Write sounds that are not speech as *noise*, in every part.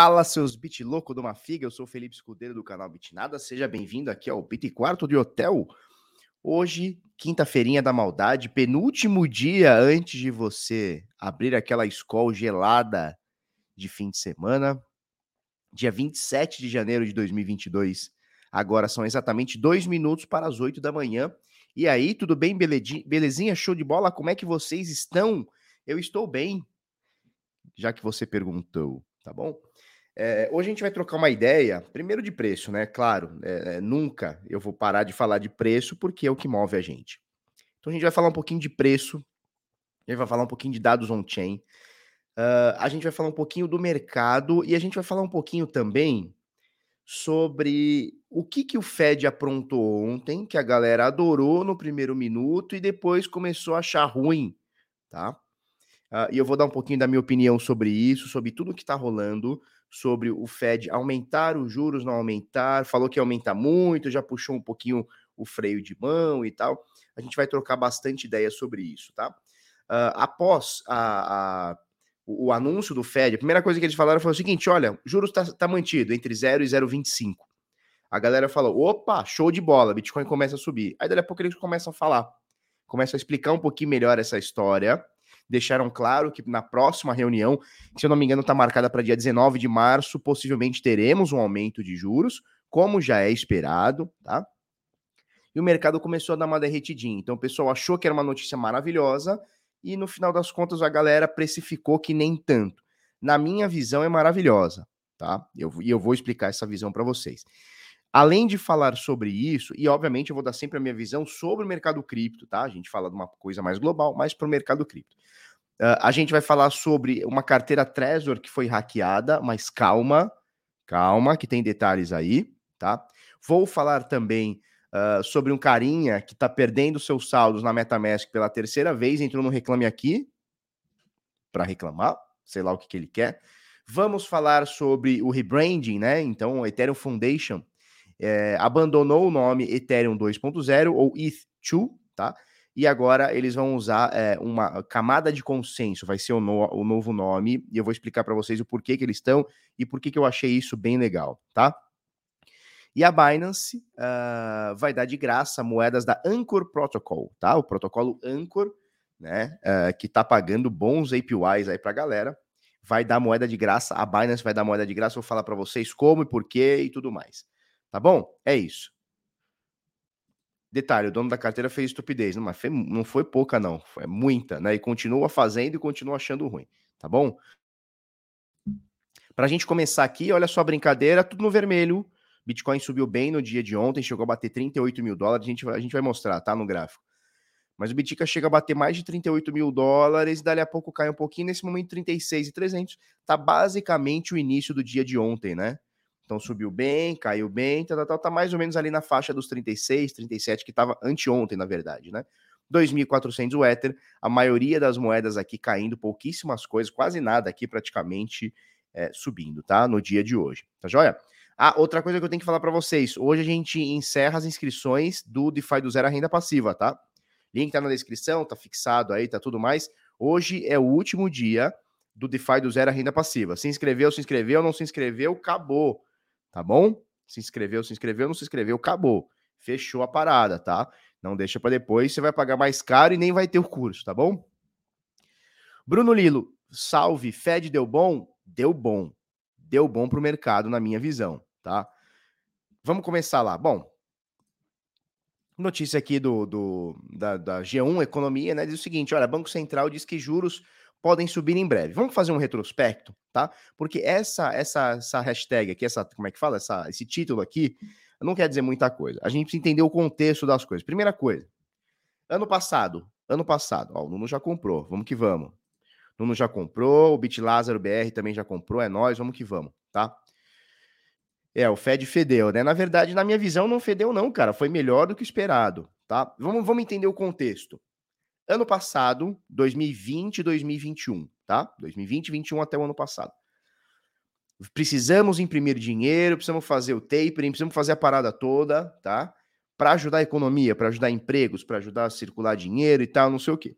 Fala, seus bit louco do Mafiga, eu sou o Felipe Escudeiro do canal Bitnada, seja bem-vindo aqui ao Bit Quarto de Hotel. Hoje, quinta-feirinha da maldade, penúltimo dia antes de você abrir aquela escola gelada de fim de semana, dia 27 de janeiro de 2022. Agora são exatamente dois minutos para as oito da manhã. E aí, tudo bem, belezinha? Show de bola? Como é que vocês estão? Eu estou bem, já que você perguntou tá bom? É, hoje a gente vai trocar uma ideia, primeiro de preço, né? Claro, é, nunca eu vou parar de falar de preço porque é o que move a gente. Então a gente vai falar um pouquinho de preço, a gente vai falar um pouquinho de dados on-chain, uh, a gente vai falar um pouquinho do mercado e a gente vai falar um pouquinho também sobre o que, que o Fed aprontou ontem, que a galera adorou no primeiro minuto e depois começou a achar ruim, tá? Uh, e eu vou dar um pouquinho da minha opinião sobre isso, sobre tudo que está rolando, sobre o Fed aumentar os juros, não aumentar, falou que ia aumentar muito, já puxou um pouquinho o freio de mão e tal. A gente vai trocar bastante ideia sobre isso, tá? Uh, após a, a, o, o, anúncio do Fed, a primeira coisa que eles falaram foi o seguinte: olha, juros está tá mantido entre 0 e 0,25. A galera falou: opa, show de bola, Bitcoin começa a subir. Aí daqui a pouco eles começam a falar, começam a explicar um pouquinho melhor essa história deixaram claro que na próxima reunião, se eu não me engano está marcada para dia 19 de março, possivelmente teremos um aumento de juros, como já é esperado, tá? E o mercado começou a dar uma derretidinha. Então o pessoal achou que era uma notícia maravilhosa e no final das contas a galera precificou que nem tanto. Na minha visão é maravilhosa, tá? Eu, e eu vou explicar essa visão para vocês. Além de falar sobre isso, e obviamente eu vou dar sempre a minha visão sobre o mercado cripto, tá? A gente fala de uma coisa mais global, mas para o mercado cripto. Uh, a gente vai falar sobre uma carteira Trezor que foi hackeada, mas calma, calma, que tem detalhes aí, tá? Vou falar também uh, sobre um carinha que está perdendo seus saldos na MetaMask pela terceira vez, entrou no Reclame Aqui para reclamar, sei lá o que, que ele quer. Vamos falar sobre o rebranding, né? Então, o Ethereum Foundation é, abandonou o nome Ethereum 2.0 ou ETH2, tá? e agora eles vão usar é, uma camada de consenso, vai ser o, no, o novo nome, e eu vou explicar para vocês o porquê que eles estão e por que eu achei isso bem legal, tá? E a Binance uh, vai dar de graça moedas da Anchor Protocol, tá? O protocolo Anchor, né? Uh, que tá pagando bons APYs aí pra galera. Vai dar moeda de graça, a Binance vai dar moeda de graça, vou falar para vocês como e porquê e tudo mais. Tá bom? É isso. Detalhe, o dono da carteira fez estupidez, não, mas não foi pouca, não, foi muita, né? E continua fazendo e continua achando ruim, tá bom? Para a gente começar aqui, olha só a brincadeira, tudo no vermelho. Bitcoin subiu bem no dia de ontem, chegou a bater 38 mil dólares. A gente, a gente vai mostrar, tá? No gráfico. Mas o Bitcoin chega a bater mais de 38 mil dólares, e dali a pouco cai um pouquinho. Nesse momento, 36,300. Tá basicamente o início do dia de ontem, né? Então subiu bem, caiu bem, tá, tá, tá, mais ou menos ali na faixa dos 36, 37 que estava anteontem, na verdade, né? 2.400 o Ether, a maioria das moedas aqui caindo, pouquíssimas coisas, quase nada aqui praticamente é, subindo, tá? No dia de hoje, tá joia? Ah, outra coisa que eu tenho que falar para vocês, hoje a gente encerra as inscrições do DeFi do Zero a Renda Passiva, tá? Link tá na descrição, tá fixado aí, tá tudo mais. Hoje é o último dia do DeFi do Zero a Renda Passiva. Se inscreveu, se inscreveu, não se inscreveu, acabou tá bom? Se inscreveu, se inscreveu, não se inscreveu, acabou. Fechou a parada, tá? Não deixa para depois, você vai pagar mais caro e nem vai ter o curso, tá bom? Bruno Lilo, salve, Fed deu bom? Deu bom. Deu bom para o mercado, na minha visão, tá? Vamos começar lá. Bom, notícia aqui do, do da, da G1 Economia, né? Diz o seguinte: olha, Banco Central diz que juros podem subir em breve. Vamos fazer um retrospecto, tá? Porque essa essa essa hashtag aqui, essa como é que fala, essa, esse título aqui, não quer dizer muita coisa. A gente precisa entender o contexto das coisas. Primeira coisa, ano passado, ano passado, ó, o Nuno já comprou, vamos que vamos. Nuno já comprou, o Bitlázaro BR também já comprou, é nós, vamos que vamos, tá? É, o Fed fedeu, né? Na verdade, na minha visão, não fedeu, não, cara. Foi melhor do que esperado, tá? Vamos, vamos entender o contexto. Ano passado, 2020 e 2021, tá? 2020 e 2021 até o ano passado. Precisamos imprimir dinheiro, precisamos fazer o tapering, precisamos fazer a parada toda, tá? Para ajudar a economia, para ajudar empregos, para ajudar a circular dinheiro e tal, não sei o quê.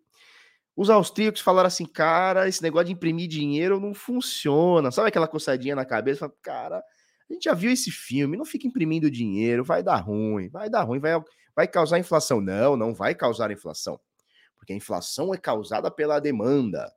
Os austríacos falaram assim, cara, esse negócio de imprimir dinheiro não funciona. Sabe aquela coçadinha na cabeça? Cara, a gente já viu esse filme, não fica imprimindo dinheiro, vai dar ruim, vai dar ruim, vai, vai causar inflação. Não, não vai causar inflação. Porque a inflação é causada pela demanda.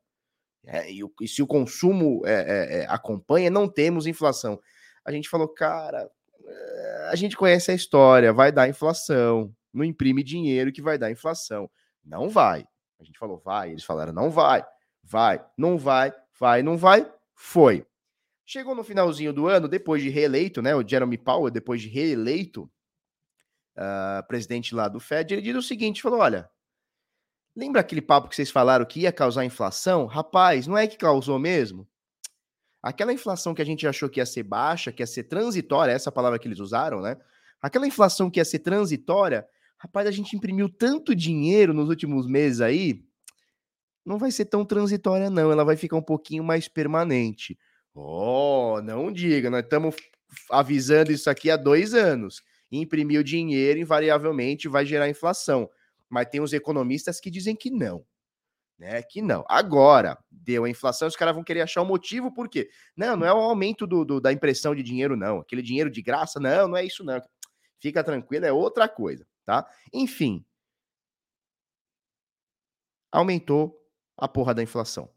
É, e, e, se o consumo é, é, é, acompanha, não temos inflação. A gente falou, cara, é, a gente conhece a história, vai dar inflação. Não imprime dinheiro que vai dar inflação. Não vai. A gente falou, vai. Eles falaram, não vai. Vai, não vai, vai, não vai. Foi. Chegou no finalzinho do ano, depois de reeleito, né? O Jeremy Powell, depois de reeleito, uh, presidente lá do Fed, ele diz o seguinte: falou: olha, lembra aquele papo que vocês falaram que ia causar inflação? Rapaz, não é que causou mesmo? Aquela inflação que a gente achou que ia ser baixa, que ia ser transitória, essa palavra que eles usaram, né? Aquela inflação que ia ser transitória, Rapaz, a gente imprimiu tanto dinheiro nos últimos meses aí, não vai ser tão transitória, não. Ela vai ficar um pouquinho mais permanente. Oh, não diga, nós estamos avisando isso aqui há dois anos. Imprimir o dinheiro, invariavelmente, vai gerar inflação. Mas tem os economistas que dizem que não. Né, que não. Agora, deu a inflação, os caras vão querer achar o um motivo, por quê? Não, não é o aumento do, do, da impressão de dinheiro, não. Aquele dinheiro de graça, não, não é isso, não. Fica tranquilo, é outra coisa tá? Enfim, aumentou a porra da inflação.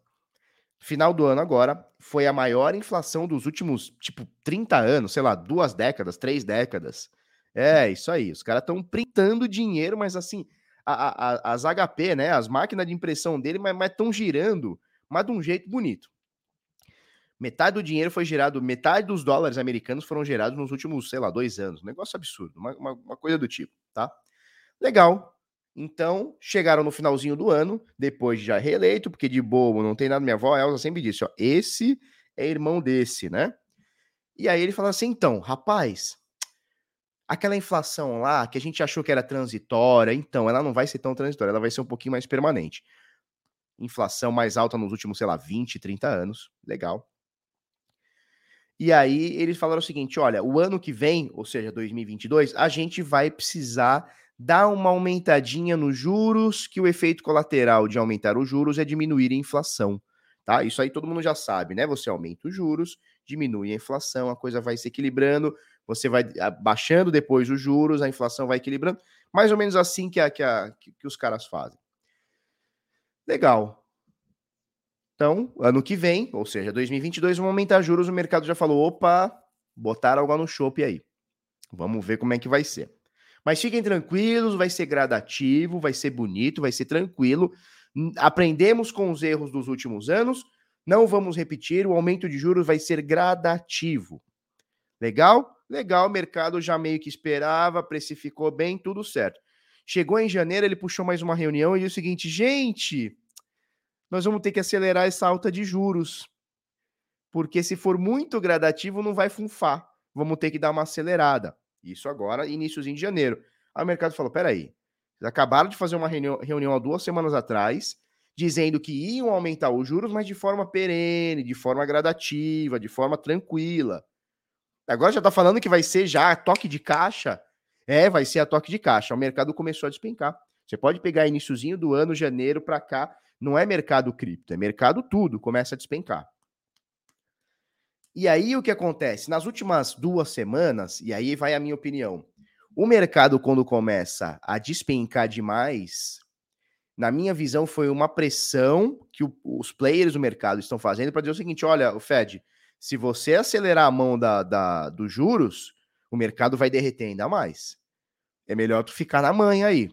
Final do ano agora foi a maior inflação dos últimos, tipo, 30 anos, sei lá, duas décadas, três décadas. É, isso aí. Os caras estão printando dinheiro, mas assim, a, a, as HP, né, as máquinas de impressão dele, mas estão girando, mas de um jeito bonito. Metade do dinheiro foi gerado, metade dos dólares americanos foram gerados nos últimos, sei lá, dois anos. Um negócio absurdo, uma, uma, uma coisa do tipo, tá? Legal. Então, chegaram no finalzinho do ano, depois de já reeleito, porque de bobo não tem nada. Minha avó Elza sempre disse: ó, esse é irmão desse, né? E aí ele fala assim: então, rapaz, aquela inflação lá que a gente achou que era transitória, então, ela não vai ser tão transitória, ela vai ser um pouquinho mais permanente. Inflação mais alta nos últimos, sei lá, 20, 30 anos. Legal. E aí eles falaram o seguinte: olha, o ano que vem, ou seja, 2022, a gente vai precisar dar uma aumentadinha nos juros, que o efeito colateral de aumentar os juros é diminuir a inflação. Tá? Isso aí todo mundo já sabe, né? Você aumenta os juros, diminui a inflação, a coisa vai se equilibrando, você vai baixando depois os juros, a inflação vai equilibrando. Mais ou menos assim que, a, que, a, que, os caras fazem. Legal. Então, ano que vem, ou seja, 2022, vão aumentar juros. O mercado já falou: opa, botaram algo no chope aí. Vamos ver como é que vai ser. Mas fiquem tranquilos, vai ser gradativo, vai ser bonito, vai ser tranquilo. Aprendemos com os erros dos últimos anos, não vamos repetir, o aumento de juros vai ser gradativo. Legal? Legal, o mercado já meio que esperava, precificou bem, tudo certo. Chegou em janeiro, ele puxou mais uma reunião e disse o seguinte: gente, nós vamos ter que acelerar essa alta de juros. Porque se for muito gradativo, não vai funfar. Vamos ter que dar uma acelerada. Isso agora, iníciozinho de janeiro. Aí o mercado falou: peraí, vocês acabaram de fazer uma reunião, reunião há duas semanas atrás, dizendo que iam aumentar os juros, mas de forma perene, de forma gradativa, de forma tranquila. Agora já tá falando que vai ser já toque de caixa. É, vai ser a toque de caixa. O mercado começou a despencar. Você pode pegar iníciozinho do ano, janeiro para cá, não é mercado cripto, é mercado tudo, começa a despencar. E aí o que acontece? Nas últimas duas semanas, e aí vai a minha opinião, o mercado, quando começa a despencar demais, na minha visão, foi uma pressão que os players do mercado estão fazendo para dizer o seguinte: olha, o Fed, se você acelerar a mão da, da, dos juros, o mercado vai derreter ainda mais. É melhor tu ficar na manha aí.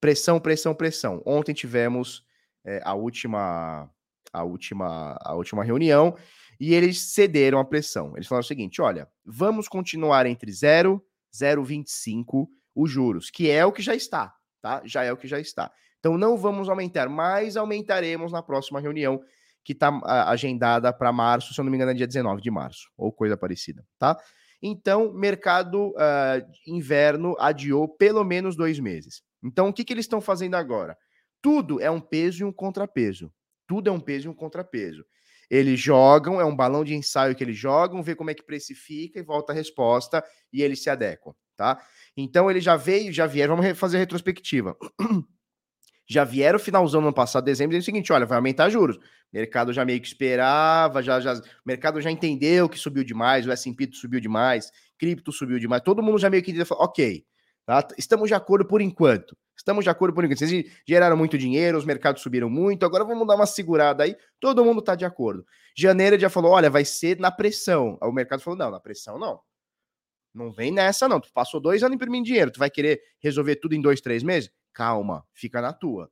Pressão, pressão, pressão. Ontem tivemos é, a última a última a última reunião e eles cederam a pressão. Eles falaram o seguinte: olha, vamos continuar entre 0 0,25 os juros, que é o que já está, tá? Já é o que já está. Então não vamos aumentar, mas aumentaremos na próxima reunião que está agendada para março, se eu não me engano, é dia 19 de março, ou coisa parecida, tá? Então, mercado uh, inverno adiou pelo menos dois meses. Então, o que, que eles estão fazendo agora? Tudo é um peso e um contrapeso. Tudo é um peso e um contrapeso. Eles jogam, é um balão de ensaio que eles jogam, vê como é que precifica e volta a resposta e eles se adequam, tá? Então ele já veio, já vieram, vamos fazer retrospectiva. Já vieram finalzão no ano passado, dezembro, dizendo o seguinte: olha, vai aumentar juros. O mercado já meio que esperava, já, já, o mercado já entendeu que subiu demais, o S&P subiu demais, cripto subiu demais, todo mundo já meio que falou, ok, tá? estamos de acordo por enquanto. Estamos de acordo por enquanto. Vocês geraram muito dinheiro, os mercados subiram muito, agora vamos dar uma segurada aí. Todo mundo está de acordo. Janeiro já falou: olha, vai ser na pressão. Aí o mercado falou: não, na pressão não. Não vem nessa, não. Tu passou dois anos imprimindo dinheiro, tu vai querer resolver tudo em dois, três meses? Calma, fica na tua.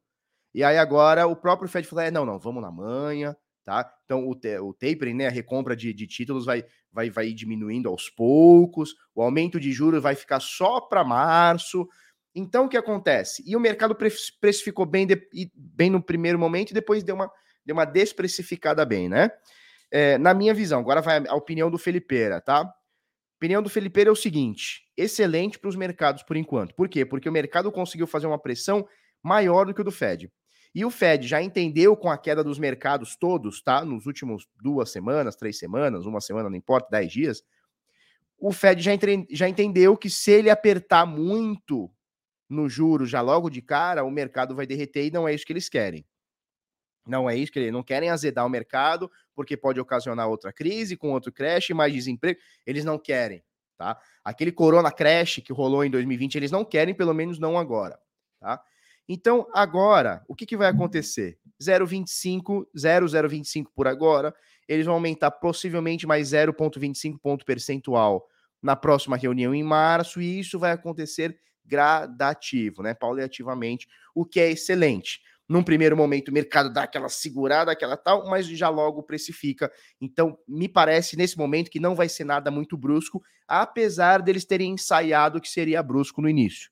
E aí agora o próprio Fed falou: é, não, não, vamos na manhã, tá? Então o, o tapering, né, a recompra de, de títulos vai, vai, vai diminuindo aos poucos, o aumento de juros vai ficar só para março. Então o que acontece? E o mercado precificou bem, de, bem no primeiro momento e depois deu uma, deu uma desprecificada bem, né? É, na minha visão, agora vai a opinião do Felipeira, tá? Opinião do Felipe é o seguinte: excelente para os mercados por enquanto. Por quê? Porque o mercado conseguiu fazer uma pressão maior do que o do Fed. E o Fed já entendeu com a queda dos mercados todos, tá? Nos últimos duas semanas, três semanas, uma semana, não importa, dez dias. O Fed já, entre... já entendeu que se ele apertar muito no juro já logo de cara, o mercado vai derreter e não é isso que eles querem. Não é isso que eles não querem azedar o mercado, porque pode ocasionar outra crise, com outro crash, mais desemprego. Eles não querem, tá? Aquele corona crash que rolou em 2020, eles não querem, pelo menos não agora, tá? Então, agora, o que, que vai acontecer? 0,25, 0,025 por agora. Eles vão aumentar possivelmente mais 0,25 ponto percentual na próxima reunião em março, e isso vai acontecer gradativo, né? Pauliativamente, o que é excelente. Num primeiro momento, o mercado dá aquela segurada, aquela tal, mas já logo precifica. Então, me parece nesse momento que não vai ser nada muito brusco, apesar deles terem ensaiado que seria brusco no início.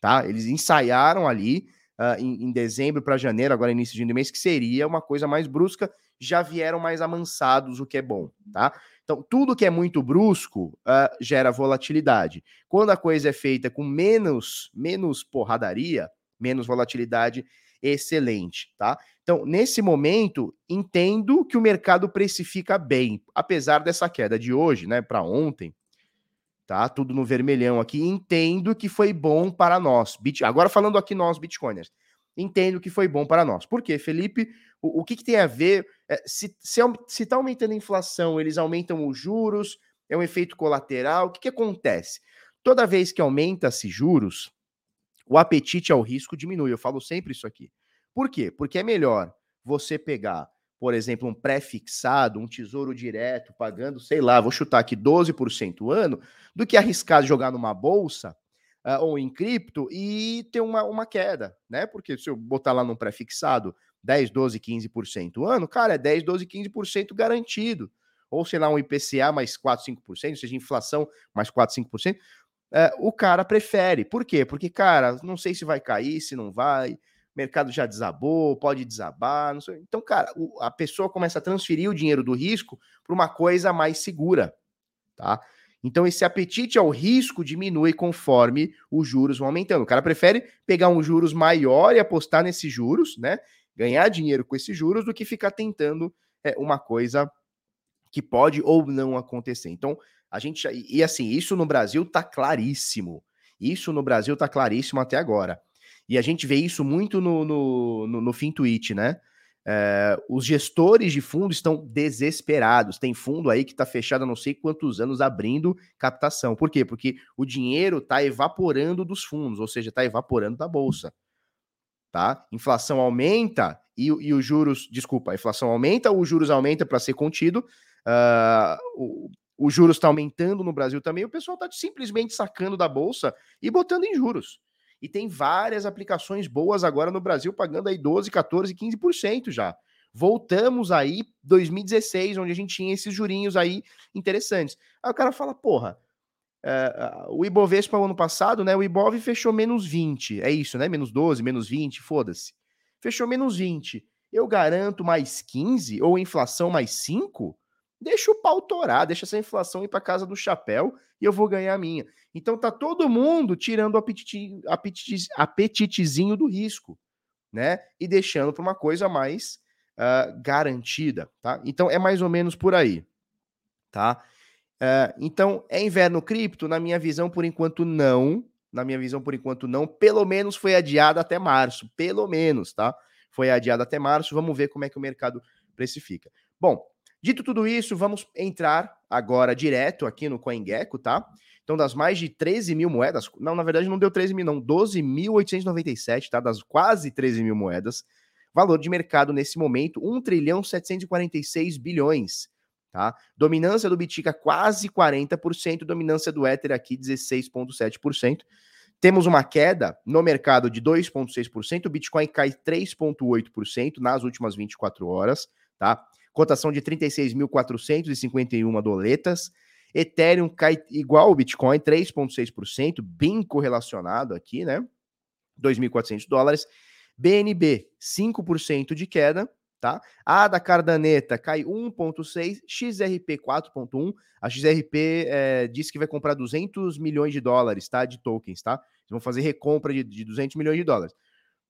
Tá? Eles ensaiaram ali uh, em, em, dezembro para janeiro, agora início de mês, que seria uma coisa mais brusca, já vieram mais amansados, o que é bom, tá? Então, tudo que é muito brusco uh, gera volatilidade. Quando a coisa é feita com menos, menos porradaria, menos volatilidade, excelente, tá? Então, nesse momento, entendo que o mercado precifica bem, apesar dessa queda de hoje, né, para ontem, tá? Tudo no vermelhão aqui, entendo que foi bom para nós. Bit... Agora falando aqui nós bitcoiners, entendo que foi bom para nós. Por quê, Felipe? O, o que, que, tem a ver? É, se está aumentando a inflação, eles aumentam os juros, é um efeito colateral. O que, que acontece? Toda vez que aumenta-se juros, o apetite ao risco diminui. Eu falo sempre isso aqui. Por quê? Porque é melhor você pegar, por exemplo, um pré-fixado, um tesouro direto, pagando, sei lá, vou chutar aqui 12% ano, do que arriscar jogar numa bolsa uh, ou em cripto e ter uma, uma queda, né? Porque se eu botar lá num pré-fixado 10, 12, 15% ano, cara, é 10, 12, 15% garantido. Ou sei lá, um IPCA mais 4, 5%, ou seja, inflação mais 4, 5%. Uh, o cara prefere. Por quê? Porque, cara, não sei se vai cair, se não vai mercado já desabou, pode desabar. Então, cara, a pessoa começa a transferir o dinheiro do risco para uma coisa mais segura, tá? Então, esse apetite ao risco diminui conforme os juros vão aumentando. O cara prefere pegar um juros maior e apostar nesses juros, né? Ganhar dinheiro com esses juros do que ficar tentando é, uma coisa que pode ou não acontecer. Então, a gente. E assim, isso no Brasil tá claríssimo. Isso no Brasil tá claríssimo até agora. E a gente vê isso muito no, no, no, no FinTwitch, né? É, os gestores de fundo estão desesperados. Tem fundo aí que está fechado há não sei quantos anos abrindo captação. Por quê? Porque o dinheiro está evaporando dos fundos, ou seja, está evaporando da bolsa. Tá? Inflação aumenta e, e os juros, desculpa, a inflação aumenta, os juros aumenta para ser contido. Uh, os juros está aumentando no Brasil também. O pessoal está simplesmente sacando da bolsa e botando em juros. E tem várias aplicações boas agora no Brasil, pagando aí 12, 14, 15% já. Voltamos aí 2016, onde a gente tinha esses jurinhos aí interessantes. Aí o cara fala, porra, uh, o Ibovespa o ano passado, né? O Ibov fechou menos 20. É isso, né? Menos 12, menos 20, foda-se. Fechou menos 20. Eu garanto mais 15 ou inflação mais 5? Deixa o pau torar, deixa essa inflação ir para casa do chapéu e eu vou ganhar a minha. Então tá todo mundo tirando o apetite, apetite, apetitezinho do risco, né? E deixando para uma coisa mais uh, garantida, tá? Então é mais ou menos por aí, tá? Uh, então é inverno cripto? Na minha visão, por enquanto, não, Na minha visão, por enquanto, não. Pelo menos foi adiada até março. Pelo menos, tá? Foi adiada até março. Vamos ver como é que o mercado precifica. Bom, dito tudo isso, vamos entrar agora direto aqui no CoinGecko, tá? Então, das mais de 13 mil moedas, não, na verdade não deu 13 mil, não, 12.897, tá? Das quase 13 mil moedas, valor de mercado nesse momento, 1 trilhão 746 bilhões, tá? Dominância do Bitica quase 40%, dominância do Ether aqui 16,7%. Temos uma queda no mercado de 2,6%, o Bitcoin cai 3,8% nas últimas 24 horas, tá? Cotação de 36.451 doletas. Ethereum cai igual o Bitcoin, 3,6%, bem correlacionado aqui, né? 2.400 dólares. BNB, 5% de queda, tá? A da Cardaneta cai 1,6%, XRP 4,1%. A XRP é, disse que vai comprar 200 milhões de dólares, tá? De tokens, tá? Vão fazer recompra de, de 200 milhões de dólares.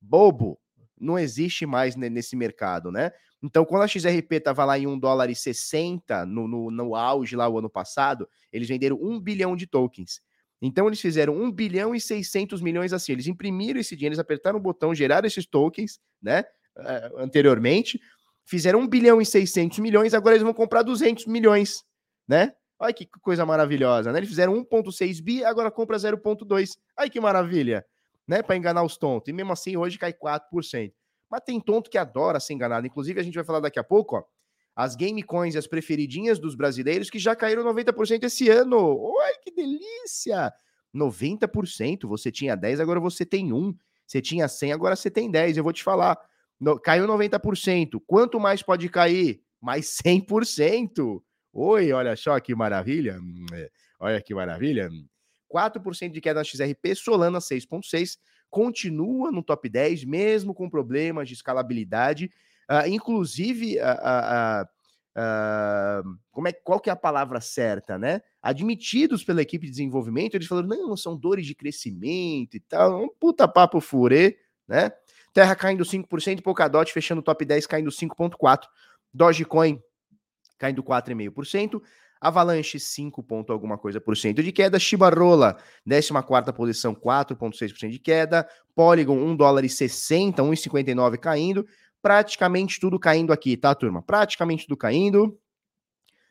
Bobo, não existe mais nesse mercado, né? Então, quando a XRP estava lá em 1 dólar e 60 no, no, no auge lá o ano passado, eles venderam 1 bilhão de tokens. Então, eles fizeram 1 bilhão e 600 milhões assim. Eles imprimiram esse dinheiro, eles apertaram o botão, geraram esses tokens, né? Uh, anteriormente, fizeram 1 bilhão e 600 milhões, agora eles vão comprar 200 milhões, né? Olha que coisa maravilhosa, né? Eles fizeram 1.6 bi, agora compra 0.2. Ai que maravilha, né? Para enganar os tontos. E mesmo assim, hoje cai 4%. Mas tem tonto que adora ser enganado. Inclusive, a gente vai falar daqui a pouco, ó, as game coins as preferidinhas dos brasileiros que já caíram 90% esse ano. Oi, que delícia! 90%, você tinha 10, agora você tem 1. Você tinha 100, agora você tem 10. Eu vou te falar, no, caiu 90%. Quanto mais pode cair? Mais 100%. Oi, olha só que maravilha. Olha que maravilha. 4% de queda na XRP, Solana 6,6% continua no top 10, mesmo com problemas de escalabilidade. Uh, inclusive, uh, uh, como é, qual que é a palavra certa, né? Admitidos pela equipe de desenvolvimento, eles falaram, não, são dores de crescimento e tal, um puta papo furê, né? Terra caindo 5%, Polkadot fechando o top 10 caindo 5,4%, Dogecoin caindo 4,5%, Avalanche, 5 ponto alguma coisa por cento de queda. Chibarola, 14 posição, 4,6% de queda. Polygon, 1 dólar e 60, 1,59 caindo. Praticamente tudo caindo aqui, tá, turma? Praticamente tudo caindo.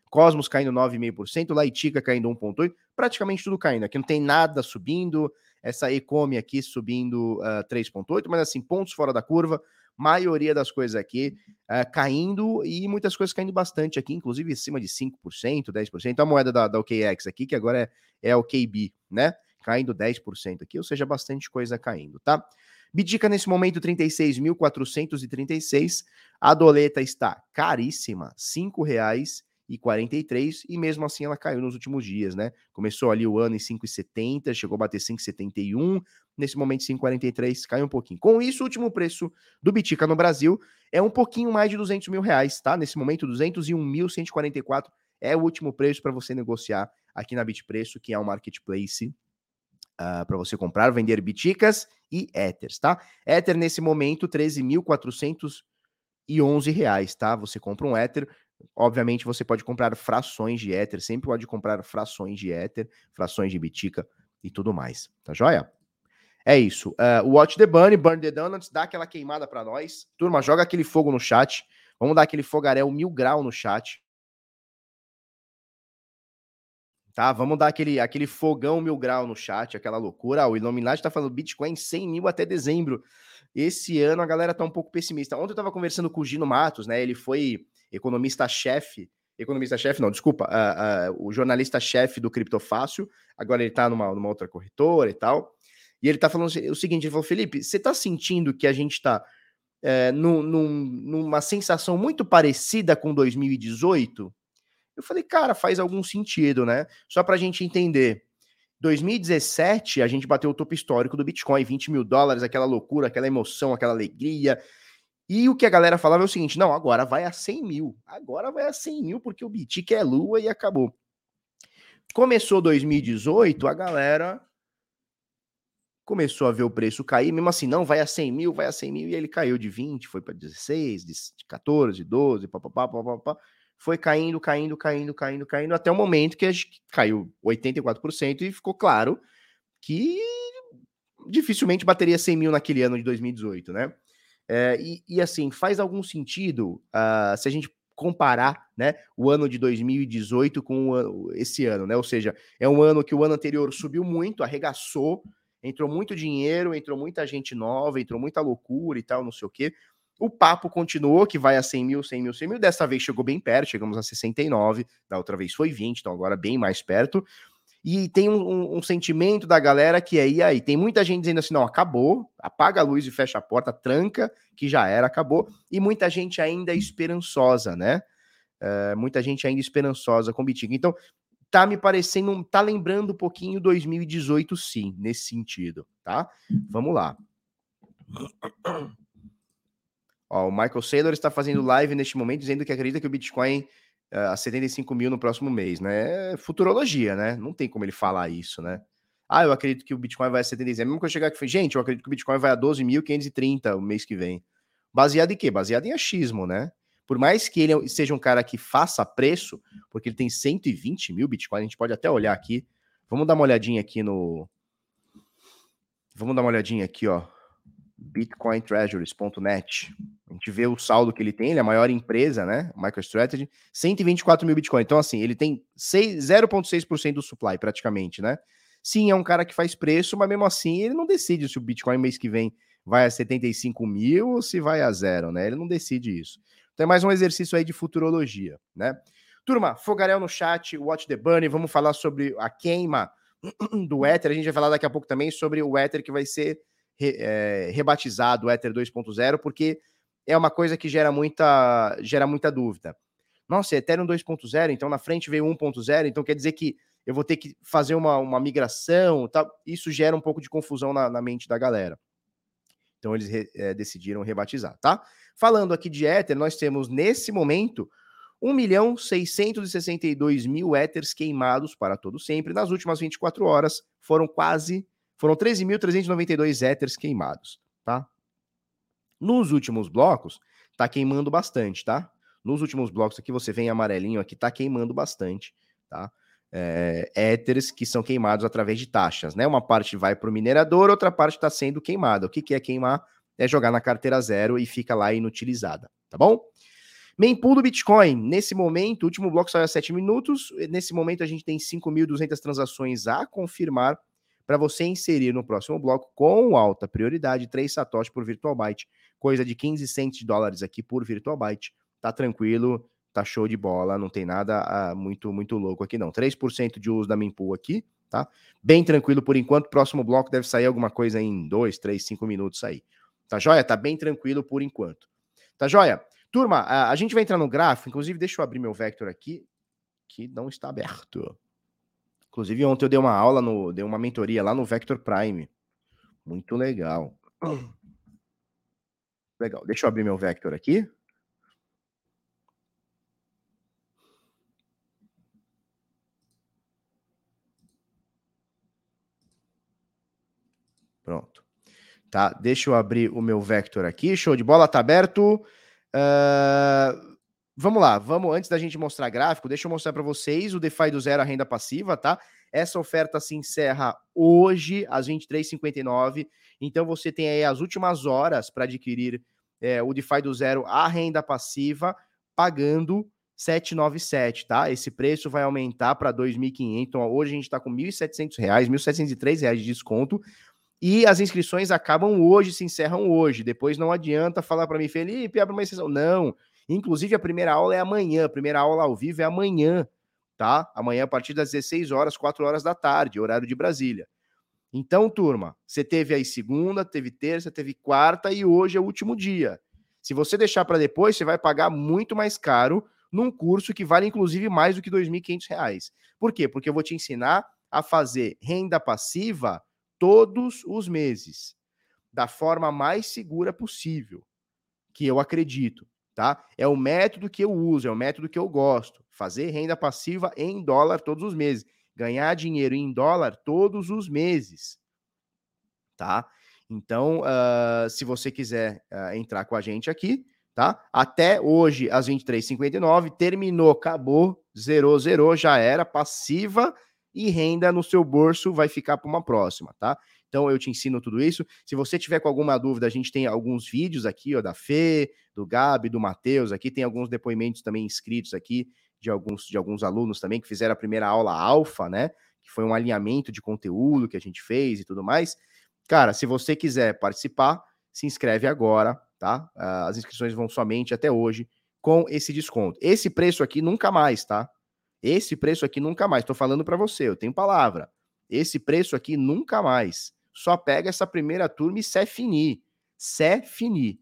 Cosmos caindo 9,5%, Laitica caindo 1,8%, praticamente tudo caindo. Aqui não tem nada subindo, essa Ecome aqui subindo uh, ah, 3,8%, mas assim, pontos fora da curva maioria das coisas aqui uh, caindo e muitas coisas caindo bastante aqui, inclusive acima de 5%, 10%. A moeda da, da OKX aqui, que agora é, é o KB, né? Caindo 10% aqui, ou seja, bastante coisa caindo, tá? Bidica nesse momento 36.436. A doleta está caríssima, R$ 5,00 e 43 e mesmo assim ela caiu nos últimos dias, né? Começou ali o ano em 5,70, chegou a bater 5,71, nesse momento 5,43, caiu um pouquinho. Com isso, o último preço do Bitica no Brasil é um pouquinho mais de 200 mil reais, tá? Nesse momento, 201.144 é o último preço para você negociar aqui na Bitpreço, que é um marketplace uh, ah, para você comprar, vender Biticas e Ethers, tá? Ether nesse momento, 13.411 reais, tá? Você compra um Ether, Obviamente, você pode comprar frações de Ether, sempre pode comprar frações de Ether, frações de Bitica e tudo mais. Tá joia? É isso. Uh, Watch the Bunny, Burn the Donuts, dá aquela queimada para nós. Turma, joga aquele fogo no chat. Vamos dar aquele fogaréu mil grau no chat. Tá, vamos dar aquele, aquele fogão mil grau no chat, aquela loucura. O Illuminati tá falando Bitcoin 100 mil até dezembro. Esse ano a galera tá um pouco pessimista. Ontem eu tava conversando com o Gino Matos, né? Ele foi economista-chefe, economista-chefe, não, desculpa, uh, uh, o jornalista-chefe do Criptofácil, agora ele está numa, numa outra corretora e tal, e ele está falando o seguinte, ele falou, Felipe, você está sentindo que a gente está é, eh, num, num, numa sensação muito parecida com 2018? Eu falei, cara, faz algum sentido, né? Só para a gente entender. 2017, a gente bateu o topo histórico do Bitcoin, 20 mil dólares, aquela loucura, aquela emoção, aquela alegria, e o que a galera falava é o seguinte: não, agora vai a 100 mil. Agora vai a 100 mil, porque o Bitic é lua e acabou. Começou 2018, a galera começou a ver o preço cair, mesmo assim, não, vai a 100 mil, vai a 100 mil, e ele caiu de 20, foi para 16, de 14, 12, papapá, papapá, foi caindo, caindo, caindo, caindo, caindo, até o momento que caiu 84% e ficou claro que dificilmente bateria 100 mil naquele ano de 2018, né? É, e, e, assim, faz algum sentido uh, se a gente comparar né, o ano de 2018 com o, esse ano, né? Ou seja, é um ano que o ano anterior subiu muito, arregaçou, entrou muito dinheiro, entrou muita gente nova, entrou muita loucura e tal, não sei o quê. O papo continuou, que vai a 100 mil, 100 mil, 100 mil. Dessa vez chegou bem perto, chegamos a 69, da outra vez foi 20, então agora bem mais perto. E tem um, um, um, sentimento da galera que é, e aí? Tem muita gente dizendo assim: não, acabou, apaga a luz e fecha a porta, tranca, que já era, acabou. E muita gente ainda esperançosa, né? Uh, muita gente ainda esperançosa com o Bitcoin. Então, tá me parecendo, tá lembrando um pouquinho 2018, sim, nesse sentido, tá? Vamos lá. Ó, o Michael Saylor está fazendo live neste momento dizendo que acredita que o Bitcoin a 75 mil no próximo mês, né? É futurologia, né? Não tem como ele falar isso, né? Ah, eu acredito que o Bitcoin vai a 75. Mesmo que eu chegar aqui gente, eu acredito que o Bitcoin vai a 12.530 o mês que vem. Baseado em quê? Baseado em achismo, né? Por mais que ele seja um cara que faça preço, porque ele tem 120 mil Bitcoin, a gente pode até olhar aqui. Vamos dar uma olhadinha aqui no. Vamos dar uma olhadinha aqui, ó bitcointreasuries.net. A gente vê o saldo que ele tem, ele é a maior empresa, né? MicroStrategy, 124 mil Bitcoin. Então, assim, ele tem 0,6% do supply, praticamente, né? Sim, é um cara que faz preço, mas mesmo assim ele não decide se o Bitcoin mês que vem vai a 75 mil ou se vai a zero, né? Ele não decide isso. Então é mais um exercício aí de futurologia, né? Turma, Fogarel no chat, Watch the Bunny, vamos falar sobre a queima do Ether. A gente vai falar daqui a pouco também sobre o Ether que vai ser re, é, rebatizado Ether 2.0, porque é uma coisa que gera muita, gera muita dúvida. Nossa, Ethereum 2.0, então na frente veio 1.0, então quer dizer que eu vou ter que fazer uma, uma migração, isso gera um pouco de confusão na, na mente da galera. Então eles re, é, decidiram rebatizar, tá? Falando aqui de Ether, nós temos nesse momento 1 milhão 662 mil Ethers queimados para todo sempre. Nas últimas 24 horas foram quase foram 13.392 éteres queimados, tá? Nos últimos blocos, tá queimando bastante, tá? Nos últimos blocos aqui, você vem amarelinho aqui, tá queimando bastante, tá? É, éteres que são queimados através de taxas, né? Uma parte vai para o minerador, outra parte está sendo queimada. O que, que é queimar? É jogar na carteira zero e fica lá inutilizada, tá bom? Mempool do Bitcoin, nesse momento, o último bloco saiu a 7 minutos, nesse momento a gente tem 5.200 transações a confirmar, para você inserir no próximo bloco com alta prioridade 3 satoshis por virtual byte, coisa de 15 cents de dólares aqui por virtual byte. Tá tranquilo, tá show de bola, não tem nada ah, muito muito louco aqui não. 3% de uso da mempool aqui, tá? Bem tranquilo por enquanto. Próximo bloco deve sair alguma coisa em 2, 3, 5 minutos aí. Tá joia? Tá bem tranquilo por enquanto. Tá joia? Turma, a, a gente vai entrar no gráfico, inclusive deixa eu abrir meu vector aqui, que não está aberto. Inclusive, ontem eu dei uma aula, no, dei uma mentoria lá no Vector Prime. Muito legal. Legal. Deixa eu abrir meu Vector aqui. Pronto. Tá, deixa eu abrir o meu Vector aqui. Show de bola, tá aberto. Uh, Vamos lá, vamos antes da gente mostrar gráfico, deixa eu mostrar para vocês o DeFi do zero a renda passiva, tá? Essa oferta se encerra hoje às 23h59, então você tem aí as últimas horas para adquirir é, o DeFi do zero a renda passiva pagando 797, tá? Esse preço vai aumentar para 2.500. Então, hoje a gente está com R$ 1.700, R$ 1.703 de desconto. E as inscrições acabam hoje, se encerram hoje. Depois não adianta falar para mim, Felipe, abre uma exceção. Não, Inclusive, a primeira aula é amanhã, a primeira aula ao vivo é amanhã, tá? Amanhã, a partir das 16 horas, 4 horas da tarde, horário de Brasília. Então, turma, você teve aí segunda, teve terça, teve quarta e hoje é o último dia. Se você deixar para depois, você vai pagar muito mais caro num curso que vale inclusive mais do que R$ 2.500. Por quê? Porque eu vou te ensinar a fazer renda passiva todos os meses, da forma mais segura possível, que eu acredito tá? É o método que eu uso, é o método que eu gosto. Fazer renda passiva em dólar todos os meses. Ganhar dinheiro em dólar todos os meses, tá? Então, uh, se você quiser uh, entrar com a gente aqui, tá? Até hoje, às 23h59, terminou, acabou, zerou, zerou, já era passiva e renda no seu bolso vai ficar para uma próxima, tá? Então eu te ensino tudo isso. Se você tiver com alguma dúvida, a gente tem alguns vídeos aqui, ó, da Fê, do Gabi, do Matheus, aqui tem alguns depoimentos também inscritos aqui de alguns de alguns alunos também que fizeram a primeira aula alfa, né? Que foi um alinhamento de conteúdo que a gente fez e tudo mais. Cara, se você quiser participar, se inscreve agora, tá? Ah, as inscrições vão somente até hoje com esse desconto. Esse preço aqui nunca mais, tá? Esse preço aqui nunca mais. Tô falando para você, eu tenho palavra. Esse preço aqui nunca mais. Só pega essa primeira turma e se finir. Se finir.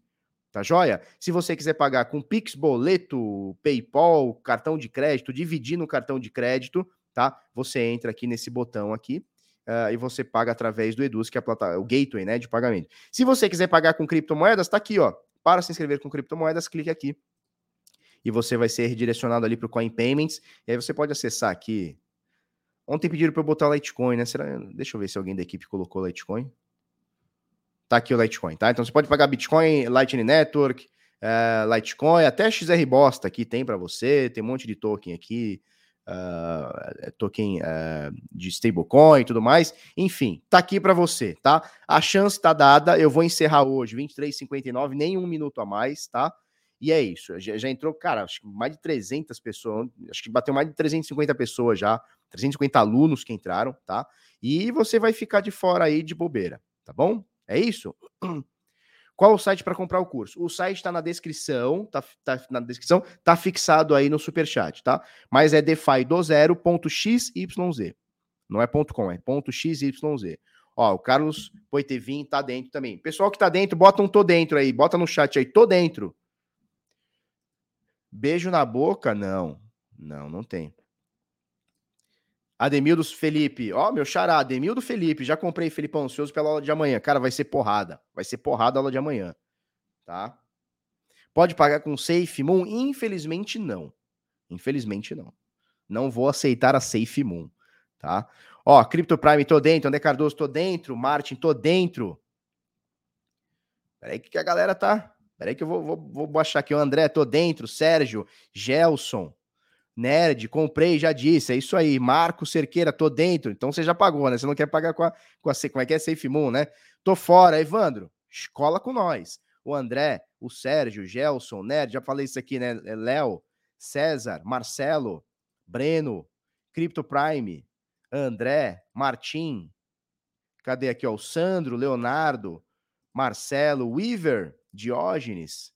Tá joia? Se você quiser pagar com Pix, boleto, PayPal, cartão de crédito, dividir no cartão de crédito, tá? Você entra aqui nesse botão aqui uh, e você paga através do Eduz, que é o gateway, né, de pagamento. Se você quiser pagar com criptomoedas, tá aqui, ó. Para se inscrever com criptomoedas, clique aqui e você vai ser redirecionado ali para o Coin Payments. E aí você pode acessar aqui. Ontem pediram para eu botar Litecoin, né? Será? Deixa eu ver se alguém da equipe colocou Litecoin. Tá aqui o Litecoin, tá? Então você pode pagar Bitcoin, Lightning Network, uh, Litecoin, até XR Bosta aqui tem para você. Tem um monte de token aqui. Uh, token uh, de stablecoin e tudo mais. Enfim, tá aqui para você, tá? A chance tá dada. Eu vou encerrar hoje, 23h59, nem um minuto a mais, tá? E é isso. Já, já, entrou, cara, acho que mais de 300 pessoas, acho que bateu mais de 350 pessoas já, 350 alunos que entraram, tá? E você vai ficar de fora aí de bobeira, tá bom? É isso? *clears throat* Qual o site para comprar o curso? O site está na descrição, tá, tá, na descrição, tá fixado aí no super chat, tá? Mas é defi do zero ponto xyz. Não é ponto .com, é ponto .xyz. Ó, o Carlos Poitevin tá dentro também. Pessoal que tá dentro, bota um tô dentro aí, bota no chat aí, tô dentro. Beijo na boca? Não. Não, não tem. Ademildo Felipe. Ó, meu xará, Ademildo Felipe. Já comprei Felipe ansioso pela aula de amanhã. Cara, vai ser porrada. Vai ser porrada a aula de amanhã. Tá? Pode pagar com Safe Moon? Infelizmente, não. Infelizmente, não. Não vou aceitar a Safe Moon. Tá? Ó, Crypto Prime, tô dentro. André Cardoso, tô dentro. Martin, tô dentro. Peraí que a galera tá Peraí que eu vou, vou, vou baixar aqui. O André, tô dentro. Sérgio, Gelson, Nerd, comprei, já disse. É isso aí. Marco Cerqueira, tô dentro. Então você já pagou, né? Você não quer pagar com a, com a como é que é? Safe Moon, né? Tô fora. Evandro, escola com nós. O André, o Sérgio, Gelson, Nerd, já falei isso aqui, né? É Léo, César, Marcelo, Breno, Crypto Prime, André, Martim. Cadê aqui, ó? O Sandro, Leonardo, Marcelo, Weaver, Diógenes,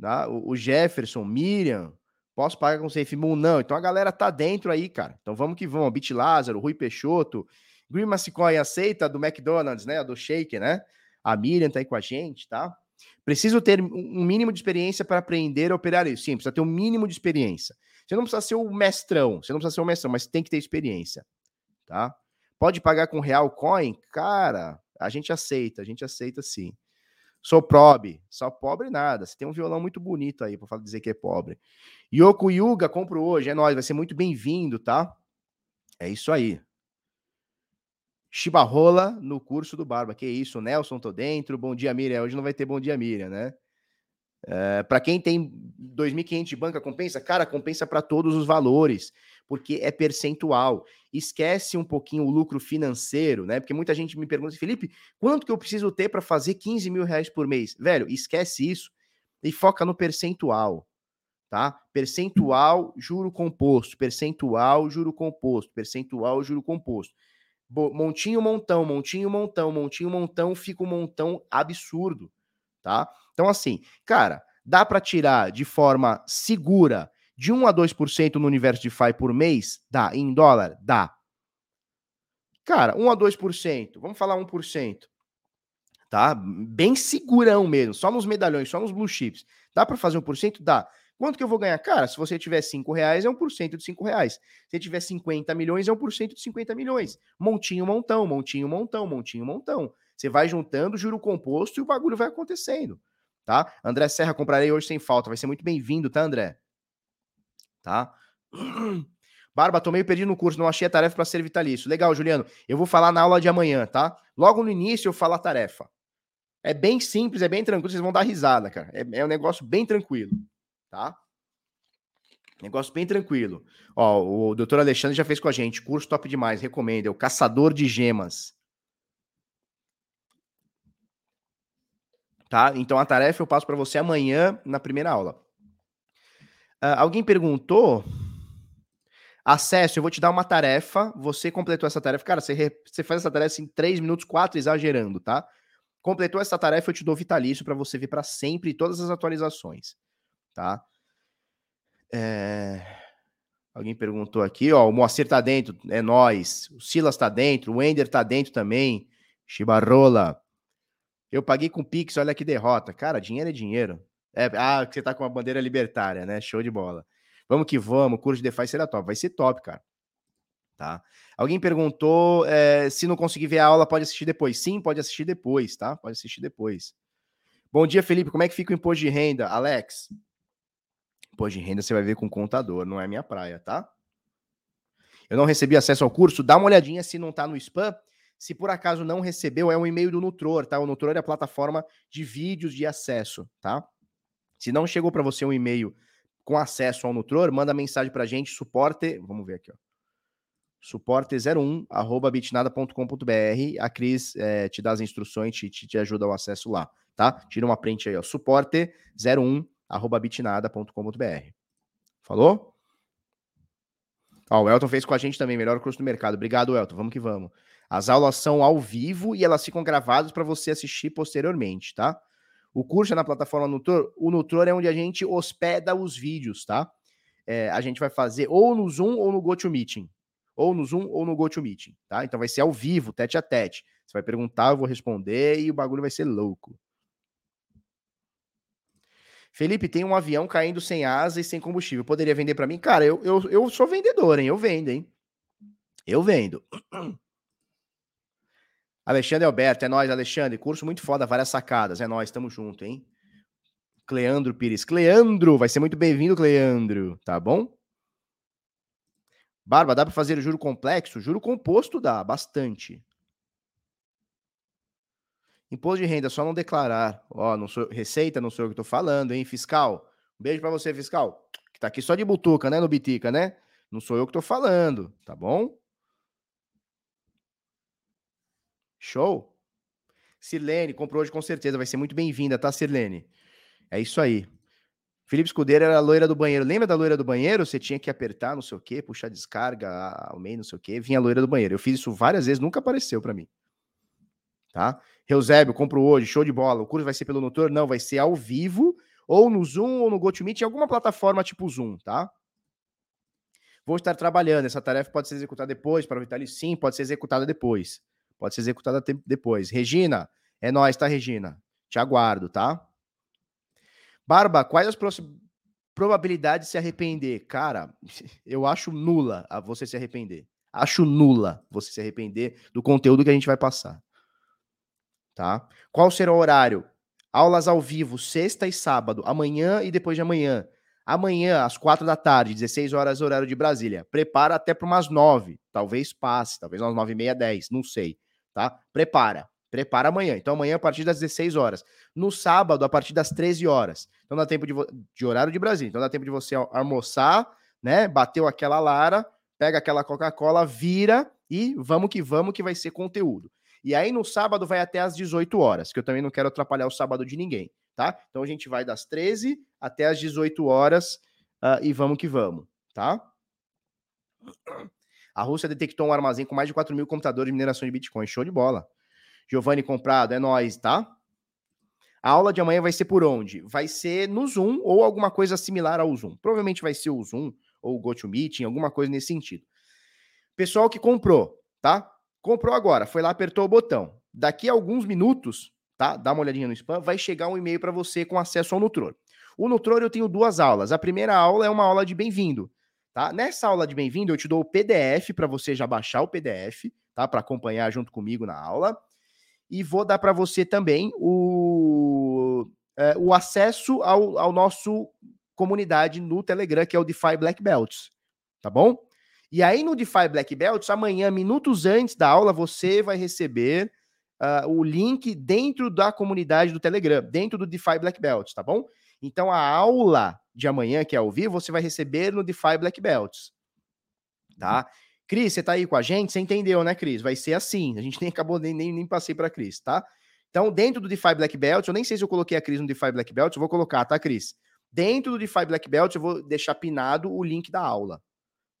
tá? o, Jefferson, Miriam, posso pagar com Safe Moon? Não. Então a galera tá dentro aí, cara. Então vamos que vamos. Bit Lázaro, Rui Peixoto, Green Massicoin aceita do McDonald's, né? Do Shake, né? A Miriam tá aí com a gente, tá? Preciso ter um mínimo de experiência para aprender a operar isso. Sim, precisa ter um mínimo de experiência. Você não precisa ser o mestrão, você não precisa ser o mestrão, mas tem que ter experiência, tá? Pode pagar com Real Coin? Cara, a gente aceita, a gente aceita sim. Sou pobre. Só pobre nada. Você tem um violão muito bonito aí para dizer que é pobre. Yoko Yuga, compro hoje. É nóis, vai ser muito bem-vindo, tá? É isso aí. Chibarrola no curso do Barba. Que isso, Nelson, tô dentro. Bom dia, Miriam. Hoje não vai ter bom dia, Miriam, né? É, para quem tem 2.500 de banca compensa, cara, compensa para todos os valores porque é percentual. Esquece um pouquinho o lucro financeiro, né? Porque muita gente me pergunta, Felipe, quanto que eu preciso ter para fazer 15 mil reais por mês? Velho, esquece isso e foca no percentual, tá? Percentual, juro composto, percentual, juro composto, percentual, juro composto. Montinho, montão, montinho, montão, montinho, montão, fica um montão absurdo, tá? Então, assim, cara, dá para tirar de forma segura de 1 a 2% no universo de FI por mês? Dá. Em dólar? Dá. Cara, 1 a 2%. Vamos falar 1%. Tá? Bem segurão mesmo. Só nos medalhões, só nos blue chips. Dá para fazer 1%? Dá. Quanto que eu vou ganhar? Cara, se você tiver 5 reais, é 1% de 5 reais. Se tiver 50 milhões, é 1% de 50 milhões. Montinho, montão, montinho, montão, montinho, montão. Você vai juntando juro composto e o bagulho vai acontecendo. Tá? André Serra, comprarei hoje sem falta. Vai ser muito bem-vindo, tá, André? Tá? Barba, tô meio perdido no curso, não achei a tarefa para ser vitalício. Legal, Juliano. Eu vou falar na aula de amanhã, tá? Logo no início eu falo a tarefa. É bem simples, é bem tranquilo, vocês vão dar risada, cara. É, é um negócio bem tranquilo, tá? Negócio bem tranquilo. Ó, o doutor Alexandre já fez com a gente. Curso top demais, recomendo. É o Caçador de Gemas. Tá? Então a tarefa eu passo para você amanhã na primeira aula. Uh, alguém perguntou Acesso, eu vou te dar uma tarefa, você completou essa tarefa. Cara, você, re... você faz essa tarefa em 3 minutos, 4, exagerando, tá? Completou essa tarefa, eu te dou vitalício para você ver para sempre todas as atualizações, tá? É... Alguém perguntou aqui, ó, o Moacir tá dentro, é nós. O Silas tá dentro, o Ender tá dentro também. Chibarrola. Eu paguei com Pix, olha que derrota. Cara, dinheiro é dinheiro. É, ah, você tá com uma bandeira libertária, né? Show de bola. Vamos que vamos, o curso de DeFi será top. Vai ser top, cara. Tá? Alguém perguntou é, se não conseguir ver a aula, pode assistir depois. Sim, pode assistir depois, tá? Pode assistir depois. Bom dia, Felipe. Como é que fica o imposto de renda? Alex, imposto de renda você vai ver com contador, não é minha praia, tá? Eu não recebi acesso ao curso. Dá uma olhadinha se não tá no spam. Se por acaso não recebeu, é um e-mail do Nutror, tá? O Nutror é a plataforma de vídeos de acesso, tá? Se não chegou para você um e-mail com acesso ao Nutror, manda mensagem para a gente, suporte, vamos ver aqui, ó, suporte01, arroba bitnada.com.br, a Cris é, te dá as instruções, te, te, te ajuda o acesso lá, tá? Tira uma print aí, ó, suporte01, arroba bitnada.com.br. Falou? Ó, o Elton fez com a gente também, melhor curso do mercado. Obrigado, Elton, vamos que vamos. As aulas são ao vivo e elas ficam gravadas para você assistir posteriormente, tá? O curso é na plataforma Nutror. O Nutror é onde a gente hospeda os vídeos, tá? É, a gente vai fazer ou no Zoom ou no GoToMeeting. Ou no Zoom ou no GoToMeeting, tá? Então vai ser ao vivo, tete a tete. Você vai perguntar, eu vou responder e o bagulho vai ser louco. Felipe, tem um avião caindo sem asa e sem combustível. Poderia vender para mim? Cara, eu, eu, eu sou vendedor, hein? Eu vendo, hein? Eu vendo. *clears throat* Alexandre Alberto, é nós, Alexandre. Curso muito foda, várias sacadas. É nós, tamo junto, hein? Cleandro Pires. Cleandro, vai ser muito bem-vindo, Cleandro, tá bom? Barba, dá para fazer juro complexo? Juro composto dá, bastante. Imposto de renda, só não declarar. Ó, não sou receita, não sou eu que tô falando, hein, fiscal. Um beijo para você, fiscal. Que tá aqui só de butuca, né, no Bitica, né? Não sou eu que tô falando, tá bom? Show? Sirlene, comprou hoje com certeza, vai ser muito bem-vinda, tá, Sirlene? É isso aí. Felipe Escudeiro era a loira do banheiro. Lembra da loira do banheiro? Você tinha que apertar, não sei o quê, puxar descarga ao meio, não sei o quê. Vinha a loira do banheiro. Eu fiz isso várias vezes, nunca apareceu para mim. Tá? Reusébio, compro hoje, show de bola. O curso vai ser pelo Nutor? Não, vai ser ao vivo, ou no Zoom, ou no GoToMeet, em alguma plataforma tipo Zoom, tá? Vou estar trabalhando. Essa tarefa pode ser executada depois, para o Vitali? Sim, pode ser executada depois. Pode ser executada depois. Regina, é nós, tá, Regina? Te aguardo, tá? Barba, quais as probabilidades de se arrepender? Cara, *laughs* eu acho nula a você se arrepender. Acho nula você se arrepender do conteúdo que a gente vai passar. Tá? Qual será o horário? Aulas ao vivo, sexta e sábado, amanhã e depois de amanhã. Amanhã, às quatro da tarde, 16 horas, horário de Brasília. Prepara até para umas nove. Talvez passe, talvez umas nove e meia, dez, não sei tá? Prepara. Prepara amanhã. Então, amanhã a partir das 16 horas. No sábado, a partir das 13 horas. Então, dá tempo de, de horário de Brasil. Então, dá tempo de você almoçar, né? Bateu aquela lara, pega aquela Coca-Cola, vira e vamos que vamos, que vai ser conteúdo. E aí, no sábado, vai até às 18 horas, que eu também não quero atrapalhar o sábado de ninguém, tá? Então, a gente vai das 13 até às 18 horas uh, e vamos que vamos, tá? A Rússia detectou um armazém com mais de 4 mil computadores de mineração de Bitcoin. Show de bola. Giovanni comprado, é nós, tá? A aula de amanhã vai ser por onde? Vai ser no Zoom ou alguma coisa similar ao Zoom. Provavelmente vai ser o Zoom ou o GoToMeeting, alguma coisa nesse sentido. Pessoal que comprou, tá? Comprou agora, foi lá, apertou o botão. Daqui a alguns minutos, tá? Dá uma olhadinha no spam, vai chegar um e-mail para você com acesso ao Nutror. O Nutror eu tenho duas aulas. A primeira aula é uma aula de bem-vindo. Tá? Nessa aula de bem-vindo, eu te dou o PDF para você já baixar o PDF, tá? Para acompanhar junto comigo na aula. E vou dar para você também o, é, o acesso ao, ao nosso comunidade no Telegram, que é o DeFi Black Belts. Tá bom? E aí no DeFi Black Belts, amanhã, minutos antes da aula, você vai receber uh, o link dentro da comunidade do Telegram, dentro do DeFi Black Belts, tá bom? Então a aula de amanhã, que é ao vivo, você vai receber no DeFi Black Belts. Tá? Cris, você tá aí com a gente? Você entendeu, né, Cris? Vai ser assim. A gente nem acabou, nem, nem, nem passei para Cris, tá? Então, dentro do DeFi Black Belt, eu nem sei se eu coloquei a Cris no DeFi Black Belt, eu vou colocar, tá, Cris? Dentro do DeFi Black Belt, eu vou deixar pinado o link da aula.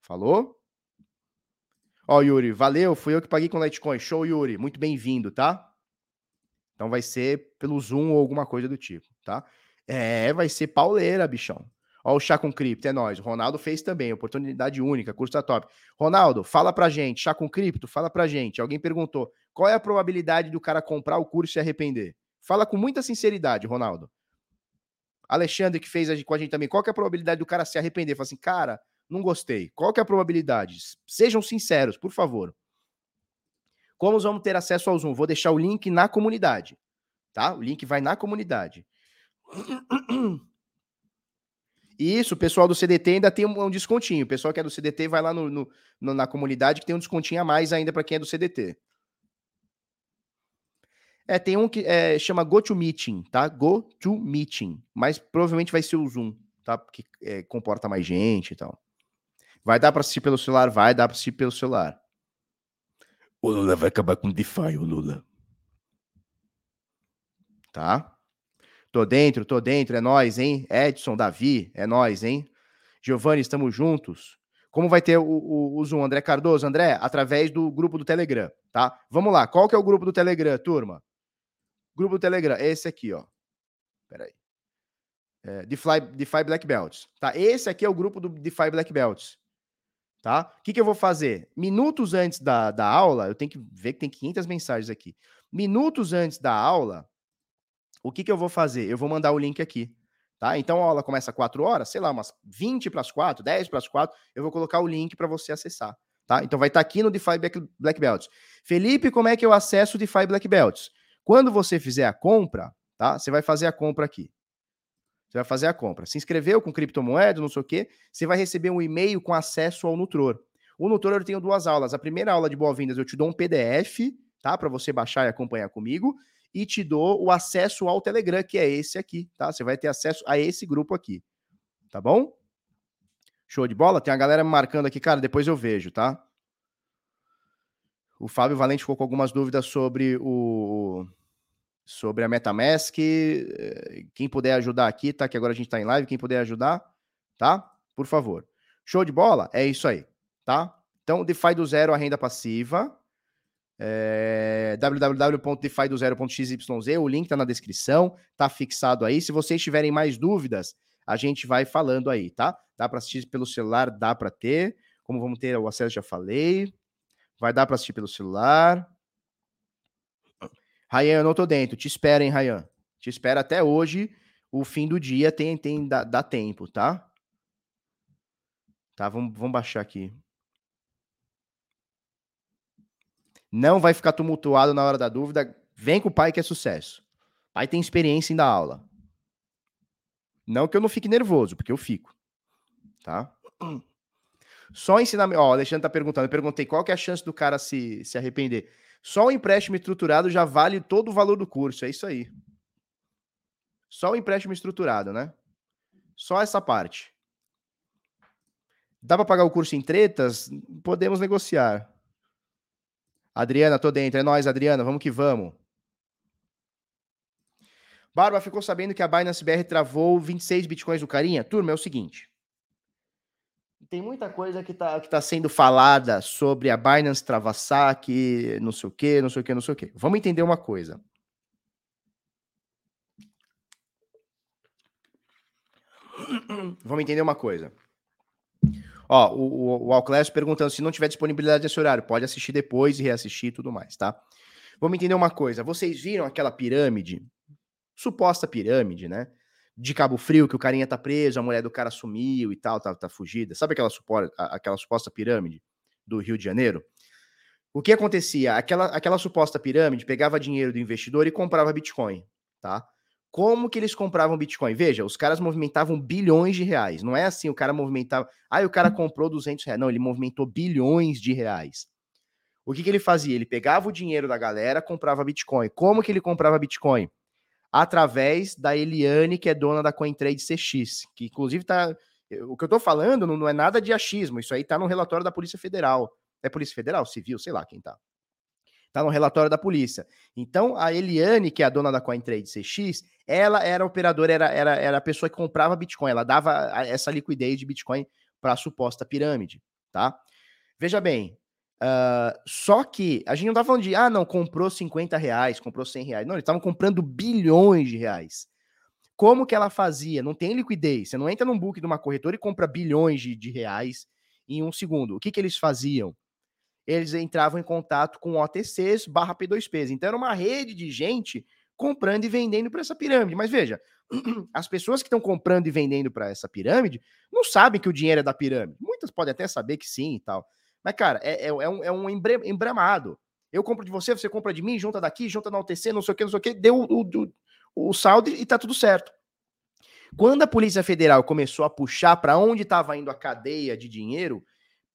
Falou? Ó, Yuri, valeu, fui eu que paguei com Litecoin. Show, Yuri, muito bem-vindo, tá? Então vai ser pelo Zoom ou alguma coisa do tipo, tá? É, vai ser pauleira, bichão. Ó, o chá com cripto, é nóis. O Ronaldo fez também, oportunidade única, curso tá top. Ronaldo, fala pra gente, chá com cripto, fala pra gente. Alguém perguntou, qual é a probabilidade do cara comprar o curso e se arrepender? Fala com muita sinceridade, Ronaldo. Alexandre, que fez com a gente também, qual é a probabilidade do cara se arrepender? Fala assim, cara, não gostei. Qual é a probabilidade? Sejam sinceros, por favor. Como vamos ter acesso ao Zoom? Vou deixar o link na comunidade, tá? O link vai na comunidade. Isso, o pessoal do CDT ainda tem um, descontinho. O pessoal que é do CDT vai lá no, no, na comunidade que tem um descontinho a mais ainda para quem é do CDT. É, tem um que é, chama GoToMeeting, tá? GoToMeeting. Mas provavelmente vai ser o Zoom, tá? Porque é, comporta mais gente e tal. Vai dar para assistir pelo celular? Vai dar para assistir pelo celular. O Lula vai acabar com o DeFi, o Lula. Tá? Tô dentro, tô dentro, é nós, hein? Edson, Davi, é nós, hein? Giovanni, estamos juntos. Como vai ter o, o, o, Zoom, André Cardoso? André, através do grupo do Telegram, tá? Vamos lá, qual que é o grupo do Telegram, turma? Grupo do Telegram, esse aqui, ó. Peraí. É, DeFi, DeFi Black Belts, tá? Esse aqui é o grupo do DeFi Black Belts tá? O que, que eu vou fazer? Minutos antes da, da aula, eu tenho que ver que tem 500 mensagens aqui. Minutos antes da aula, o que, que eu vou fazer? Eu vou mandar o link aqui, tá? Então a aula começa às 4 horas, sei lá, umas 20 para as 4, 10 para as 4, eu vou colocar o link para você acessar, tá? Então vai estar tá aqui no DeFi Black Belts. Felipe, como é que eu acesso o DeFi Black Belts? Quando você fizer a compra, tá? Você vai fazer a compra aqui. Você vai fazer a compra. Se inscreveu com criptomoeda, não sei o quê, você vai receber um e-mail com acesso ao Nutror. O Nutror eu tenho duas aulas. A primeira aula de boas-vindas eu te dou um PDF, tá? Para você baixar e acompanhar comigo. E te dou o acesso ao Telegram, que é esse aqui, tá? Você vai ter acesso a esse grupo aqui. Tá bom? Show de bola? Tem a galera me marcando aqui, cara, depois eu vejo, tá? O Fábio Valente ficou com algumas dúvidas sobre o sobre a MetaMask. Quem puder ajudar aqui, tá? Que agora a gente tá em live. Quem puder ajudar, tá? Por favor. Show de bola? É isso aí, tá? Então, DeFi do zero, a renda passiva. É, www.defidozero.xyz, o link tá na descrição, tá fixado aí. Se vocês tiverem mais dúvidas, a gente vai falando aí, tá? Dá para assistir pelo celular, dá para ter. Como vamos ter o acesso, já falei. Vai dar para assistir pelo celular. Rayan, eu não tô dentro. Te espera, hein, Rayan. Te espera até hoje. O fim do dia tem, tem dá, dá tempo, tá? Tá, vamos, vamos baixar aqui. Não vai ficar tumultuado na hora da dúvida. Vem com o pai que é sucesso. Pai tem experiência em dar aula. Não que eu não fique nervoso, porque eu fico. Tá? *clears throat* Só ensinamento. Ó, o Alexandre tá perguntando. Eu perguntei qual que é a chance do cara se, se arrepender. Só o empréstimo estruturado já vale todo o valor do curso. É isso aí. Só o empréstimo estruturado, né? Só essa parte. Dá para pagar o curso em tretas? Podemos negociar. Adriana, tô dentro. É nós, Adriana. Vamos que vamos. Barba ficou sabendo que a Binance BR travou 26 bitcoins do carinha? Turma, é o seguinte tem muita coisa que está que tá sendo falada sobre a Binance travar saque, não sei o que, não sei o que, não sei o que. Vamos entender uma coisa. Vamos entender uma coisa. Ó, o, o, o perguntando se não tiver disponibilidade desse horário, pode assistir depois e reassistir e tudo mais, tá? Vamos entender uma coisa. Vocês viram aquela pirâmide, suposta pirâmide, né? de Cabo Frio, que o carinha tá preso, a mulher do cara sumiu e tal, tá, tá fugida. Sabe aquela, suposta, aquela suposta pirâmide do Rio de Janeiro? O que acontecia? Aquela, aquela suposta pirâmide pegava dinheiro do investidor e comprava Bitcoin, tá? Como que eles compravam Bitcoin? Veja, os caras movimentavam bilhões de reais. Não é assim, o cara movimentava... Ah, o cara comprou 200 reais. Não, ele movimentou bilhões de reais. O que, que ele fazia? Ele pegava o dinheiro da galera, comprava Bitcoin. Como que ele comprava Bitcoin? através da Eliane, que é dona da CoinTrade CX, que inclusive tá. O que eu tô falando não, não é nada de achismo, isso aí tá no relatório da Polícia Federal. É Polícia Federal? Civil, sei lá quem tá. Tá no relatório da polícia. Então, a Eliane, que é a dona da CoinTrade CX, ela era operadora, era, era, era a pessoa que comprava Bitcoin, ela dava essa liquidez de Bitcoin para a suposta pirâmide, tá? Veja bem, uh, só que a gente não tá falando de, ah, não, comprou 50 reais, comprou 100 reais. Não, eles estavam comprando bilhões de reais. Como que ela fazia? Não tem liquidez. Você não entra num book de uma corretora e compra bilhões de, de reais em um segundo. O que, que eles faziam? Eles entravam em contato com OTCs barra P2Ps. Então era uma rede de gente comprando e vendendo para essa pirâmide. Mas veja, *clears throat* as pessoas que estão comprando e vendendo para essa pirâmide não sabem que o dinheiro é da pirâmide. Muitas podem até saber que sim e tal. Mas, cara, é, é, é um, é um embramado. Eu compro de você, você compra de mim, junta daqui, junta na OTC, não sei o que, não sei o que, deu o, o, o saldo e tá tudo certo. Quando a Polícia Federal começou a puxar para onde estava indo a cadeia de dinheiro,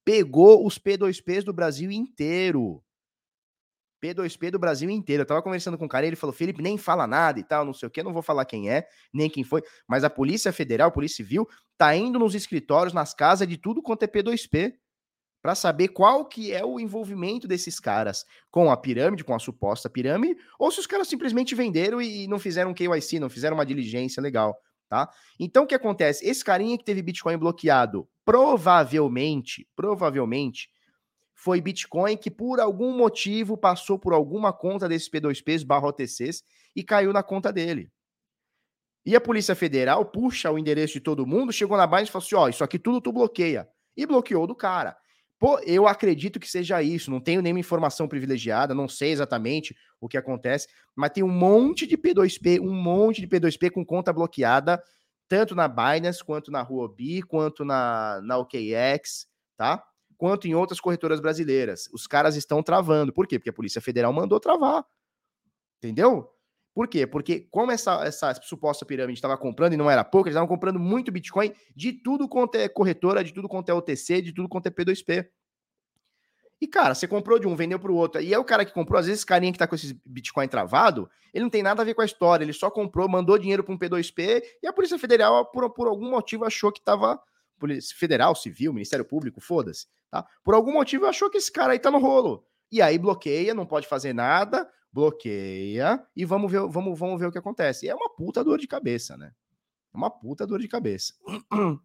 pegou os P2Ps do Brasil inteiro. P2P do Brasil inteiro. Eu tava conversando com um cara, ele falou: Felipe, nem fala nada e tal, não sei o que, não vou falar quem é, nem quem foi, mas a Polícia Federal, a Polícia Civil, tá indo nos escritórios, nas casas de tudo quanto é P2P para saber qual que é o envolvimento desses caras com a pirâmide, com a suposta pirâmide, ou se os caras simplesmente venderam e não fizeram um KYC, não fizeram uma diligência legal, tá? Então o que acontece? Esse carinha que teve Bitcoin bloqueado, provavelmente, provavelmente foi Bitcoin que por algum motivo passou por alguma conta desses P2Ps barra OTCs e caiu na conta dele. E a Polícia Federal puxa o endereço de todo mundo, chegou na base e falou assim: ó, isso aqui tudo tu bloqueia. E bloqueou do cara. Pô, eu acredito que seja isso. Não tenho nenhuma informação privilegiada, não sei exatamente o que acontece, mas tem um monte de P2P, um monte de P2P com conta bloqueada, tanto na Binance, quanto na Huobi, quanto na, na OKX, tá? Quanto em outras corretoras brasileiras. Os caras estão travando. Por quê? Porque a Polícia Federal mandou travar. Entendeu? Por quê? Porque como essa, essa suposta pirâmide estava comprando e não era pouco, eles estavam comprando muito Bitcoin de tudo quanto é corretora, de tudo quanto é OTC, de tudo quanto é P2P. E, cara, você comprou de um, vendeu para o outro. E é o cara que comprou, às vezes, esse carinha que tá com esse Bitcoin travado, ele não tem nada a ver com a história. Ele só comprou, mandou dinheiro para um P2P e a Polícia Federal, por, por algum motivo, achou que estava. Polícia Federal, Civil, Ministério Público, foda-se. Tá? Por algum motivo, achou que esse cara aí tá no rolo. E aí bloqueia, não pode fazer nada, bloqueia e vamos ver, vamos, vamos ver o que acontece. E é uma puta dor de cabeça, né? É uma puta dor de cabeça. *clears throat*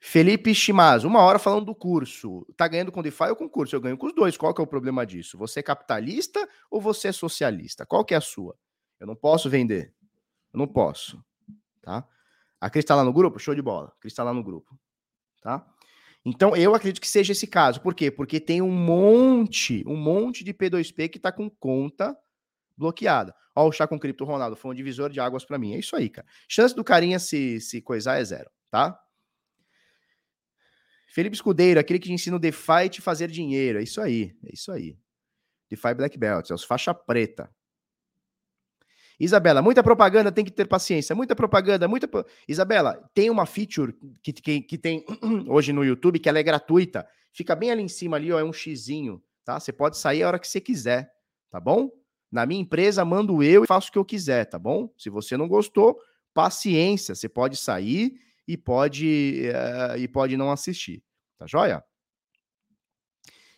Felipe Chimazo, uma hora falando do curso. Tá ganhando com DeFi ou com curso? Eu ganho com os dois. Qual que é o problema disso? Você é capitalista ou você é socialista? Qual que é a sua? Eu não posso vender. Eu não posso. Tá? A Cris tá lá no grupo? Show de bola. A Cris tá lá no grupo. Tá? Então, eu acredito que seja esse caso. Por quê? Porque tem um monte, um monte de P2P que está com conta bloqueada. Ó, o chá com cripto, Ronaldo, foi um divisor de águas para mim. É isso aí, cara. Chance do carinha se, se coisar é zero, tá? Felipe Escudeiro, aquele que ensina o DeFi te fazer dinheiro. É isso aí, é isso aí. DeFi Black Belt, é os faixa preta. Isabela, muita propaganda, tem que ter paciência. Muita propaganda, muita. Isabela, tem uma feature que, que, que tem *clears throat* hoje no YouTube que ela é gratuita. Fica bem ali em cima, ali, ó, é um xizinho, tá? Você pode sair a hora que você quiser, tá bom? Na minha empresa, mando eu e faço o que eu quiser, tá bom? Se você não gostou, paciência, você pode sair e pode, uh, e pode não assistir, tá joia?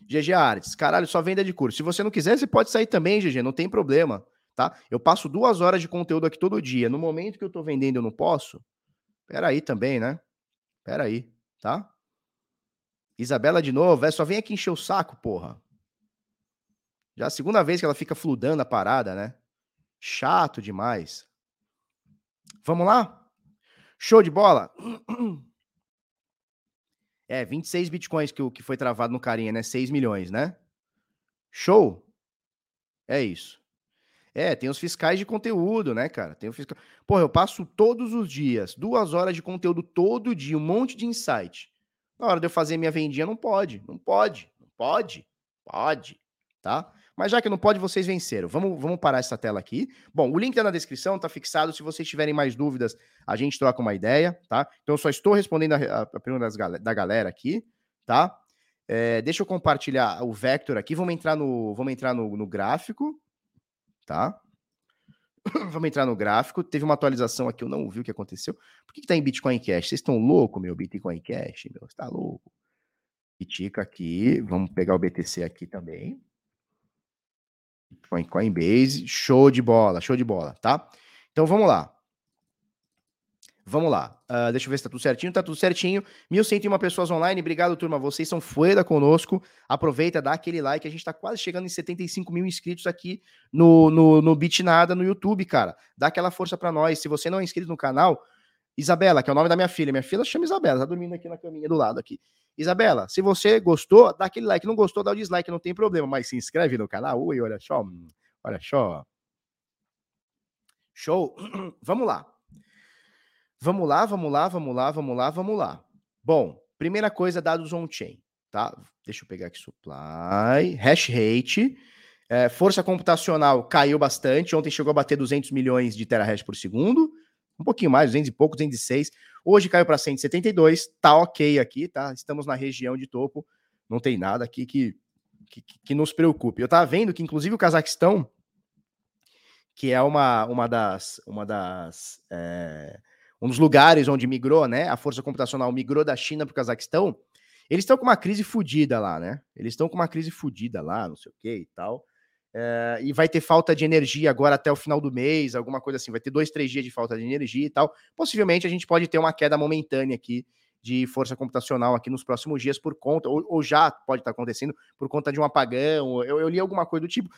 GG Artes, caralho, só venda de curso. Se você não quiser, você pode sair também, GG, não tem problema tá? Eu passo duas horas de conteúdo aqui todo dia. No momento que eu tô vendendo, eu não posso. Peraí também, né? Peraí, tá? Isabela de novo, é só vem aqui encher o saco, porra. Já é a segunda vez que ela fica fludando a parada, né? Chato demais. Vamos lá? Show de bola? *clears throat* É, 26 bitcoins que, que foi travado no carinha, né? 6 milhões, né? Show? É isso. É, tem os fiscais de conteúdo, né, cara? Tem o fiscal. Porra, eu passo todos os dias, duas horas de conteúdo todo dia, um monte de insight. Na hora de eu fazer minha vendinha, não pode. Não pode. Não pode. Pode. Tá? Mas já que não pode, vocês venceram. Vamos, vamos parar essa tela aqui. Bom, o link tá na descrição, tá fixado. Se vocês tiverem mais dúvidas, a gente troca uma ideia, tá? Então, eu só estou respondendo a, a pergunta da galera aqui, tá? É, deixa eu compartilhar o vector aqui. Vamos entrar no, vamos entrar no, no gráfico tá? *coughs* Vamos entrar no gráfico. Teve uma atualização aqui, eu não vi o que aconteceu. Por que, que tá em Bitcoin Cash? Vocês estão loucos, meu? Bitcoin Cash, meu? Você tá louco? Bitica aqui. Vamos pegar o BTC aqui também. Coinbase. Show de bola, show de bola, tá? Então vamos lá. Vamos lá. Uh, deixa eu ver se tá tudo certinho. Tá tudo certinho. 1.101 pessoas online. Obrigado, turma. Vocês são fuera conosco. Aproveita, dá aquele like. A gente tá quase chegando em 75 mil inscritos aqui no, no, no Bitnada, no YouTube, cara. Dá aquela força para nós. Se você não é inscrito no canal, Isabela, que é o nome da minha filha. Minha filha chama Isabela, tá dormindo aqui na caminha do lado aqui. Isabela, se você gostou, dá aquele like. Não gostou, dá o dislike, não tem problema. Mas se inscreve no canal. Ui, olha só. Olha só. Show. *clears throat* Vamos lá. Vamos lá, vamos lá, vamos lá, vamos lá, vamos lá. Bom, primeira coisa, dados on-chain, tá? Deixa eu pegar aqui supply, hash rate, é, força computacional caiu bastante, ontem chegou a bater 200 milhões de terahash por segundo, um pouquinho mais, 200 e pouco, 206. Hoje caiu para 172, tá ok aqui, tá? Estamos na região de topo, não tem nada aqui que, que, que nos preocupe. Eu tava vendo que, inclusive, o Cazaquistão, que é uma, uma das, uma das é, um dos lugares onde migrou, né? A força computacional migrou da China para o Cazaquistão. Eles estão com uma crise fodida lá, né? Eles estão com uma crise fodida lá, não sei o que e tal. É, e vai ter falta de energia agora até o final do mês, alguma coisa assim. Vai ter dois, três dias de falta de energia e tal. Possivelmente a gente pode ter uma queda momentânea aqui de força computacional aqui nos próximos dias por conta, ou, ou já pode estar acontecendo por conta de um apagão. Eu, eu, li alguma coisa do tipo.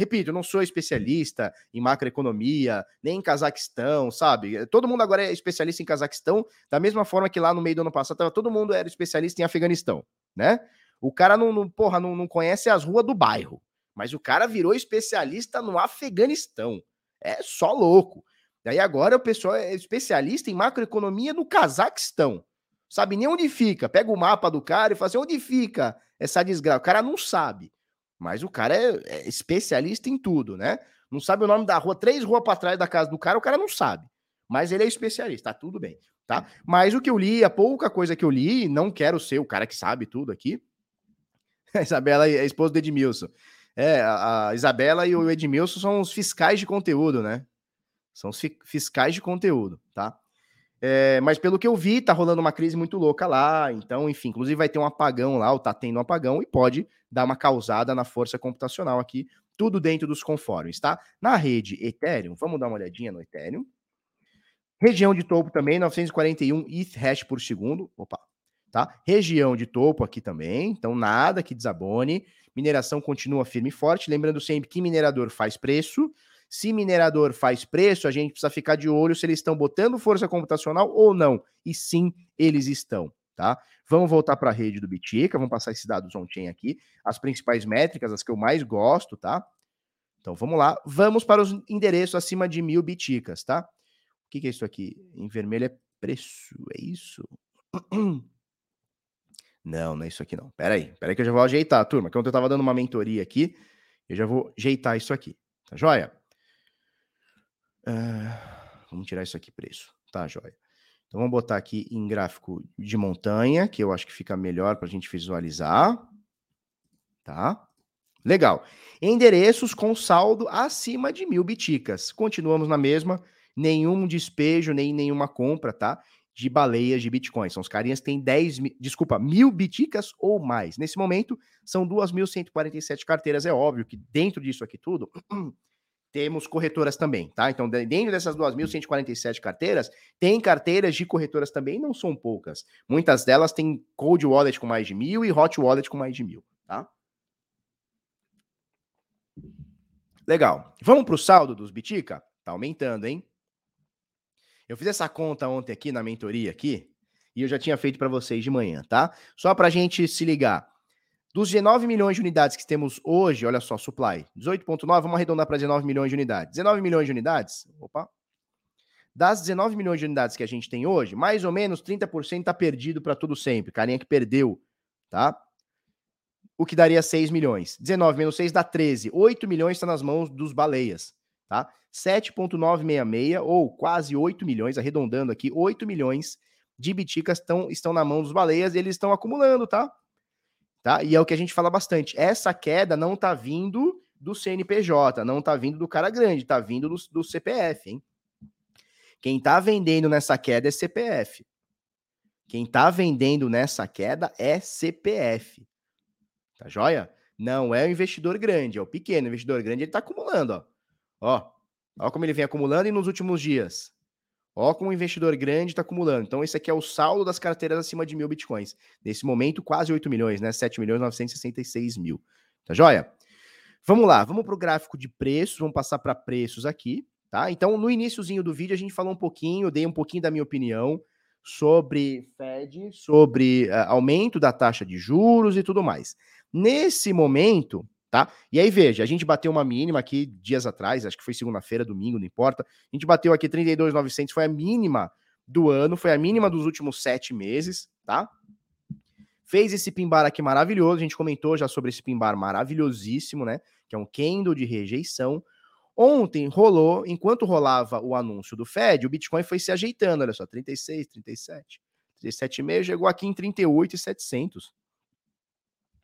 Repito, eu não sou especialista em macroeconomia, nem em Cazaquistão, sabe? Todo mundo agora é especialista em Cazaquistão, da mesma forma que lá no meio do ano passado tava, todo mundo era especialista em Afeganistão, né? O cara não, não porra, não, não conhece as ruas do bairro, mas o cara virou especialista no Afeganistão. É só louco. Daí agora o pessoal é especialista em macroeconomia no Cazaquistão. Sabe nem onde fica. Pega o mapa do cara e fala assim: onde fica essa desgraça? O cara não sabe. Mas o cara é, é especialista em tudo, né? Não sabe o nome da rua, três ruas para trás da casa do cara, o cara não sabe. Mas ele é especialista, tá tudo bem, tá? Mas o que eu li, a pouca coisa que eu li, não quero ser o cara que sabe tudo aqui. *laughs* A Isabela é a esposa do Edmilson. É, a Isabela e o Edmilson são os fiscais de conteúdo, né? São os fiscais de conteúdo, tá? É, mas pelo que eu vi, tá rolando uma crise muito louca lá. Então, enfim, inclusive vai ter um apagão lá, ou tá tendo um apagão, e pode dar uma causada na força computacional aqui, tudo dentro dos conformes, tá? Na rede Ethereum, vamos dar uma olhadinha no Ethereum. Região de topo também, 941 ETH hash por segundo. Opa, tá? Região de topo aqui também, então nada que desabone. Mineração continua firme e forte. Lembrando sempre que minerador faz preço. Se minerador faz preço, a gente precisa ficar de olho se eles estão botando força computacional ou não. E sim, eles estão, tá? Vamos voltar para a rede do Bitica, vamos passar esses dados on-chain aqui, as principais métricas, as que eu mais gosto, tá? Então vamos lá, vamos para os endereços acima de mil biticas, tá? O que, que é isso aqui? Em vermelho é preço, é isso? *clears throat* Não, não é isso aqui não. Pera aí, pera aí que eu já vou ajeitar, turma, que ontem eu estava dando uma mentoria aqui, eu já vou ajeitar isso aqui, tá joia? Uh, vamos tirar isso aqui preço, tá, joia? Então vamos botar aqui em gráfico de montanha, que eu acho que fica melhor para a gente visualizar. Tá? Legal. Endereços com saldo acima de mil biticas. Continuamos na mesma, nenhum despejo, nem nenhuma compra, tá? De baleias de Bitcoin. São os carinhas que têm 10, desculpa, mil biticas ou mais. Nesse momento, são 2.147 carteiras. É óbvio que dentro disso aqui tudo, *clears throat* temos corretoras também, tá? Então, dentro dessas 2.147 carteiras, tem carteiras de corretoras também, não são poucas. Muitas delas têm Cold Wallet com mais de mil e Hot Wallet com mais de mil, tá? Legal. Vamos para o saldo dos Bitica? Tá aumentando, hein? Eu fiz essa conta ontem aqui na mentoria aqui, e eu já tinha feito para vocês de manhã, tá? Só para gente se ligar. Dos 19 milhões de unidades que temos hoje, olha só, supply, 18,9, vamos arredondar para 19 milhões de unidades. 19 milhões de unidades, opa. Das 19 milhões de unidades que a gente tem hoje, mais ou menos 30% está perdido para tudo sempre. Carinha que perdeu, tá? O que daria 6 milhões. 19 menos 6 dá 13. 8 milhões está nas mãos dos baleias, tá? 7,966 ou quase 8 milhões, arredondando aqui, 8 milhões de biticas estão, estão na mão dos baleias e eles estão acumulando, tá? Tá? E é o que a gente fala bastante. Essa queda não tá vindo do CNPJ, não tá vindo do cara grande, tá vindo do, do CPF, hein? Quem tá vendendo nessa queda é CPF. Quem está vendendo nessa queda é CPF. Tá joia? Não é o investidor grande, é o pequeno. O investidor grande ele está acumulando, ó. Ó, ó como ele vem acumulando e nos últimos dias. Ó como o investidor grande está acumulando. Então, esse aqui é o saldo das carteiras acima de mil bitcoins. Nesse momento, quase 8 milhões, né? 7 milhões 966 mil. Tá joia? Vamos lá, vamos para o gráfico de preços, vamos passar para preços aqui, tá? Então, no iníciozinho do vídeo, a gente falou um pouquinho, dei um pouquinho da minha opinião sobre Fed, sobre uh, aumento da taxa de juros e tudo mais. Nesse momento, tá? E aí veja, a gente bateu uma mínima aqui dias atrás, acho que foi segunda-feira, domingo, não importa. A gente bateu aqui 32,900, foi a mínima do ano, foi a mínima dos últimos sete meses, tá? Fez esse pimbar aqui maravilhoso, a gente comentou já sobre esse pimbar maravilhosíssimo, né? Que é um candle de rejeição. Ontem rolou, enquanto rolava o anúncio do Fed, o Bitcoin foi se ajeitando, olha só, 36, 37, 37,5, chegou aqui em 38,700.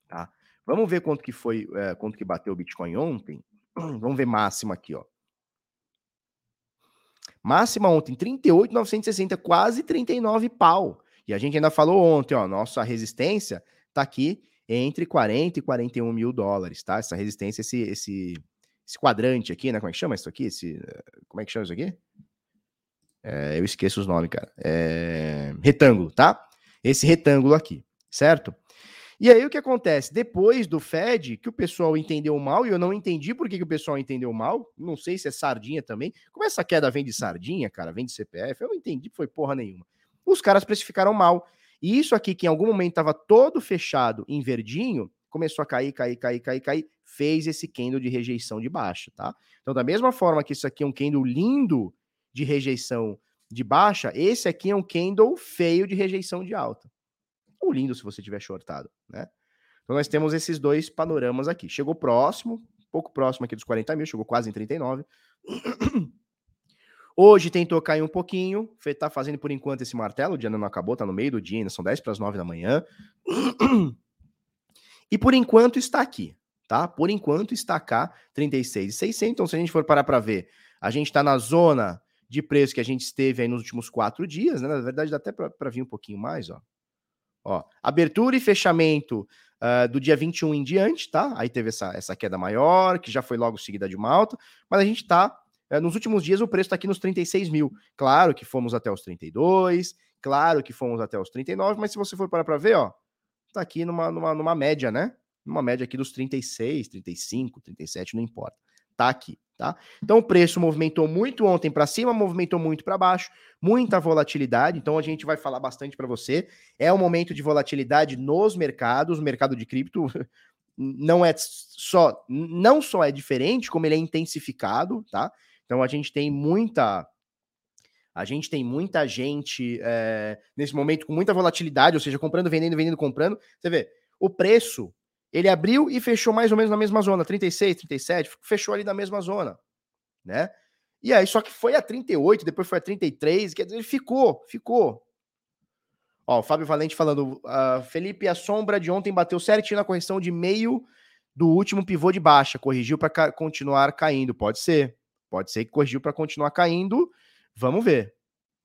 Tá? Vamos ver quanto que foi, é, quanto que bateu o Bitcoin ontem. *clears throat* Vamos ver máxima aqui, ó. Máxima ontem, 38,960, quase 39 pau. E a gente ainda falou ontem, ó, nossa resistência tá aqui entre 40 e 41 mil dólares, tá? Essa resistência, esse, esse esse quadrante aqui, né? Como é que chama isso aqui? Esse, como é que chama isso aqui? É, eu esqueço os nomes, cara. É, retângulo, tá? Esse retângulo aqui, certo? E aí o que acontece? Depois do Fed, que o pessoal entendeu mal, e eu não entendi por que, que o pessoal entendeu mal, não sei se é sardinha também. Como essa queda vem de sardinha, cara, vem de CPF, eu não entendi, foi porra nenhuma. Os caras precificaram mal. E isso aqui, que em algum momento estava todo fechado em verdinho, começou a cair, cair, cair, cair, cair, fez esse candle de rejeição de baixa, tá? Então, da mesma forma que isso aqui é um candle lindo de rejeição de baixa, esse aqui é um candle feio de rejeição de alta. Ou lindo se você tiver shortado, né? Então, nós temos esses dois panoramas aqui. Chegou próximo, pouco próximo aqui dos 40 mil, chegou quase em 39. *clears throat* Hoje tentou cair um pouquinho, tá fazendo por enquanto esse martelo, o dia não acabou, tá no meio do dia, ainda são 10 para as 9 da manhã. *clears throat* E por enquanto está aqui, tá? Por enquanto está cá 36,600. Então, se a gente for parar para ver, a gente está na zona de preço que a gente esteve aí nos últimos quatro dias, né? Na verdade, dá até para vir um pouquinho mais, ó. Ó, abertura e fechamento uh, do dia 21 em diante, tá? Aí teve essa, essa queda maior, que já foi logo seguida de uma alta, mas a gente está uh, nos últimos dias o preço está aqui nos 36 mil. Claro que fomos até os 32, claro que fomos até os 39, mas se você for parar para ver, ó, tá aqui numa, numa, numa média, né? Numa média aqui dos 36, 35, 37, não importa. Tá aqui, tá? Então o preço movimentou muito ontem para cima, movimentou muito para baixo, muita volatilidade. Então a gente vai falar bastante para você. É um momento de volatilidade nos mercados, o mercado de cripto *laughs* não é só não só é diferente, como ele é intensificado, tá? Então a gente tem muita a gente tem muita gente é, nesse momento com muita volatilidade, ou seja, comprando, vendendo, vendendo, comprando. Você vê, o preço, ele abriu e fechou mais ou menos na mesma zona, 36, 37, fechou ali na mesma zona, né? E aí, só que foi a 38, depois foi a 33, quer dizer, ele ficou, ficou. Ó, o Fábio Valente falando, uh, Felipe, a sombra de ontem bateu certinho na correção de meio do último pivô de baixa, corrigiu para ca continuar caindo, pode ser, pode ser que corrigiu para continuar caindo, Vamos ver,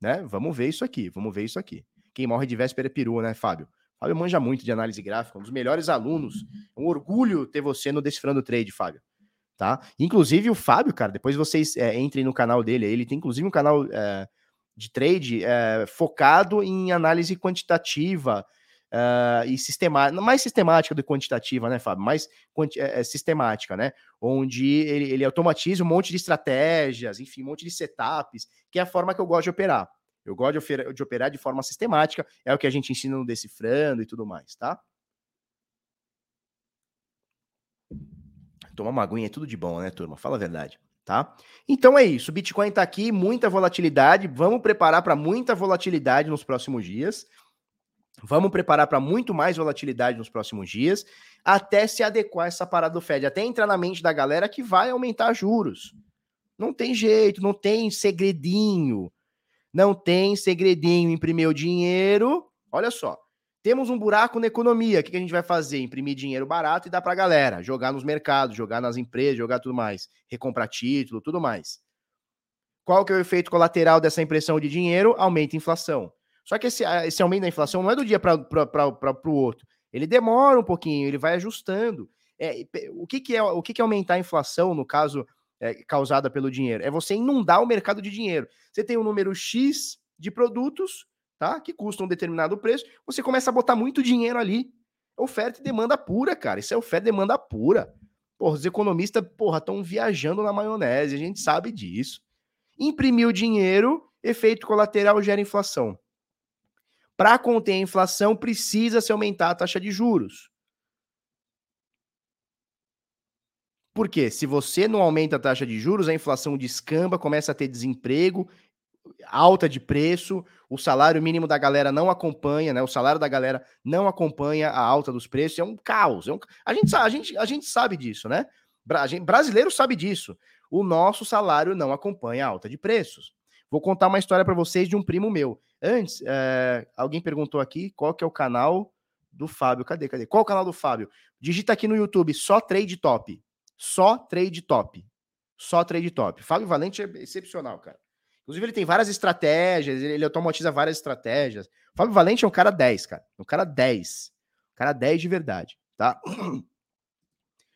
né? Vamos ver isso aqui, vamos ver isso aqui. Quem morre de véspera é peru, né, Fábio? Fábio manja muito de análise gráfica, um dos melhores alunos. É um orgulho ter você no Decifrando Trade, Fábio. Tá? Inclusive o Fábio, cara, depois vocês é, entrem no canal dele, ele tem inclusive um canal é, de trade é, focado em análise quantitativa, uh, e sistemática, mais sistemática do que quantitativa, né, Fábio? Mais é, é, sistemática, né? Onde ele, ele automatiza um monte de estratégias, enfim, um monte de setups, que é a forma que eu gosto de operar. Eu gosto de, operar de forma sistemática, é o que a gente ensina no Decifrando e tudo mais, tá? Tomar uma aguinha é tudo de bom, né, turma? Fala a verdade, tá? Então é isso. O Bitcoin tá aqui, muita volatilidade. Vamos preparar para muita volatilidade nos próximos dias. Vamos preparar para muito mais volatilidade nos próximos dias, até se adequar essa parada do Fed, até entrar na mente da galera que vai aumentar juros. Não tem jeito, não tem segredinho. Não tem segredinho. Imprimir o dinheiro. Olha só. Temos um buraco na economia. O que a gente vai fazer? Imprimir dinheiro barato e dar para a galera. Jogar nos mercados, jogar nas empresas, jogar tudo mais. Recomprar título, tudo mais. Qual que é o efeito colateral dessa impressão de dinheiro? Aumenta a inflação. Só que esse, esse aumento da inflação não é do dia para o outro. Ele demora um pouquinho, ele vai ajustando. É, o que, que é o que, que é aumentar a inflação, no caso, é, causada pelo dinheiro? É você inundar o mercado de dinheiro. Você tem um número X de produtos, tá? Que custam um determinado preço, você começa a botar muito dinheiro ali. Oferta e demanda pura, cara. Isso é oferta e demanda pura. Porra, os economistas, porra, estão viajando na maionese, a gente sabe disso. Imprimiu dinheiro, efeito colateral gera inflação. Para conter a inflação, precisa se aumentar a taxa de juros. Por quê? Se você não aumenta a taxa de juros, a inflação descamba, começa a ter desemprego, alta de preço, o salário mínimo da galera não acompanha, né? O salário da galera não acompanha a alta dos preços, é um caos. É um... A, gente, a, gente, a gente sabe disso, né? Bra... Gente, brasileiro sabe disso. O nosso salário não acompanha a alta de preços. Vou contar uma história para vocês de um primo meu. Antes, é... alguém perguntou aqui qual que é o canal do Fábio. Cadê? Cadê? Qual o canal do Fábio? Digita aqui no YouTube, só Trade Top. Só Trade Top. Só Trade Top. Fábio Valente é excepcional, cara. Inclusive, ele tem várias estratégias, ele, automatiza várias estratégias. Fábio Valente é um cara 10, cara. Um cara 10. Um cara 10 de verdade, tá? *clears throat*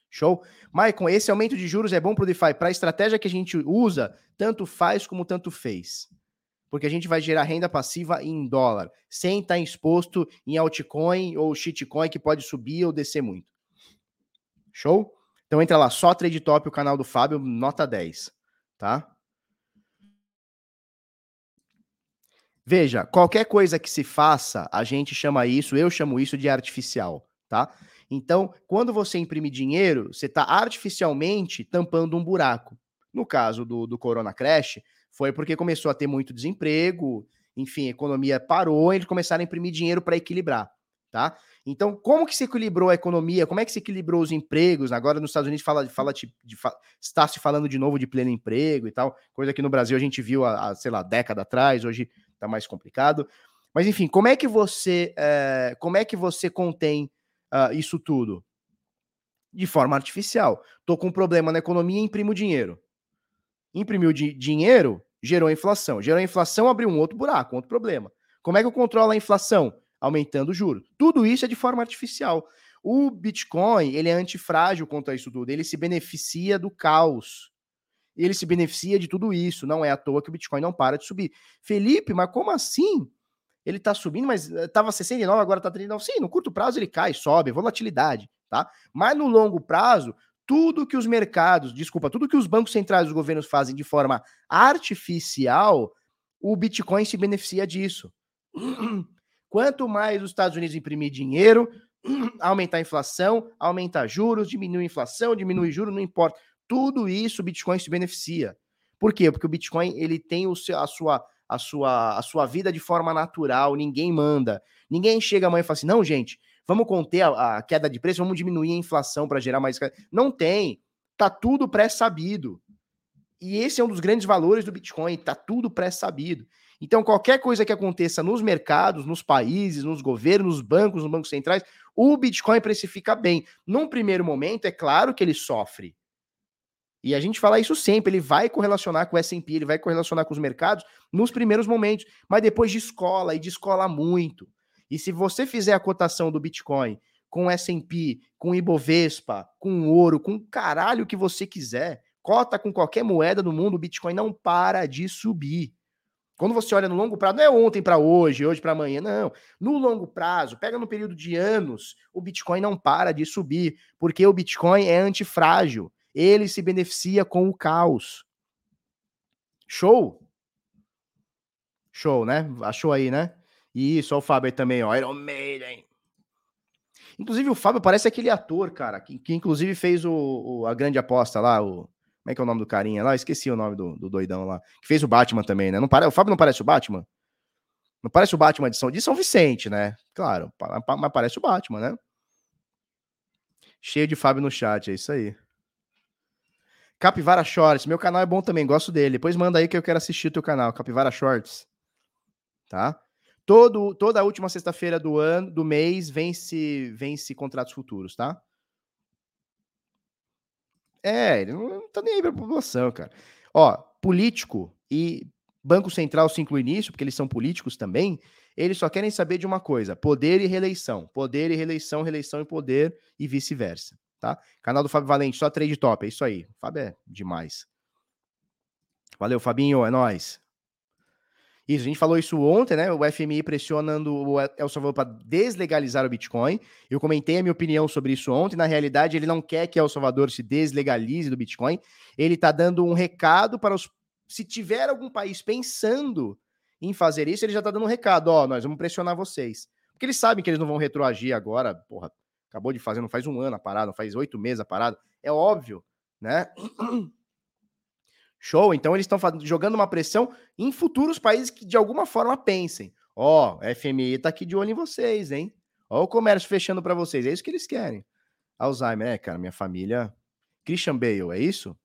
Show? Maicon, esse aumento de juros é bom para o DeFi. Para a estratégia que a gente usa, tanto faz como tanto fez. Porque a gente vai gerar renda passiva em dólar, sem estar tá exposto em altcoin ou shitcoin que pode subir ou descer muito. Show? Então entra lá, só Trade Top, o canal do Fábio, nota 10, tá? Veja, qualquer coisa que se faça, a gente chama isso, eu chamo isso de artificial, tá? Então, quando você imprime dinheiro, você está artificialmente tampando um buraco. No caso do, do Corona Crash, foi porque começou a ter muito desemprego, enfim, a economia parou, eles começaram a imprimir dinheiro para equilibrar, tá? Então, como que se equilibrou a economia? Como é que se equilibrou os empregos? Agora nos Estados Unidos fala, fala de, de, está se falando de novo de pleno emprego e tal, coisa que no Brasil a gente viu há, há sei lá, década atrás, hoje tá mais complicado. Mas enfim, como é que você é, como é que você contém uh, isso tudo? De forma artificial. Tô com um problema na economia, imprimo dinheiro. Imprimiu di dinheiro, gerou inflação. Gerou inflação, abriu um outro buraco, um outro problema. Como é que eu controlo a inflação? Aumentando o juro. Tudo isso é de forma artificial. O Bitcoin, ele é antifrágil contra isso tudo. Ele se beneficia do caos ele se beneficia de tudo isso. Não é à toa que o Bitcoin não para de subir. Felipe, mas como assim? Ele tá subindo, mas eh, 69, agora tá 39. Sim, no curto prazo ele cai, sobe, volatilidade, tá? Mas no longo prazo, tudo que os mercados, desculpa, tudo que os bancos centrais dos governos fazem de forma artificial, o Bitcoin se beneficia disso. *clears throat* Quanto mais os Estados Unidos imprimir dinheiro, *clears throat* aumentar a inflação, aumentar juros, diminuir a inflação, diminuir juros, não importa. Tudo isso o Bitcoin se beneficia. Por quê? Porque o Bitcoin ele tem o seu, a, sua, a, sua, a sua vida de forma natural, ninguém manda. Ninguém chega amanhã e fala assim: não, gente, vamos conter a, a queda de preço, vamos diminuir a inflação para gerar mais. Não tem. Tá tudo pré-sabido. E esse é um dos grandes valores do Bitcoin, tá tudo pré-sabido. Então, qualquer coisa que aconteça nos mercados, nos países, nos governos, nos bancos, nos bancos centrais, o Bitcoin precifica bem. Num primeiro momento, é claro que ele sofre. E a gente fala isso sempre, ele vai correlacionar com o S&P, ele vai correlacionar com os mercados nos primeiros momentos, mas depois de escola e de escola muito. E se você fizer a cotação do Bitcoin com S&P, com Ibovespa, com ouro, com caralho que você quiser, cota com qualquer moeda do mundo, o Bitcoin não para de subir. Quando você olha no longo prazo, não é ontem para hoje, hoje para amanhã, não. No longo prazo, pega no período de anos, o Bitcoin não para de subir, porque o Bitcoin é antifrágil ele se beneficia com o caos. Show? Show, né? Achou aí, né? Isso, ó, o Fábio aí também, ó. Iron Maiden. Inclusive, o Fábio parece aquele ator, cara, que, que inclusive fez o, o, a grande aposta lá, o. Como é que é o nome do carinha lá? Esqueci o nome do, do doidão lá. Que fez o Batman também, né? Não pare... O Fábio não parece o Batman? Não parece o Batman de São, de São Vicente, né? Claro, mas parece o Batman, né? Cheio de Fábio no chat, é isso aí. Capivara Shorts, meu canal é bom também, gosto dele. Depois manda aí que eu quero assistir o teu canal, Capivara Shorts. Tá? Todo, toda a última sexta-feira do ano, do mês, vence, vence contratos futuros, tá? É, ele não tá nem aí pra população, cara. Ó, político e Banco Central se inclui nisso, porque eles são políticos também, eles só querem saber de uma coisa: poder e reeleição. Poder e reeleição, reeleição e poder e vice-versa, tá? Canal do Fábio Valente, só trade top, é isso aí. Fábio é demais. Valeu, Fabinho, é nóis. Isso, a gente falou isso ontem, né? O FMI pressionando o El Salvador para deslegalizar o Bitcoin. Eu comentei a minha opinião sobre isso ontem. Na realidade, ele não quer que El Salvador se deslegalize do Bitcoin. Ele está dando um recado para os. Se tiver algum país pensando em fazer isso, ele já está dando um recado: ó, nós vamos pressionar vocês. Porque eles sabem que eles não vão retroagir agora. Porra, acabou de fazer, não faz um ano a parada, não faz oito meses a parada. É óbvio, né? Show? Então eles estão jogando uma pressão em futuros países que de alguma forma pensem: ó, oh, FMI tá aqui de olho em vocês, hein? Ó, o comércio fechando para vocês. É isso que eles querem. Alzheimer, é, cara, minha família. Christian Bale, é isso?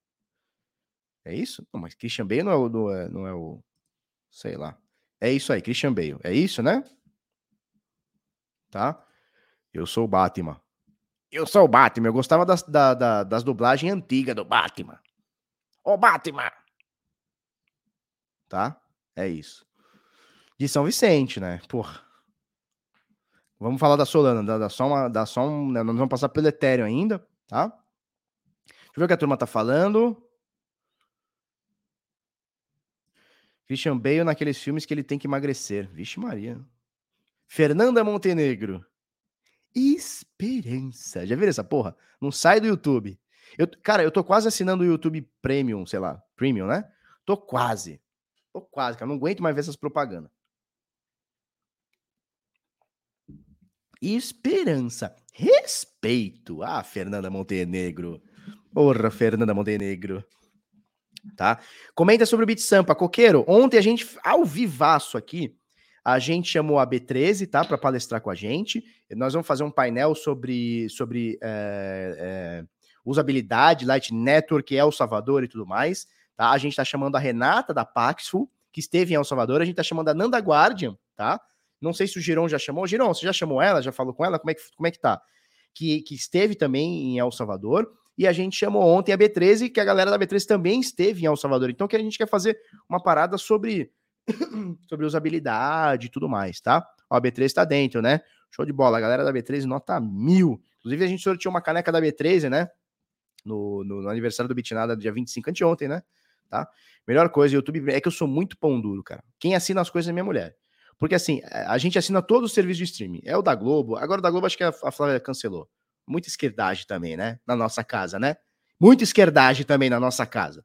É isso? Não, mas Christian Bale não é o. Não é, não é o sei lá. É isso aí, Christian Bale. É isso, né? Tá? Eu sou o Batman. Eu sou o Batman. Eu gostava das, da, da, das dublagens antigas do Batman. Ô, Batman! Tá? É isso. De São Vicente, né? Porra. Vamos falar da Solana, dá, dá só uma, dá só um, né? nós vamos passar pelo Ethereum ainda, tá? Deixa eu ver o que a turma tá falando. Christian Bale naqueles filmes que ele tem que emagrecer. Vixe Maria. Fernanda Montenegro. Esperança. Já viram essa porra? Não sai do YouTube. Eu, cara, eu tô quase assinando o YouTube Premium, sei lá, Premium, né? Tô quase. Tô quase, cara. Não aguento mais ver essas propagandas. Esperança. Respeito. Ah, Fernanda Montenegro. Porra, Fernanda Montenegro. Tá? Comenta sobre o Bit Sampa. Coqueiro, ontem a gente, ao vivaço aqui, a gente chamou a B13, tá? Para palestrar com a gente. Nós vamos fazer um painel sobre, sobre é, é, usabilidade, Light Network, El Salvador e tudo mais. Tá? A gente está chamando a Renata da Paxful, que esteve em El Salvador. A gente está chamando a Nanda Guardian, tá? Não sei se o Giron já chamou. Giron, você já chamou ela? Já falou com ela? Como é que, como é que tá? Que, que esteve também em El Salvador. E a gente chamou ontem a B13, que a galera da B13 também esteve em El Salvador. Então, que a gente quer fazer uma parada sobre, *coughs* sobre usabilidade e tudo mais, tá? Ó, a B13 está dentro, né? Show de bola. A galera da B13 nota mil. Inclusive, a gente sorteou uma caneca da B13, né? No, no, no aniversário do Bitnada, dia 25, anteontem, né? Tá? Melhor coisa, YouTube é que eu sou muito pão duro, cara. Quem assina as coisas é minha mulher. Porque assim, a gente assina todos os serviços de streaming. É o da Globo. Agora o da Globo acho que a, Flávia cancelou. Muita esquerdagem também, né? Na nossa casa, né? Muita esquerdagem também na nossa casa.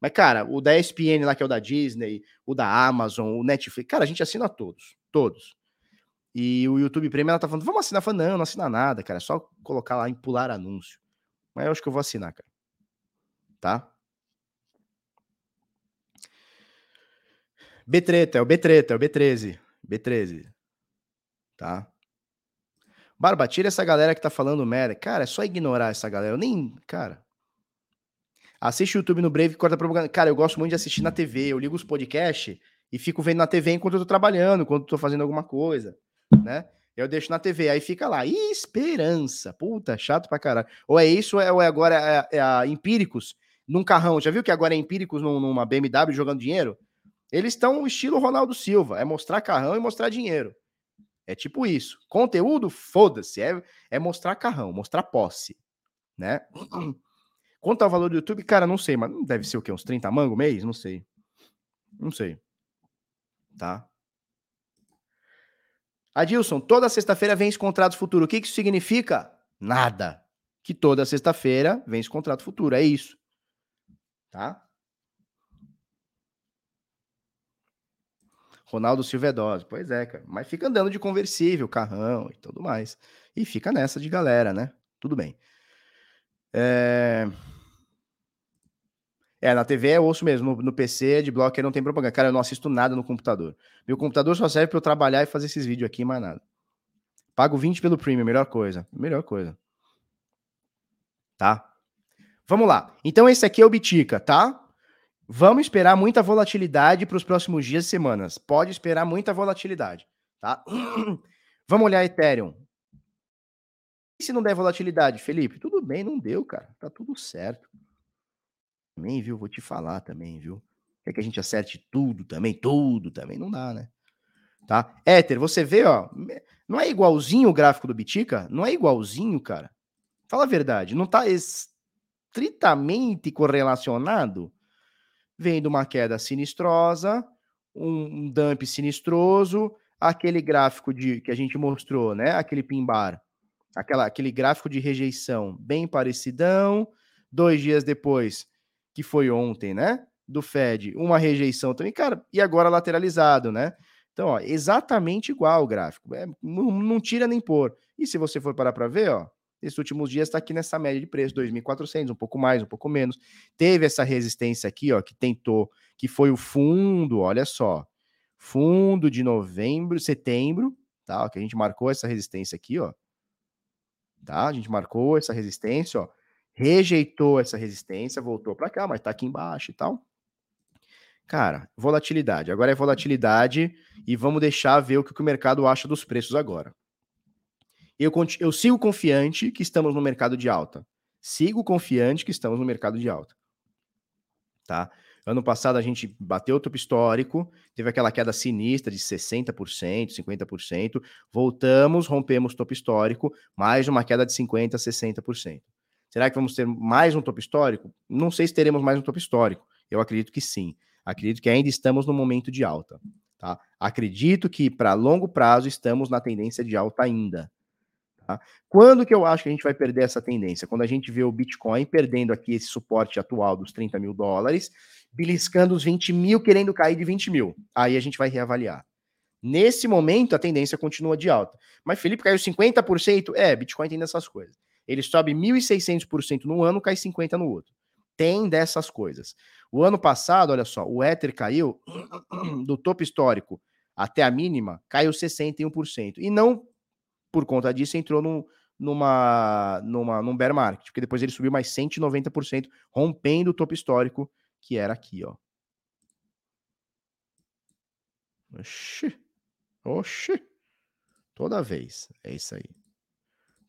Mas, cara, o da ESPN lá, que é o da Disney, o da Amazon, o Netflix, cara, a gente assina todos. Todos. E o YouTube Premium, ela tá falando, vamos assinar? Falando, não, não assina nada, cara. É só colocar lá em pular anúncio. Mas eu acho que eu vou assinar, cara. Tá? B-treta, é o B-treta, é o B13. B13. Tá? Barba, tira essa galera que tá falando merda. Cara, é só ignorar essa galera. Eu nem. Cara. Assiste o YouTube no Brave e corta propaganda. Cara, eu gosto muito de assistir na TV. Eu ligo os podcasts e fico vendo na TV enquanto eu tô trabalhando, enquanto eu tô fazendo alguma coisa, né? Eu deixo na TV, aí fica lá, esperança. Puta, chato pra caralho. Ou é isso, ou é agora é, é Empíricos num carrão. Já viu que agora é Empíricos numa BMW jogando dinheiro? Eles estão estilo Ronaldo Silva, é mostrar carrão e mostrar dinheiro. É tipo isso. Conteúdo, foda-se, é, é mostrar carrão, mostrar posse, né? *clears throat* Quanto ao valor do YouTube, cara, não sei, mas deve ser o quê? Uns 30 mango mês? Não sei. Não sei. Tá? Adilson, toda sexta-feira vence contrato futuro. O que isso significa? Nada. Que toda sexta-feira vence contrato futuro. É isso. Tá? Ronaldo Silva é dose. Pois é, cara. Mas fica andando de conversível, carrão e tudo mais. E fica nessa de galera, né? Tudo bem. É... É, na TV é osso mesmo. No, no PC de blocker não tem propaganda. Cara, eu não assisto nada no computador. Meu computador só serve para eu trabalhar e fazer esses vídeos aqui, mais nada. Pago 20 pelo premium, melhor coisa. Melhor coisa. Tá? Vamos lá. Então esse aqui é o Bitica, tá? Vamos esperar muita volatilidade para os próximos dias e semanas. Pode esperar muita volatilidade, tá? *clears throat* Vamos olhar Ethereum. E se não der volatilidade, Felipe? Tudo bem, não deu, cara. Tá tudo certo também, viu? Vou te falar também, viu? Quer que a gente acerte tudo também? Tudo também? Não dá, né? Tá? Éter, você vê, ó, não é igualzinho o gráfico do Bitica? Não é igualzinho, cara? Fala a verdade, não tá estritamente correlacionado? Vem de uma queda sinistrosa, um, dump sinistroso, aquele gráfico de que a gente mostrou, né? Aquele pin bar, aquela, aquele gráfico de rejeição bem parecidão. Dois dias depois, que foi ontem, né? Do Fed, uma rejeição também, cara, e agora lateralizado, né? Então, ó, exatamente igual o gráfico. É, não, não, tira nem pôr. E se você for parar para ver, ó, esses últimos dias está aqui nessa média de preço, 2.400, um pouco mais, um pouco menos. Teve essa resistência aqui, ó, que tentou, que foi o fundo, olha só, fundo de novembro, setembro, tá? Que a gente marcou essa resistência aqui, ó. Tá? A gente marcou essa resistência, ó. Rejeitou essa resistência, voltou para cá, mas tá aqui embaixo e tal. Cara, volatilidade. Agora é volatilidade e vamos deixar ver o que o mercado acha dos preços agora. Eu, eu sigo confiante que estamos no mercado de alta. Sigo confiante que estamos no mercado de alta. Tá? Ano passado a gente bateu o topo histórico, teve aquela queda sinistra de 60%, 50%. Voltamos, rompemos topo histórico, mais uma queda de 50%, 60%. Será que vamos ter mais um topo histórico? Não sei se teremos mais um topo histórico. Eu acredito que sim. Acredito que ainda estamos no momento de alta. Tá? Acredito que para longo prazo estamos na tendência de alta ainda. Tá? Quando que eu acho que a gente vai perder essa tendência? Quando a gente vê o Bitcoin perdendo aqui esse suporte atual dos 30 mil dólares, beliscando os 20 mil, querendo cair de 20 mil. Aí a gente vai reavaliar. Nesse momento, a tendência continua de alta. Mas, Felipe, caiu 50%? É, Bitcoin tem dessas coisas. Ele sobe 1.600% no ano, cai 50% no outro. Tem dessas coisas. O ano passado, olha só, o Ether caiu *clears throat* do topo histórico até a mínima, caiu 61%. E não por conta disso, entrou num, numa, numa, num bear market, porque depois ele subiu mais 190%, rompendo o topo histórico, que era aqui, ó. Oxi. Oxi. Toda vez. É isso aí.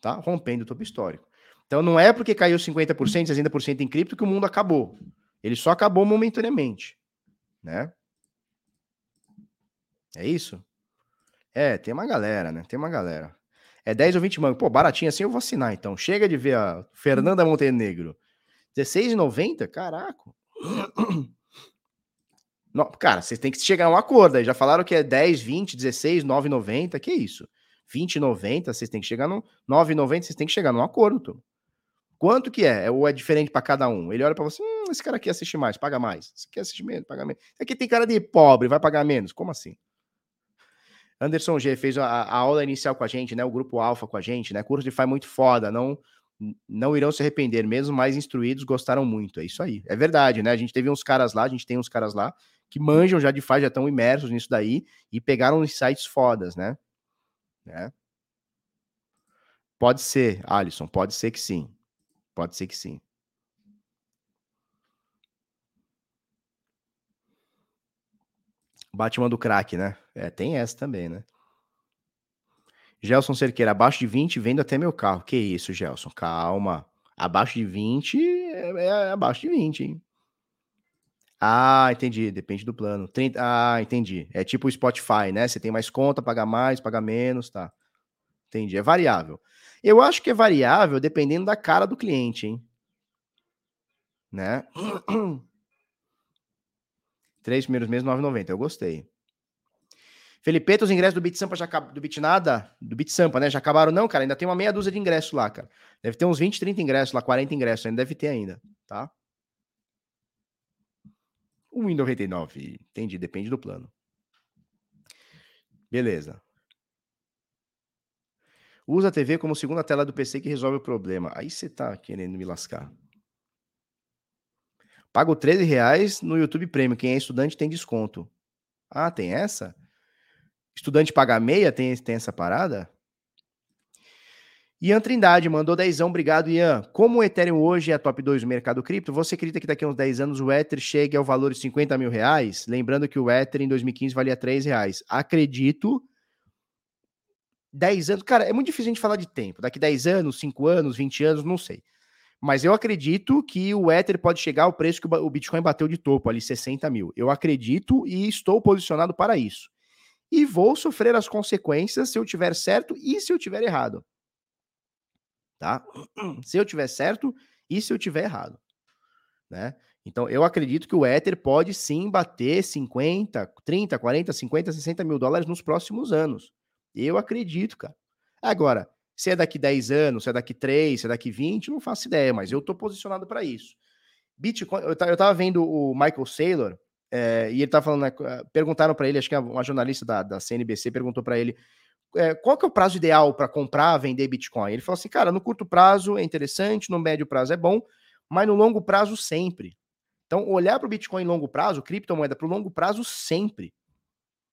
Tá? Rompendo o topo histórico. Então não é porque caiu 50%, 60% em cripto que o mundo acabou. Ele só acabou momentaneamente, né? É isso? É, tem uma galera, né? Tem uma galera. É 10 ou 20 mangos. Pô, baratinho assim eu vou assinar, então. Chega de ver a Fernanda Montenegro. R$16,90? Caraca. *clears throat* Não, cara, vocês têm que chegar a um acordo aí. Já falaram que é 10, 20, 16, 9,90. Que isso? 20,90, vocês têm que chegar no 9,90, vocês têm que chegar num acordo, tô. Quanto que é? Ou é diferente para cada um? Ele olha para você, hum, esse cara aqui assiste mais, paga mais. Esse aqui assiste menos, paga menos. Aqui tem cara de pobre, vai pagar menos. Como assim? Anderson G fez a, a, aula inicial com a gente, né? O grupo Alfa com a gente, né? Curso de FI muito foda, não não irão se arrepender, mesmo mais instruídos gostaram muito. É isso aí. É verdade, né? A gente teve uns caras lá, a gente tem uns caras lá que manjam já de FI, já estão imersos nisso daí e pegaram insights fodas, né? Né? Pode ser, Alisson, pode ser que sim. Pode ser que sim. Batman do crack, né? É, tem essa também, né? Gelson Cerqueira, abaixo de 20, vendo até meu carro. Que isso, Gelson? Calma. Abaixo de 20 é, é abaixo de 20, hein? Ah, entendi. Depende do plano. 30... Ah, entendi. É tipo o Spotify, né? Você tem mais conta, paga mais, paga menos, tá? Entendi. É variável. Eu acho que é variável dependendo da cara do cliente, hein? Né? *clears throat* Três primeiros meses, 9,90. Eu gostei. Felipe, os ingressos do Bit Sampa já do Bit Nada, do Bit Sampa, né? Já acabaram, não, cara. Ainda tem uma meia dúzia de ingressos lá, cara. Deve ter uns 20, 30 ingressos lá, 40 ingressos, ainda deve ter ainda, tá? 1,99. Entendi, depende do plano. Beleza. Usa a TV como segunda tela do PC que resolve o problema. Aí você tá querendo me lascar. Pago 13 reais no YouTube Premium. Quem é estudante tem desconto. Ah, tem essa? Estudante paga meia? Tem, tem essa parada? Ian Trindade mandou 10, obrigado, Ian. Como o Ethereum hoje é a top 2 do mercado cripto, você acredita que daqui a uns 10 anos o Ether chegue ao valor de 50 mil reais? Lembrando que o Ether em 2015 valia 3 reais. Acredito. 10 anos, cara, é muito difícil a gente falar de tempo. Daqui 10 anos, 5 anos, 20 anos, não sei. Mas eu acredito que o Ether pode chegar ao preço que o Bitcoin bateu de topo, ali 60 mil. Eu acredito e estou posicionado para isso. e vou sofrer as consequências se eu tiver certo e se eu tiver errado. Tá? Se eu tiver certo e se eu tiver errado, né? Então, eu acredito que o Ether pode sim bater 50, 30, 40, 50, 60 mil dólares nos próximos anos. Eu acredito, cara. Agora, se é daqui 10 anos, se é daqui 3, se é daqui 20, não faço ideia, mas eu tô posicionado para isso. Bitcoin, eu, tava vendo o Michael Saylor, é, e ele tava falando, né, perguntaram para ele, acho que uma jornalista da, da CNBC perguntou para ele é, qual que é o prazo ideal para comprar, vender Bitcoin? Ele falou assim, cara, no curto prazo é interessante, no médio prazo é bom, mas no longo prazo sempre. Então, olhar para o Bitcoin longo prazo, criptomoeda para o longo prazo sempre.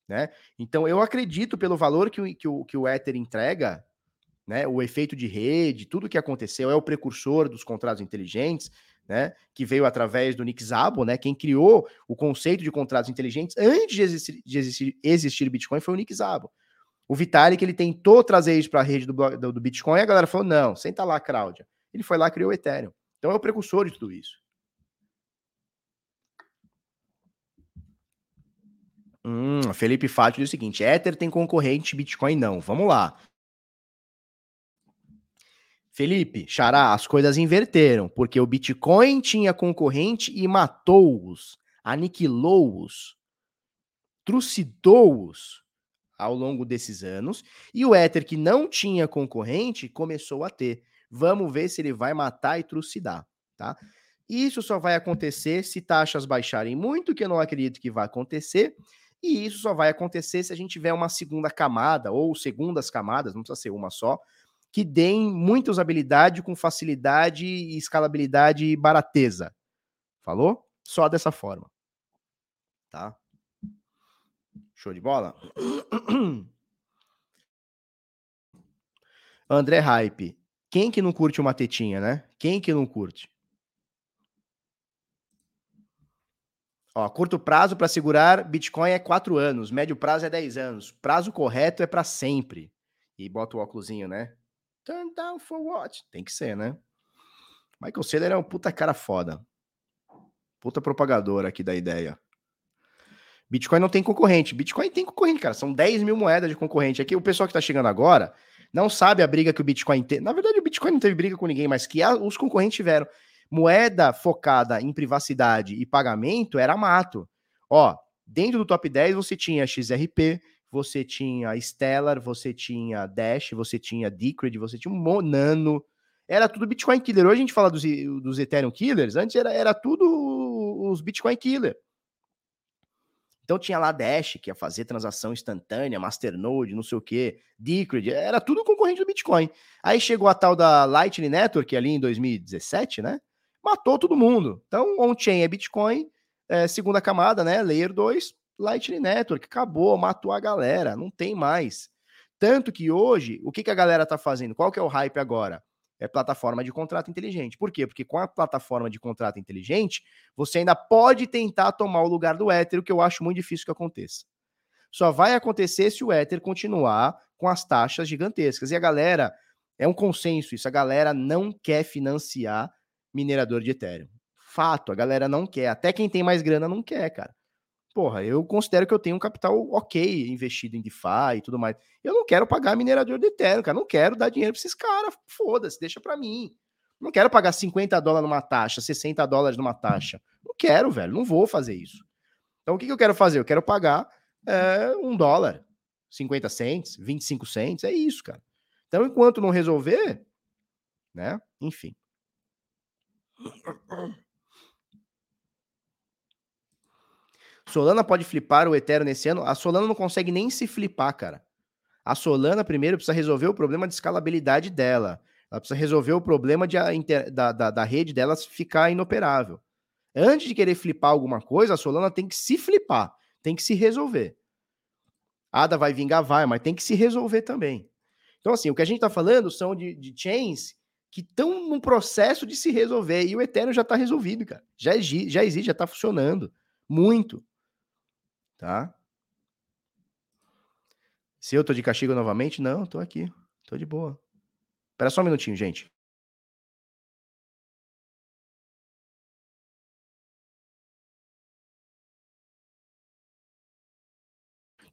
Né? Então, eu acredito pelo valor que o, que o, que o Ether entrega, né, o efeito de rede, tudo que aconteceu, é o precursor dos contratos inteligentes, né, que veio através do Nick Szabo, né, quem criou o conceito de contratos inteligentes antes de existir, de existir, existir Bitcoin foi o Nick Szabo. O Vitalik, ele tentou trazer isso para a rede do, do, do, Bitcoin e a galera falou, não, senta lá, Cláudia. Ele foi lá e criou o Ethereum. Então é o precursor de tudo isso. Hum, Felipe Fátio diz o seguinte: Ether tem concorrente, Bitcoin não. Vamos lá. Felipe, Xará, as coisas inverteram, porque o Bitcoin tinha concorrente e matou-os, aniquilou-os, trucidou-os ao longo desses anos, e o Ether, que não tinha concorrente, começou a ter. Vamos ver se ele vai matar e trucidar, tá? Isso só vai acontecer se taxas baixarem muito, que eu não acredito que vai acontecer, e isso só vai acontecer se a gente tiver uma segunda camada, ou segundas camadas, não precisa ser uma só, que deem muita usabilidade com facilidade escalabilidade e barateza. Falou? Só dessa forma. Tá? Show de bola? André Hype. Quem que não curte uma tetinha, né? Quem que não curte? Ó, curto prazo para segurar Bitcoin é 4 anos, médio prazo é 10 anos, prazo correto é para sempre. E bota o óculosinho, né? Turn down for what? Tem que ser, né? Michael Saylor é um puta cara foda. Puta propagador aqui da ideia. Bitcoin não tem concorrente. Bitcoin tem concorrente, cara. São 10 mil moedas de concorrente. Aqui o pessoal que tá chegando agora não sabe a briga que o Bitcoin tem. Na verdade, o Bitcoin não teve briga com ninguém, mas que os concorrentes tiveram moeda focada em privacidade e pagamento era mato. Ó, dentro do top 10 você tinha XRP, você tinha Stellar, você tinha Dash, você tinha Decred, você tinha Monano. Era tudo Bitcoin Killer. Hoje a gente fala dos, dos Ethereum Killers, antes era, era tudo os Bitcoin Killer. Então tinha lá Dash, que ia fazer transação instantânea, Masternode, não sei o que, Decred, era tudo concorrente do Bitcoin. Aí chegou a tal da Lightning Network ali em 2017, né? matou todo mundo. Então, on-chain é Bitcoin, é, segunda camada, né? Layer 2, Lightning Network, acabou, matou a galera, não tem mais. Tanto que hoje, o que, que a galera tá fazendo? Qual que é o hype agora? É plataforma de contrato inteligente. Por quê? Porque com a plataforma de contrato inteligente, você ainda pode tentar tomar o lugar do Ether, o que eu acho muito difícil que aconteça. Só vai acontecer se o Ether continuar com as taxas gigantescas. E a galera, é um consenso isso, a galera não quer financiar minerador de Ethereum. Fato, a galera não quer. Até quem tem mais grana não quer, cara. Porra, eu considero que eu tenho um capital ok investido em DeFi e tudo mais. Eu não quero pagar minerador de Ethereum, cara. Não quero dar dinheiro pra esses caras. Foda-se, deixa pra mim. Não quero pagar 50 dólares numa taxa, 60 dólares numa taxa. Não quero, velho. Não vou fazer isso. Então, o que, que eu quero fazer? Eu quero pagar é, um dólar, 50 cents, 25 cents. É isso, cara. Então, enquanto não resolver, né? Enfim. Solana pode flipar o Ethereum nesse ano? A Solana não consegue nem se flipar, cara. A Solana, primeiro, precisa resolver o problema de escalabilidade dela. Ela precisa resolver o problema de a, da, da, da rede dela ficar inoperável. Antes de querer flipar alguma coisa, a Solana tem que se flipar, tem que se resolver. Ada vai vingar, vai, mas tem que se resolver também. Então, assim, o que a gente está falando são de, de chains que estão num processo de se resolver. E o Ethereum já está resolvido, cara. Já, já existe, já está funcionando. Muito. Tá? Se eu tô de castigo novamente, não, tô aqui. Tô de boa. Espera só um minutinho, gente.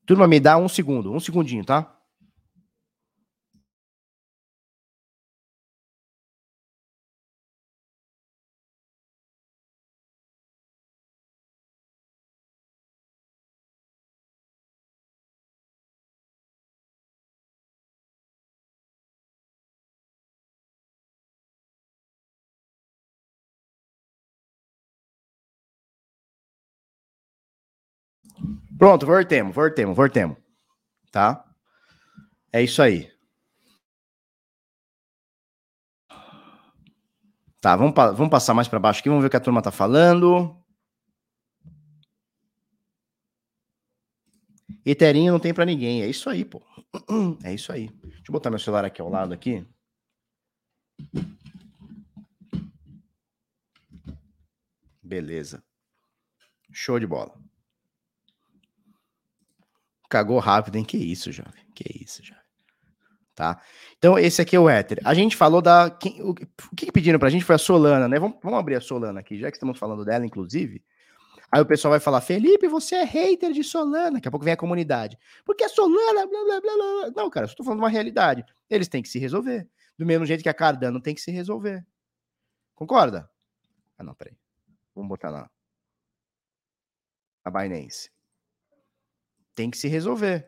Turma, me dá um segundo, um segundinho, tá? Pronto, voltemos, voltemos, voltemos. Tá? É isso aí. Tá, vamos, vamos passar mais para baixo aqui, vamos ver o que a turma tá falando. Eterinho não tem para ninguém, é isso aí, pô. *clears throat* É isso aí. Deixa eu botar meu celular aqui ao lado aqui. Beleza. Show de bola. Cagou rápido, hein? Que isso, jovem. Que isso, jovem. Tá? Então, esse aqui é o éter. A gente falou da. O, que pediram pra gente foi a Solana, né? Vamos, vamos abrir a Solana aqui, já que estamos falando dela, inclusive. Aí o pessoal vai falar, Felipe, você é hater de Solana. Daqui a pouco vem a comunidade. Porque a Solana, blá, blá, blá, blá. Não, cara, eu estou falando uma realidade. Eles têm que se resolver. Do mesmo jeito que a Cardano tem que se resolver. Concorda? Ah, não, peraí. Vamos botar lá. A Binance tem que se resolver.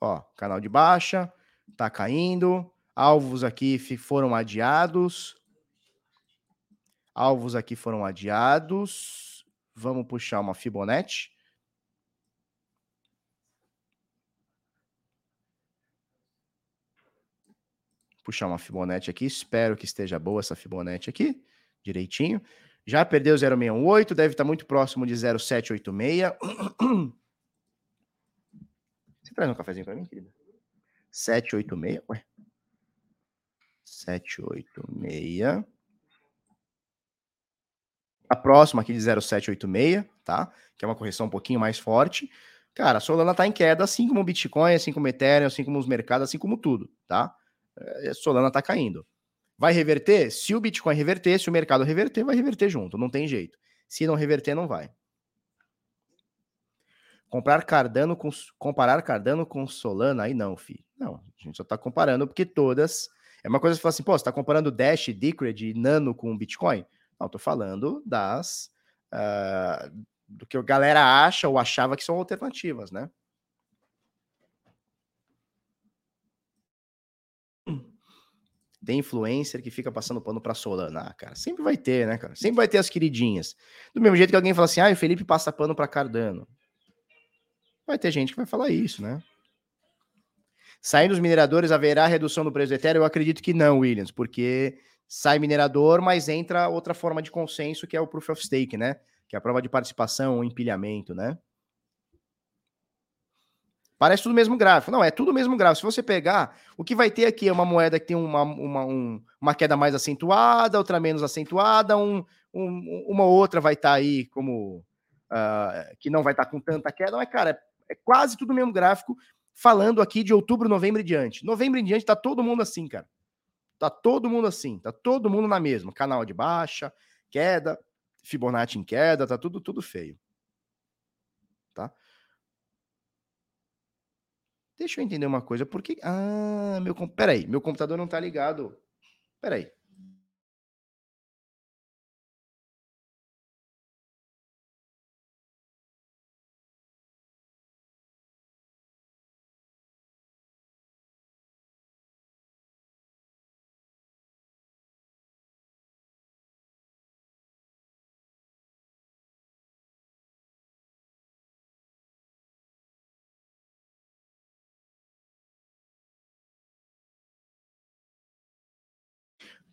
Ó, canal de baixa, tá caindo. Alvos aqui foram adiados. Alvos aqui foram adiados. Vamos puxar uma Fibonacci. Puxar uma Fibonacci aqui. Espero que esteja boa essa Fibonacci aqui. Direitinho. Já perdeu 0,618, deve estar muito próximo de 0,786. Você traz um cafezinho pra mim, querida? 786, ué. 786. A próxima aqui de 0786, tá? Que é uma correção um pouquinho mais forte. Cara, a Solana tá em queda, assim como o Bitcoin, assim como o Ethereum, assim como os mercados, assim como tudo, tá? A é, Solana tá caindo. Vai reverter? Se o Bitcoin reverter, se o mercado reverter, vai reverter junto, não tem jeito. Se não reverter, não vai. Comprar Cardano com, comparar Cardano com Solana, aí não, filho. Não, a gente só tá comparando porque todas. É uma coisa que fala assim, pô, você tá comparando Dash, Decred, Nano com Bitcoin? Não, tô falando das. Uh, do que a galera acha ou achava que são alternativas, né? Tem influencer que fica passando pano pra Solana. Ah, cara, sempre vai ter, né, cara? Sempre vai ter as queridinhas. Do mesmo jeito que alguém fala assim, ah, o Felipe passa pano pra Cardano. Vai ter gente que vai falar isso, né? Saindo os mineradores, haverá redução do preço do Ethereum? Eu acredito que não, Williams, porque sai minerador, mas entra outra forma de consenso, que é o Proof of Stake, né? Que é a prova de participação, o empilhamento, né? Parece tudo o mesmo gráfico. Não, é tudo o mesmo gráfico. Se você pegar, o que vai ter aqui é uma moeda que tem uma, uma, um, uma queda mais acentuada, outra menos acentuada, um, um uma outra vai estar tá aí como uh, que não vai estar tá com tanta queda. Mas, cara, é quase tudo o mesmo gráfico, falando aqui de outubro, novembro e diante. Novembro em diante tá todo mundo assim, cara. Tá todo mundo assim, tá todo mundo na mesma. Canal de baixa, queda, Fibonacci em queda, tá tudo tudo feio. Tá? Deixa eu entender uma coisa, por que Ah, meu, peraí, meu computador não tá ligado. Peraí.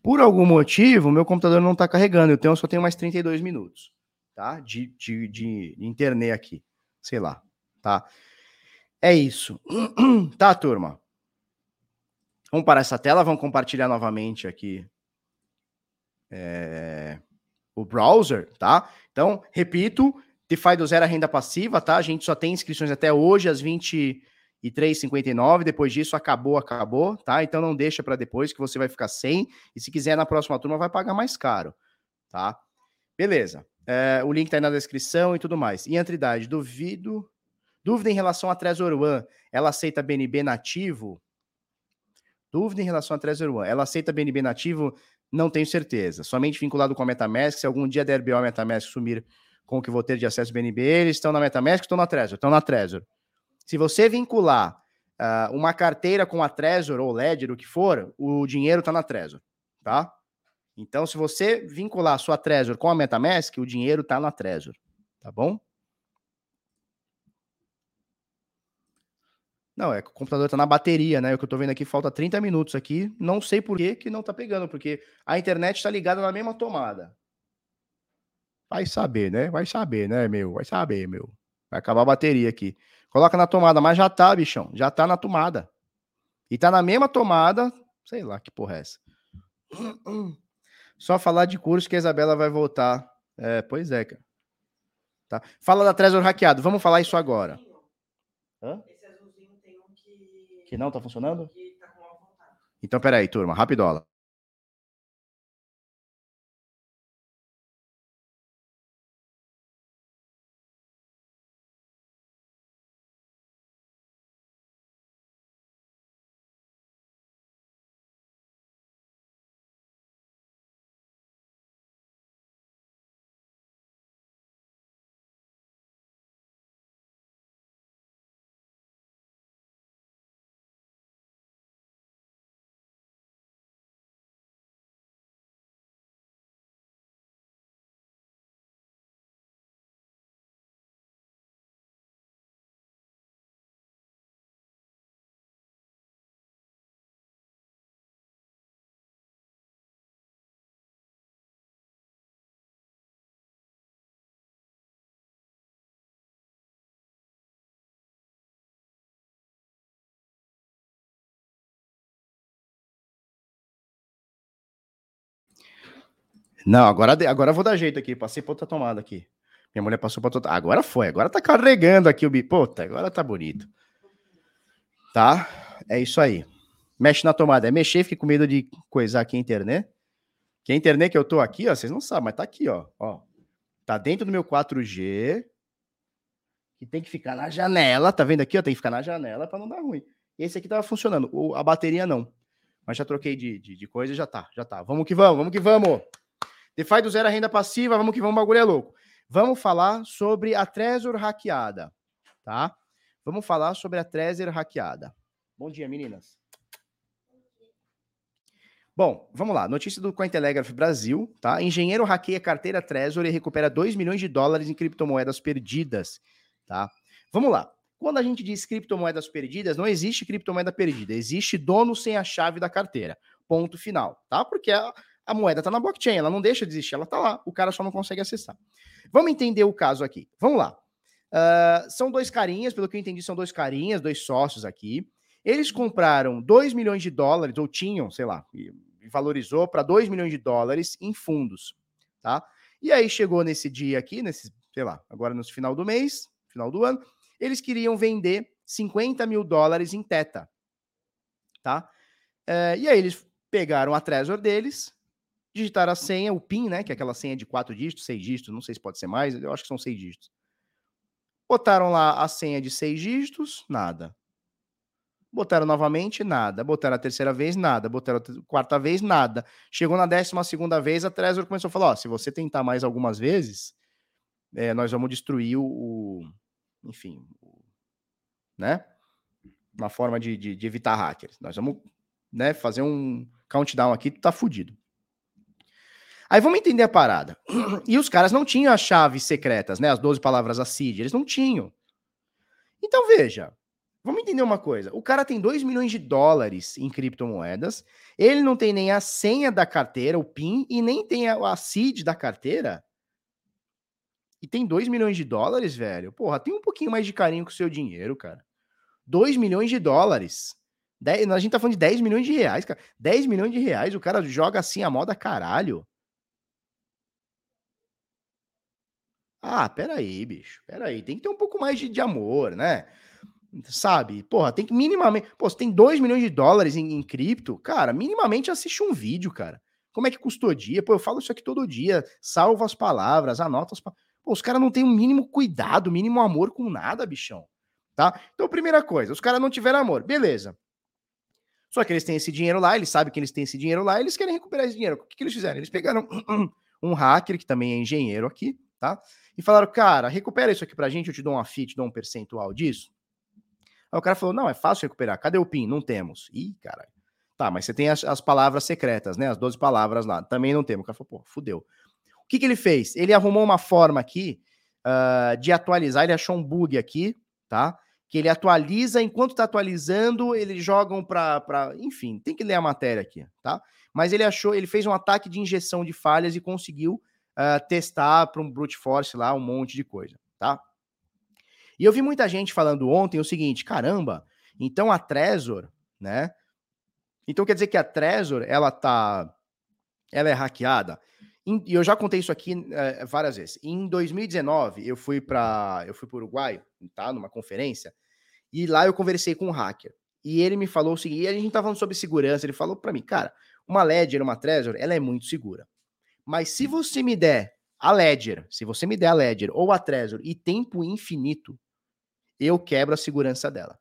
Por algum motivo, meu computador não está carregando. Eu tenho, só tenho mais 32 minutos, tá? De, de, de, de internet aqui. Sei lá, tá? É isso. *clears throat* tá, turma? Vamos parar essa tela, vamos compartilhar novamente aqui é, o browser, tá? Então, repito, DeFi do zero a renda passiva, tá? A gente só tem inscrições até hoje, às 20 e 3,59. Depois disso, acabou, acabou, tá? Então não deixa para depois que você vai ficar sem. E se quiser na próxima turma, vai pagar mais caro, tá? Beleza. É, o link tá aí na descrição e tudo mais. E entre idade, duvido. Dúvida em relação a Trezor One, ela aceita BNB nativo? Dúvida em relação a Trezor One, ela aceita BNB nativo? Não tenho certeza. Somente vinculado com a MetaMask, se algum dia der BO a MetaMask sumir com o que vou ter de acesso BNB, eles estão na MetaMask, estão na Trezor, estão na Trezor. Se você vincular uh, uma carteira com a Trezor ou Ledger, o que for, o dinheiro está na Trezor, tá? Então, se você vincular a sua Trezor com a MetaMask, o dinheiro está na Trezor, tá bom? Não, é que o computador está na bateria, né? O que eu estou vendo aqui falta 30 minutos aqui. Não sei por que, que não está pegando, porque a internet está ligada na mesma tomada. Vai saber, né? Vai saber, né, meu? Vai saber, meu. Vai acabar a bateria aqui. Coloca na tomada, mas já tá, bichão. Já tá na tomada. E tá na mesma tomada. Sei lá que porra é essa. Só falar de curso que a Isabela vai voltar. É, pois é, cara. Tá. Fala da Trezor hackeado. Vamos falar isso agora. Hã? Esse azulzinho tem um que. Que não tá funcionando? Que tá com então, peraí, turma. Rapidola. Não, agora, agora eu vou dar jeito aqui. Passei para outra tomada aqui. Minha mulher passou para outra. Agora foi. Agora tá carregando aqui o bipo. Puta, agora tá bonito. Tá? É isso aí. Mexe na tomada. É mexer, fica com medo de coisar aqui a internet. Que a internet que eu tô aqui, ó, vocês não sabem, mas tá aqui, ó. ó. Tá dentro do meu 4G. E tem que ficar na janela. Tá vendo aqui, ó? Tem que ficar na janela para não dar ruim. Esse aqui tava funcionando. O, a bateria não. Mas já troquei de, de, de coisa e já tá, já tá. Vamos que vamos, vamos que vamos. DeFi do zero a renda passiva, vamos que vamos, bagulho é louco. Vamos falar sobre a Trezor hackeada, tá? Vamos falar sobre a Trezor hackeada. Bom dia, meninas. Bom, vamos lá. Notícia do Cointelegraph Brasil, tá? Engenheiro hackeia carteira Trezor e recupera 2 milhões de dólares em criptomoedas perdidas, tá? Vamos lá. Quando a gente diz criptomoedas perdidas, não existe criptomoeda perdida, existe dono sem a chave da carteira. Ponto final, tá? Porque a, a moeda está na blockchain, ela não deixa de existir, ela está lá, o cara só não consegue acessar. Vamos entender o caso aqui. Vamos lá. Uh, são dois carinhas, pelo que eu entendi, são dois carinhas, dois sócios aqui. Eles compraram 2 milhões de dólares, ou tinham, sei lá, e valorizou para 2 milhões de dólares em fundos, tá? E aí chegou nesse dia aqui, nesse, sei lá, agora no final do mês, final do ano, eles queriam vender 50 mil dólares em Teta, tá? Uh, e aí eles pegaram a Trezor deles, digitar a senha, o PIN, né? Que é aquela senha de quatro dígitos, seis dígitos, não sei se pode ser mais, eu acho que são seis dígitos. Botaram lá a senha de seis dígitos, nada. Botaram novamente, nada. Botaram a terceira vez, nada. Botaram a quarta vez, nada. Chegou na décima segunda vez, a Trezor começou a falar: ó, se você tentar mais algumas vezes, é, nós vamos destruir o, enfim, o, né? Uma forma de, de, de, evitar hackers. Nós vamos, né, fazer um countdown aqui, tu tá fudido. Aí vamos entender a parada. *clears throat* E os caras não tinham as chaves secretas, né? As 12 palavras a CID, eles não tinham. Então veja, vamos entender uma coisa. O cara tem 2 milhões de dólares em criptomoedas, ele não tem nem a senha da carteira, o PIN, e nem tem a, a da carteira. E tem 2 milhões de dólares, velho. Porra, tem um pouquinho mais de carinho com o seu dinheiro, cara. 2 milhões de dólares. 10, a gente tá falando de 10 milhões de reais, cara. 10 milhões de reais, o cara joga assim a moda caralho. Ah, peraí, bicho, peraí, tem que ter um pouco mais de, de amor, né? Sabe? Porra, tem que minimamente. Pô, você tem 2 milhões de dólares em, em, cripto, cara, minimamente assiste um vídeo, cara. Como é que custodia? Pô, eu falo isso aqui todo dia, salvo as palavras, anota as palavras. Pô, os caras não têm o um mínimo cuidado, mínimo amor com nada, bichão. tá? Então, primeira coisa, os caras não tiveram amor, beleza. Só que eles têm esse dinheiro lá, eles sabem que eles têm esse dinheiro lá, eles querem recuperar esse dinheiro. O que, que eles fizeram? Eles pegaram um hacker, que também é engenheiro aqui, tá? E falaram, cara, recupera isso aqui pra gente, eu te dou uma FIT, dou um percentual disso. Aí o cara falou, não, é fácil recuperar. Cadê o PIN? Não temos. Ih, caralho. Tá, mas você tem as, as, palavras secretas, né? As 12 palavras lá. Também não temos. O cara falou, pô, fudeu. O que, que ele fez? Ele arrumou uma forma aqui uh, de atualizar, ele achou um bug aqui, tá? Que ele atualiza, enquanto tá atualizando, eles jogam para. Enfim, tem que ler a matéria aqui, tá? Mas ele achou, ele fez um ataque de injeção de falhas e conseguiu uh, testar para um brute force lá um monte de coisa, tá? E eu vi muita gente falando ontem o seguinte: caramba, então a Trezor, né? Então quer dizer que a Trezor, ela tá. Ela é hackeada. E eu já contei isso aqui é, várias vezes. Em 2019, eu fui para eu fui para o Uruguai, tá? Numa conferência, e lá eu conversei com um hacker. E ele me falou o seguinte: a gente tava falando sobre segurança. Ele falou para mim, cara, uma Ledger, uma Trezor, ela é muito segura. Mas se você me der a Ledger, se você me der a Ledger ou a Trezor e tempo infinito, eu quebro a segurança dela.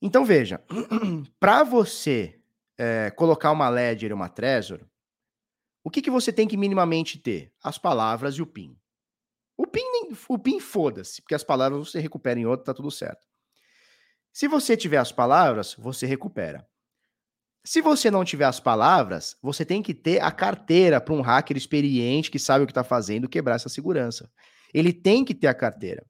Então veja, *clears throat* para você é, colocar uma Ledger e uma Trezor, o que, que você tem que minimamente ter? As palavras e o PIN. O PIN, o PIN foda-se, porque as palavras você recupera em outro, tá tudo certo. Se você tiver as palavras, você recupera. Se você não tiver as palavras, você tem que ter a carteira para um hacker experiente que sabe o que está fazendo quebrar essa segurança. Ele tem que ter a carteira.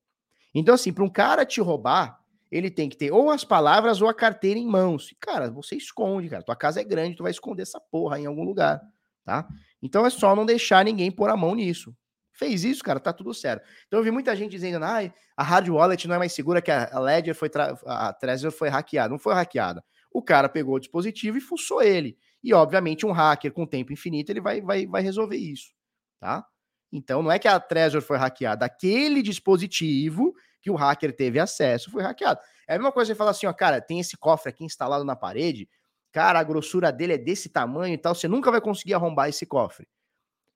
Então, assim, para um cara te roubar, ele tem que ter ou as palavras ou a carteira em mãos. Cara, você esconde, cara. Tua casa é grande, tu vai esconder essa porra em algum lugar, tá? Então é só não deixar ninguém pôr a mão nisso. Fez isso, cara, tá tudo certo. Então eu vi muita gente dizendo, ah, a hard wallet não é mais segura que a Ledger foi, a Trezor foi hackeada. Não foi hackeada. O cara pegou o dispositivo e fuçou ele. E, obviamente, um hacker com tempo infinito, ele vai, vai, vai resolver isso, tá? Então, não é que a Trezor foi hackeada. Aquele dispositivo que o hacker teve acesso foi hackeado. É a mesma coisa você falar assim, ó, cara, tem esse cofre aqui instalado na parede, cara, a grossura dele é desse tamanho e tal, você nunca vai conseguir arrombar esse cofre.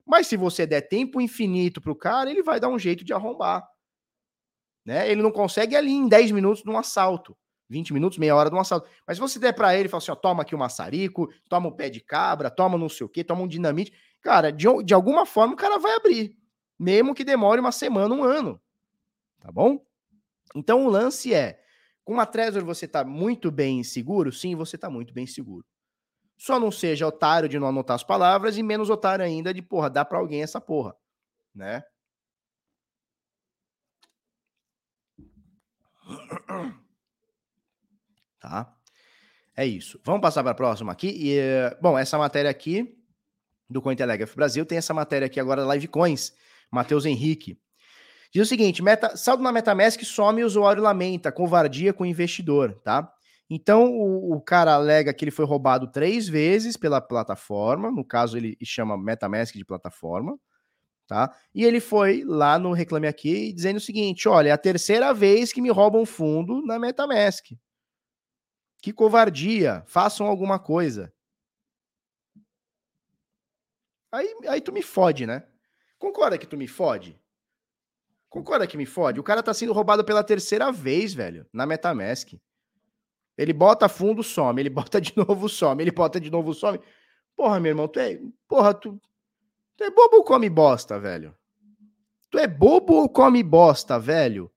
Mas se você der tempo infinito pro cara, ele vai dar um jeito de arrombar. Né? Ele não consegue ali em 10 minutos num assalto. 20 minutos, meia hora de um assalto. Mas se você der para ele e falar assim, ó, toma aqui um maçarico, toma um pé de cabra, toma não sei o quê, toma um dinamite, cara, de, de alguma forma o cara vai abrir. Mesmo que demore uma semana, um ano. Tá bom? Então o lance é, com a Trezor você está muito bem seguro? Sim, você está muito bem seguro. Só não seja otário de não anotar as palavras e menos otário ainda de, porra, dar para alguém essa porra, né? *clears throat* Tá? É isso. Vamos passar para a próxima aqui. E, bom, essa matéria aqui do Cointelegraph Brasil tem essa matéria aqui agora Live Coins, Matheus Henrique. Diz o seguinte: meta, saldo na MetaMask some e o usuário lamenta, covardia com o investidor, tá? Então o, o, cara alega que ele foi roubado três vezes pela plataforma, no caso ele chama MetaMask de plataforma, tá? E ele foi lá no Reclame Aqui dizendo o seguinte: olha, é a terceira vez que me roubam fundo na MetaMask. Que covardia, façam alguma coisa. Aí, aí tu me fode, né? Concorda que tu me fode? Concorda que me fode? O cara tá sendo roubado pela terceira vez, velho, na Metamask. Ele bota fundo, some. Ele *laughs* bota de novo, some. Ele bota de novo, some. Porra, meu irmão, tu é. Porra, tu. Tu é bobo ou come bosta, velho? Tu é bobo ou come bosta, velho?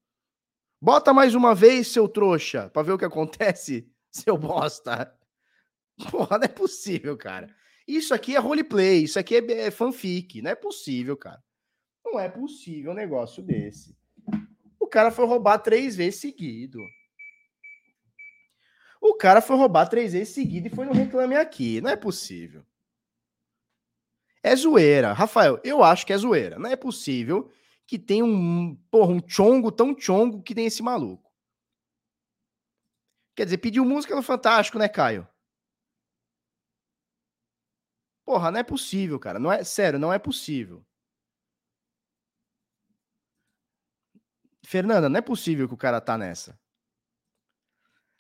Bota mais uma vez, seu trouxa, pra ver o que acontece, *laughs* seu bosta. Porra, não é possível, cara. Isso aqui é roleplay, isso aqui é, é fanfic. Não é possível, cara. Não é possível um negócio desse. O cara foi roubar três vezes seguido. O cara foi roubar três vezes seguido e foi no Reclame Aqui. Não é possível. É zoeira. Rafael, eu acho que é zoeira. Não é possível que tenha um, porra, um chongo tão chongo que tem esse maluco. Quer dizer, pediu música no Fantástico, né, Caio? Porra, não é possível, cara. Não é sério, não é possível. Fernanda, não é possível que o cara tá nessa.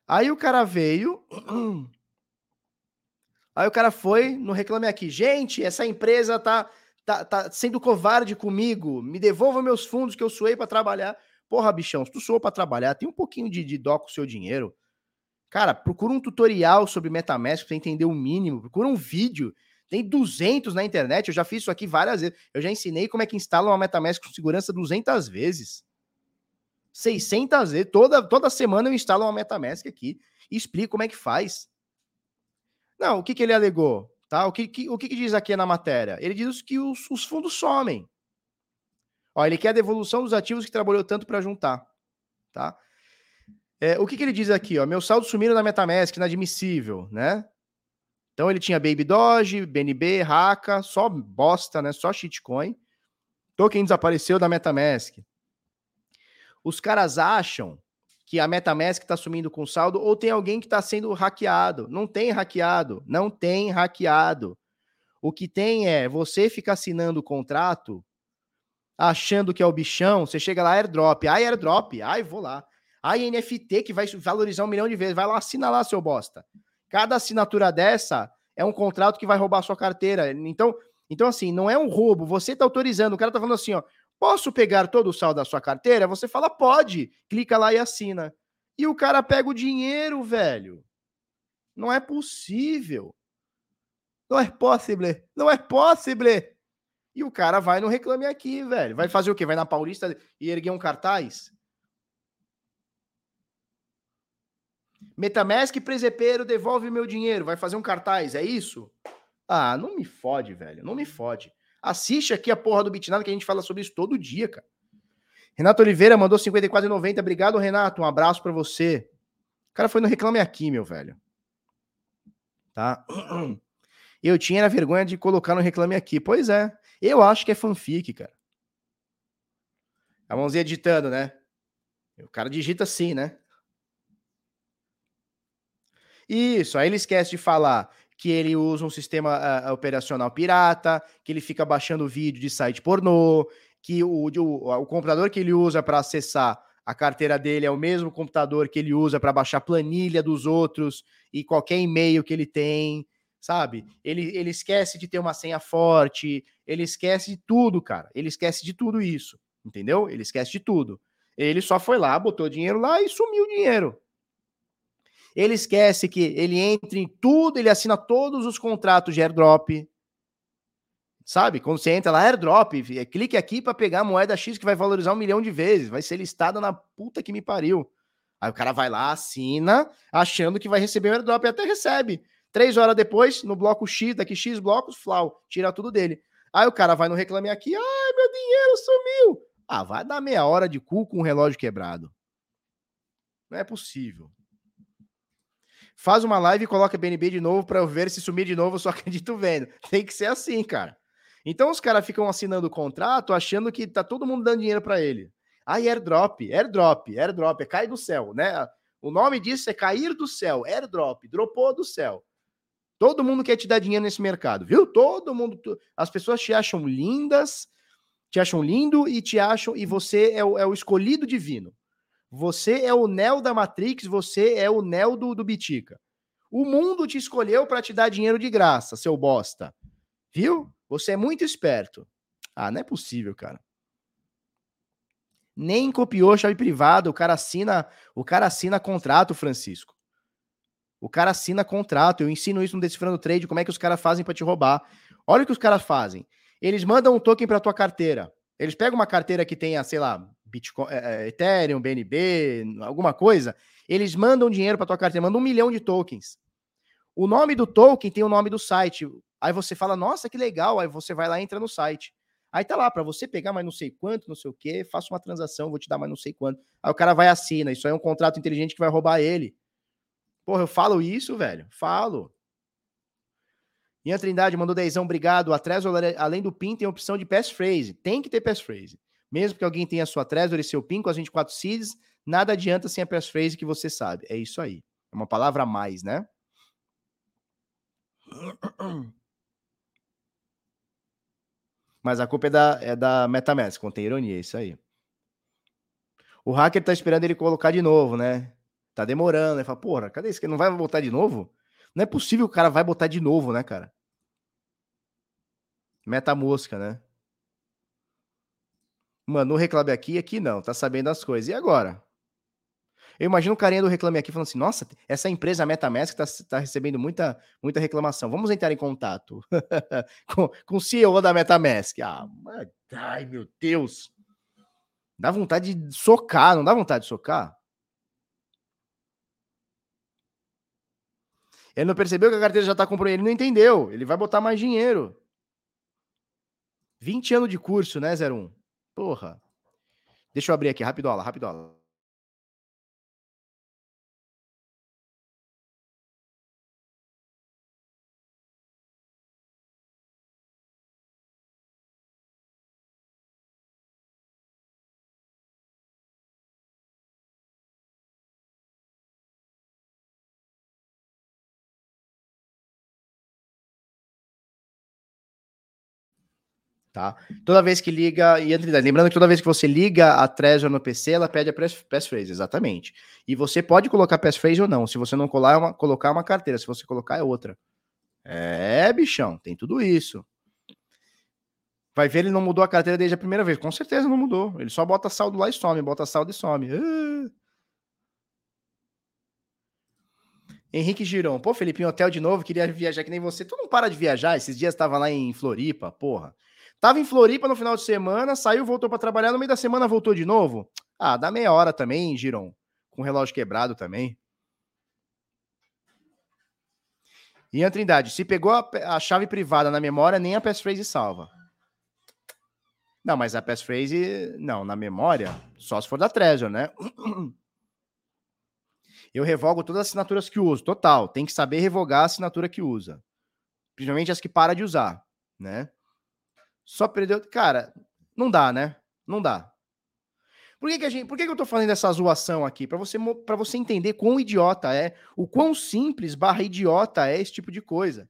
Aí o cara veio. *clears throat* Aí o cara foi no Reclame Aqui. Gente, essa empresa tá, tá, tá sendo covarde comigo. Me devolva meus fundos que eu suei para trabalhar. Porra, bichão, se tu soou para trabalhar, tem um pouquinho de, de dó com o seu dinheiro. Cara, procura um tutorial sobre MetaMask para entender o mínimo. Procura um vídeo. Tem 200 na internet. Eu já fiz isso aqui várias vezes. Eu já ensinei como é que instala uma MetaMask com segurança 200 vezes. 600 vezes. Toda, toda semana eu instalo uma MetaMask aqui e explico como é que faz. Não, o que, que ele alegou? Tá? O, que, que o que, que, diz aqui na matéria? Ele diz que os, os fundos somem. Ó, ele quer a devolução dos ativos que trabalhou tanto para juntar. Tá? É, o que, que ele diz aqui? Ó? Meu saldo sumiram na Metamask, inadmissível, né? Então ele tinha Baby Doge, BNB, Raka, só bosta, né? Só shitcoin. Token desapareceu da Metamask. Os caras acham que a MetaMask está sumindo com saldo ou tem alguém que está sendo hackeado. Não tem hackeado, não tem hackeado. O que tem é você fica assinando o contrato achando que é o bichão, você chega lá, airdrop, ai airdrop, ai vou lá. Ai NFT que vai valorizar um milhão de vezes, vai lá, assina lá, seu bosta. Cada assinatura dessa é um contrato que vai roubar sua carteira. Então, então assim, não é um roubo, você está autorizando, o cara está falando assim, ó, Posso pegar todo o saldo da sua carteira? Você fala, pode. Clica lá e assina. E o cara pega o dinheiro, velho. Não é possível. Não é possível. Não é possível. E o cara vai no Reclame Aqui, velho. Vai fazer o quê? Vai na Paulista e erguer um cartaz? Metamask Presepeiro devolve meu dinheiro. Vai fazer um cartaz, é isso? Ah, não me fode, velho. Não me fode. Assiste aqui a porra do Bitnado que a gente fala sobre isso todo dia, cara. Renato Oliveira mandou 54,90. Obrigado, Renato. Um abraço para você. O cara foi no Reclame Aqui, meu velho. Tá? *clears throat* Eu tinha vergonha de colocar no Reclame Aqui. Pois é. Eu acho que é fanfic, cara. A mãozinha digitando, né? O cara digita assim, né? Isso, aí ele esquece de falar que ele usa um sistema uh, operacional pirata, que ele fica baixando vídeo de site pornô, que o, o, o computador que ele usa para acessar a carteira dele é o mesmo computador que ele usa para baixar planilha dos outros e qualquer e-mail que ele tem, sabe? Ele, ele esquece de ter uma senha forte, ele esquece de tudo, cara. Ele esquece de tudo isso, entendeu? Ele esquece de tudo. Ele só foi lá, botou dinheiro lá e sumiu o dinheiro. Ele esquece que ele entra em tudo, ele assina todos os contratos de airdrop. Sabe? Quando você entra lá, airdrop, clique aqui para pegar a moeda X que vai valorizar um milhão de vezes, vai ser listada na puta que me pariu. Aí o cara vai lá, assina, achando que vai receber o airdrop e até recebe. Três horas depois, no bloco X, daqui X blocos, flau, tira tudo dele. Aí o cara vai no reclame aqui, ai, meu dinheiro sumiu. Ah, vai dar meia hora de cu com o relógio quebrado. Não é possível faz uma live e coloca BNB de novo para eu ver se sumir de novo, eu só *laughs* acredito vendo. Tem que ser assim, cara. Então os caras ficam assinando o contrato achando que tá todo mundo dando dinheiro para ele. Aí airdrop, airdrop, airdrop, é cair do céu, né? O nome disso é cair do céu, airdrop, dropou do céu. Todo mundo quer te dar dinheiro nesse mercado, viu? Todo mundo, as pessoas te acham lindas, te acham lindo e te acham e você é o, é o escolhido divino. Você é o Neo da Matrix, você é o Neo do, do Bitica. O mundo te escolheu para te dar dinheiro de graça, seu bosta. Viu? Você é muito esperto. Ah, não é possível, cara. Nem copiou chave privada, o cara assina, o cara assina contrato, Francisco. O cara assina contrato. Eu ensino isso no Decifrando Trade, como é que os caras fazem para te roubar. Olha o que os caras fazem. Eles mandam um token para tua carteira. Eles pegam uma carteira que tenha, sei lá, Bitcoin, é, Ethereum, BNB, alguma coisa, eles mandam dinheiro para tua carteira, mandam um milhão de tokens. O nome do token tem o nome do site. Aí você fala, nossa, que legal. Aí você vai lá e entra no site. Aí tá lá, para você pegar mais não sei quanto, não sei o que, faça uma transação, vou te dar mais não sei quanto. Aí o cara vai assina. Isso aí é um contrato inteligente que vai roubar ele. Porra, eu falo isso, velho? Falo. Ian Trindade mandou dezão, obrigado. A Trezor, além do PIN, tem opção de passphrase. Tem que ter passphrase. Mesmo que alguém tenha sua Trezor e seu PIN com as 24 seeds, nada adianta sem a passphrase que você sabe. É isso aí. É uma palavra a mais, né? *clears throat* Mas a culpa é da, é da MetaMask, contém ironia, é isso aí. O hacker tá esperando ele colocar de novo, né? Tá demorando. Ele fala, porra, cadê esse? Não vai botar de novo? Não é possível que o cara vai botar de novo, né, cara? Meta mosca, né? Mano, no Reclame Aqui, aqui não, tá sabendo as coisas. E agora? Eu imagino o carinha do Reclame Aqui falando assim: nossa, essa empresa MetaMask tá, tá recebendo muita, muita reclamação. Vamos entrar em contato *laughs* com, com o CEO da MetaMask. Ah, ai meu Deus. Dá vontade de socar, não dá vontade de socar? Ele não percebeu que a carteira já está comprando, ele não entendeu. Ele vai botar mais dinheiro. 20 anos de curso, né, 01? Porra. Deixa eu abrir aqui, rapidola, rapidola. Tá? Toda vez que liga, e lembrando que toda vez que você liga a Trezor no PC, ela pede a passphrase, exatamente. E você pode colocar passphrase ou não. Se você não colar, é uma, colocar uma carteira, se você colocar é outra. É, bichão, tem tudo isso. Vai ver, ele não mudou a carteira desde a primeira vez. Com certeza não mudou. Ele só bota saldo lá e some, bota saldo e some. Uh. Henrique Giron, pô, Felipe, em hotel de novo, queria viajar que nem você. Tu não para de viajar, esses dias estava lá em Floripa, porra. Tava em Floripa no final de semana, saiu, voltou para trabalhar, no meio da semana voltou de novo. Ah, dá meia hora também, Giron. Com o relógio quebrado também. Ian Trindade, se pegou a, a, chave privada na memória, nem a passphrase salva. Não, mas a passphrase, não, na memória, só se for da Trezor, né? *clears throat* Eu revogo todas as assinaturas que uso, total. Tem que saber revogar a assinatura que usa. Principalmente as que para de usar, né? Só perdeu. Cara, não dá, né? Não dá. Por que, que, a gente, por que, que eu tô falando dessa zoação aqui? Para você, pra você entender quão idiota é, o quão simples barra idiota é esse tipo de coisa.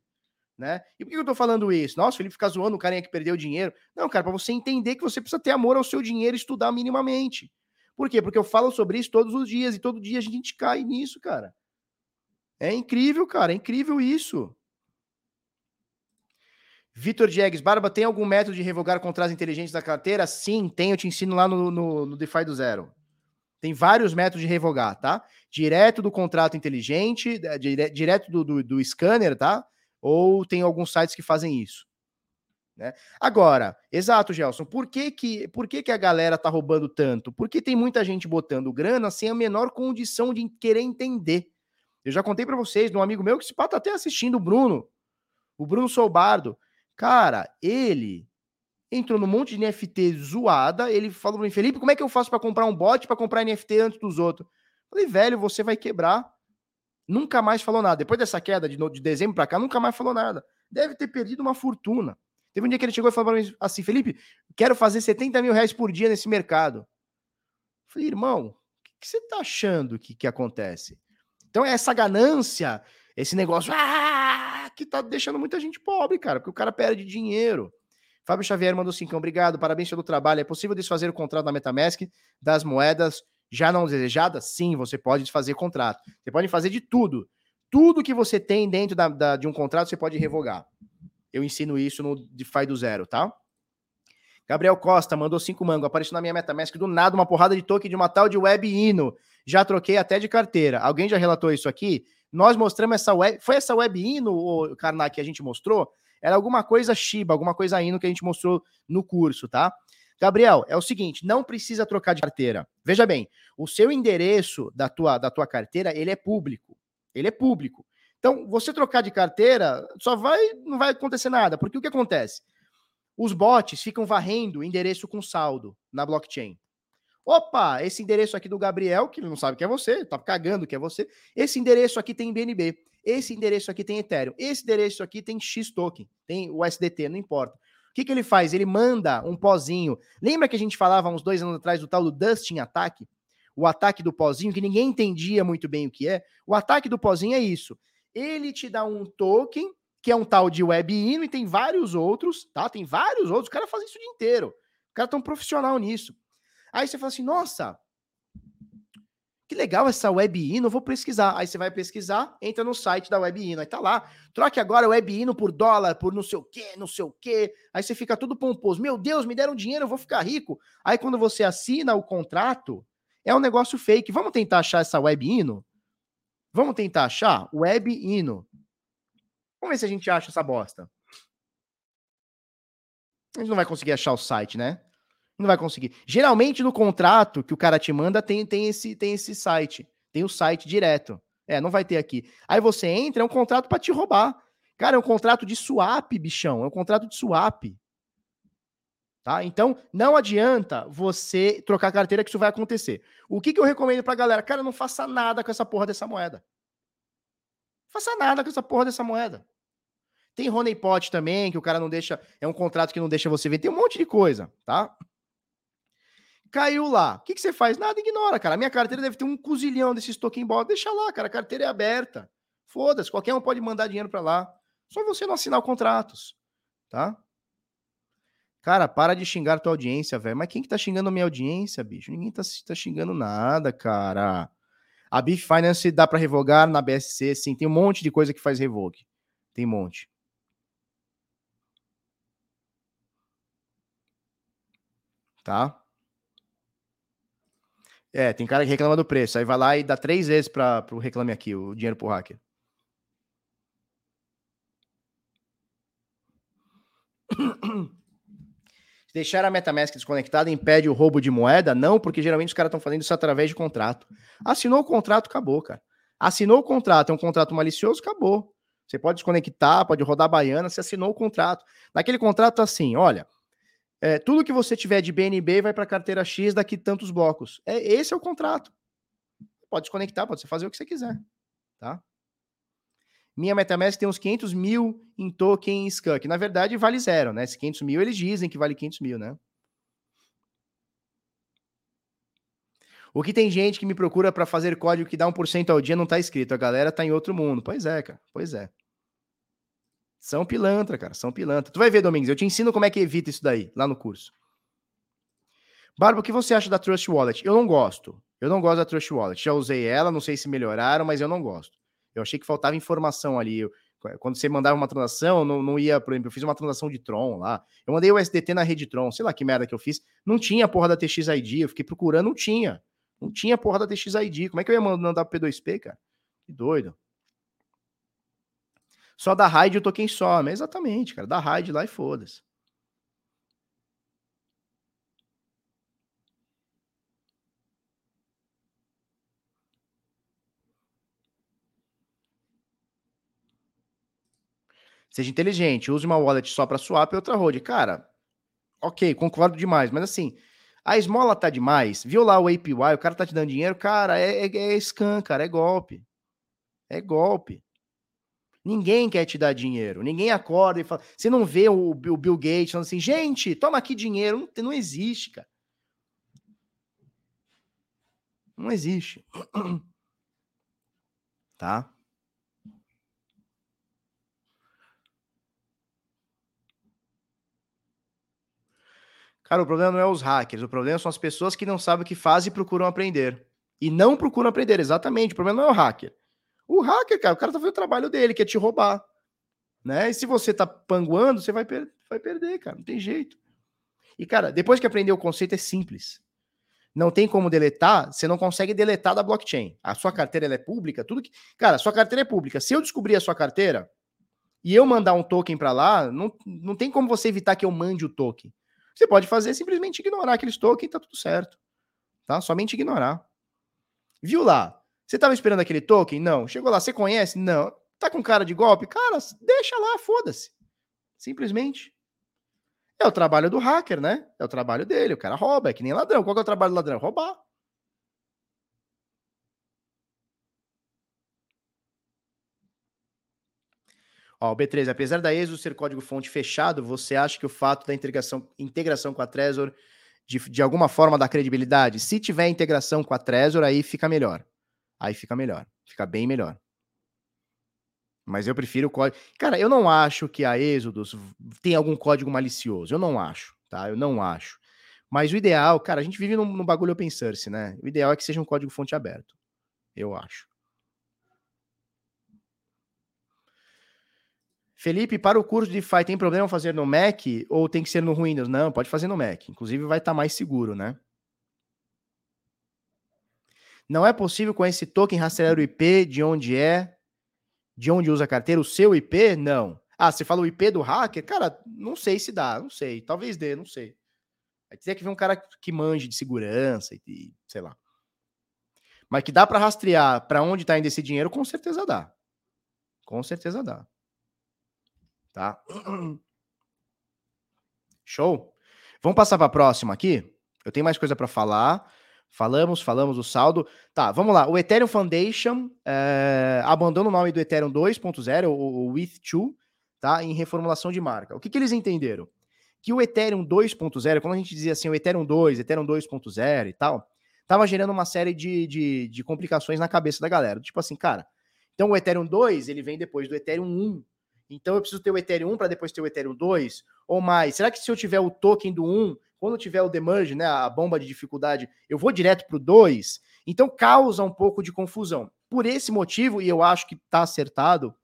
Né? E por que eu tô falando isso? Nossa, o Felipe fica zoando o carinha que perdeu dinheiro. Não, cara, para você entender que você precisa ter amor ao seu dinheiro e estudar minimamente. Por quê? Porque eu falo sobre isso todos os dias e todo dia a gente cai nisso, cara. É incrível, cara, é incrível isso. Vitor Diegues, Barba, tem algum método de revogar contratos inteligentes da carteira? Sim, tem, eu te ensino lá no, no, no DeFi do Zero. Tem vários métodos de revogar, tá? Direto do contrato inteligente, dire, direto do, do, do, scanner, tá? Ou tem alguns sites que fazem isso. Né? Agora, exato, Gelson, por que, que, por que, que a galera tá roubando tanto? Porque tem muita gente botando grana sem a menor condição de querer entender. Eu já contei para vocês de um amigo meu que se pá tá até assistindo, o Bruno, o Bruno Soubardo. Cara, ele entrou num monte de NFT zoada. Ele falou pra mim, Felipe, como é que eu faço para comprar um bot para comprar NFT antes dos outros? Falei, velho, você vai quebrar. Nunca mais falou nada. Depois dessa queda de, de dezembro para cá, nunca mais falou nada. Deve ter perdido uma fortuna. Teve um dia que ele chegou e falou para mim assim: Felipe, quero fazer 70 mil reais por dia nesse mercado. Falei, irmão, o que, você tá achando que, que acontece? Então, essa ganância, esse negócio, ah, que tá deixando muita gente pobre, cara, porque o cara perde dinheiro. Fábio Xavier mandou cinco, obrigado, parabéns pelo trabalho. É possível desfazer o contrato da MetaMask das moedas já não desejadas? Sim, você pode desfazer contrato. Você pode fazer de tudo. Tudo que você tem dentro da, da, de um contrato, você pode revogar. Eu ensino isso no DeFi do zero, tá? Gabriel Costa mandou cinco mango. Apareceu na minha MetaMask do nada uma porrada de token de uma tal de Web Ino. Já troquei até de carteira. Alguém já relatou isso aqui? Nós mostramos essa web. Foi essa web Ino, o Karnak, que a gente mostrou? Era alguma coisa Shiba, alguma coisa Ino que a gente mostrou no curso, tá? Gabriel, é o seguinte, não precisa trocar de carteira. Veja bem, o seu endereço da tua, da tua carteira, ele é público. Ele é público. Então, você trocar de carteira, só vai, não vai acontecer nada, porque o que acontece? Os bots ficam varrendo endereço com saldo na blockchain. Opa, esse endereço aqui do Gabriel, que não sabe que é você, tá cagando que é você. Esse endereço aqui tem BNB. Esse endereço aqui tem Ethereum. Esse endereço aqui tem X token, tem o SDT, não importa. O que, que ele faz? Ele manda um pozinho. Lembra que a gente falava uns dois anos atrás do tal do Dustin Ataque? O ataque do pozinho, que ninguém entendia muito bem o que é. O ataque do pozinho é isso. Ele te dá um token, que é um tal de WebIno, e tem vários outros, tá? Tem vários outros. O cara faz isso o dia inteiro. O cara é tão profissional nisso. Aí você fala assim, nossa, que legal essa web hino, vou pesquisar. Aí você vai pesquisar, entra no site da web hino, aí tá lá, troque agora web hino por dólar, por não sei o quê, não sei o quê. Aí você fica tudo pomposo. Meu Deus, me deram dinheiro, eu vou ficar rico. Aí quando você assina o contrato, é um negócio fake. Vamos tentar achar essa web hino? Vamos tentar achar web hino. Vamos ver se a gente acha essa bosta. A gente não vai conseguir achar o site, né? Não vai conseguir. Geralmente no contrato que o cara te manda tem, tem, esse, tem esse site. Tem o site direto. É, não vai ter aqui. Aí você entra, é um contrato para te roubar. Cara, é um contrato de swap, bichão. É um contrato de swap. Tá? Então, não adianta você trocar carteira que isso vai acontecer. O que, que eu recomendo pra galera? Cara, não faça nada com essa porra dessa moeda. Faça nada com essa porra dessa moeda. Tem honeypot também, que o cara não deixa. É um contrato que não deixa você ver. Tem um monte de coisa, tá? Caiu lá. O que, que você faz? Nada, ignora, cara. A minha carteira deve ter um cozilhão desses token bot. Deixa lá, cara. A carteira é aberta. Foda-se, qualquer um pode mandar dinheiro para lá. Só você não assinar contratos, tá? Cara, para de xingar tua audiência, velho. Mas quem que tá xingando a minha audiência, bicho? Ninguém tá, tá xingando nada, cara. A Beef Finance dá para revogar na BSC, sim. Tem um monte de coisa que faz revogue. Tem um monte. Tá? É, tem cara que reclama do preço. Aí vai lá e dá três vezes para o Reclame Aqui, o dinheiro pro hacker. *clears throat* Deixar a MetaMask desconectada impede o roubo de moeda? Não, porque geralmente os caras estão fazendo isso através de contrato. Assinou o contrato, acabou, cara. Assinou o contrato, é um contrato malicioso, acabou. Você pode desconectar, pode rodar a baiana, você assinou o contrato. Naquele contrato, assim, olha, é, tudo que você tiver de BNB vai para a carteira X daqui tantos blocos. É, esse é o contrato. Pode desconectar, pode fazer o que você quiser. Tá? Minha MetaMask tem uns 500 mil em token Skunk. Na verdade, vale zero, né? Esses 500 mil, eles dizem que vale 500 mil, né? O que tem gente que me procura para fazer código que dá 1% ao dia não tá escrito. A galera tá em outro mundo. Pois é, cara. Pois é. São pilantra, cara, são pilantra. Tu vai ver, Domingos, eu te ensino como é que evita isso daí, lá no curso. Barba, o que você acha da Trust Wallet? Eu não gosto. Eu não gosto da Trust Wallet. Já usei ela, não sei se melhoraram, mas eu não gosto. Eu achei que faltava informação ali. Eu, quando você mandava uma transação, não, não ia, por exemplo, eu fiz uma transação de Tron lá. Eu mandei o SDT na rede Tron, sei lá que merda que eu fiz. Não tinha a porra da TXID, eu fiquei procurando, não tinha. Não tinha a porra da TXID. Como é que eu ia mandar pro P2P, cara? Que doido. Só da raid o token some. Exatamente, cara. Da raid lá e foda-se. Seja inteligente, use uma wallet só para swap e outra hold. Cara, ok, concordo demais, mas assim, a esmola tá demais, viu lá o APY, o cara tá te dando dinheiro, cara, é, é, é cara, é golpe. É golpe. Ninguém quer te dar dinheiro. Ninguém acorda e fala. Você não vê o, o Bill Gates falando assim, gente, toma aqui dinheiro. Não, não existe, cara. Não existe. *clears throat* Tá? Cara, o problema não é os hackers, o problema são as pessoas que não sabem o que fazem e procuram aprender. E não procuram aprender, exatamente. O problema não é o hacker. O hacker, cara, o cara tá fazendo o trabalho dele, que é te roubar. Né? E se você tá panguando, você vai, per vai perder, cara. Não tem jeito. E, cara, depois que aprender o conceito, é simples. Não tem como deletar, você não consegue deletar da blockchain. A sua carteira é pública, tudo que. Cara, a sua carteira é pública. Se eu descobrir a sua carteira e eu mandar um token para lá, não, não tem como você evitar que eu mande o token. Você pode fazer simplesmente ignorar aqueles tokens, tá tudo certo. Tá? Somente ignorar. Viu lá? Você estava esperando aquele token? Não. Chegou lá, você conhece? Não. Tá com cara de golpe? Cara, deixa lá, foda-se. Simplesmente. É o trabalho do hacker, né? É o trabalho dele. O cara rouba, é que nem ladrão. Qual é o trabalho do ladrão? Roubar. Ó, o B13, apesar da ESO ser código-fonte fechado, você acha que o fato da integração, integração com a Trezor de, de alguma forma dá credibilidade? Se tiver integração com a Trezor, aí fica melhor. Aí fica melhor, fica bem melhor. Mas eu prefiro o código. Cara, eu não acho que a Exodus tem algum código malicioso. Eu não acho, tá? Eu não acho. Mas o ideal, cara, a gente vive num, num bagulho open source, né? O ideal é que seja um código fonte aberto. Eu acho. Felipe, para o curso de DeFi, tem problema fazer no Mac ou tem que ser no Windows? Não, pode fazer no Mac. Inclusive vai estar tá mais seguro, né? Não é possível com esse token rastrear o IP de onde é, de onde usa a carteira, o seu IP? Não. Ah, você fala o IP do hacker? Cara, não sei se dá, não sei. Talvez dê, não sei. Vai ter que ver um cara que manje de segurança e, sei lá. Mas que dá para rastrear para onde está indo esse dinheiro, com certeza dá. Com certeza dá. Tá? *clears throat* Show? Vamos passar para a próxima aqui? Eu tenho mais coisa para falar. Falamos, falamos o saldo. Tá, vamos lá. O Ethereum Foundation é, abandona o nome do Ethereum 2.0, o, o With2, tá? Em reformulação de marca. O que, que eles entenderam? Que o Ethereum 2.0, quando a gente dizia assim, o Ethereum 2, Ethereum 2.0 e tal, tava gerando uma série de, de, de complicações na cabeça da galera. Tipo assim, cara, então o Ethereum 2, ele vem depois do Ethereum 1. Então eu preciso ter o Ethereum 1 para depois ter o Ethereum 2 ou mais. Será que se eu tiver o token do 1, quando tiver o demerge, né, a bomba de dificuldade, eu vou direto para o 2? Então causa um pouco de confusão. Por esse motivo, e eu acho que está acertado,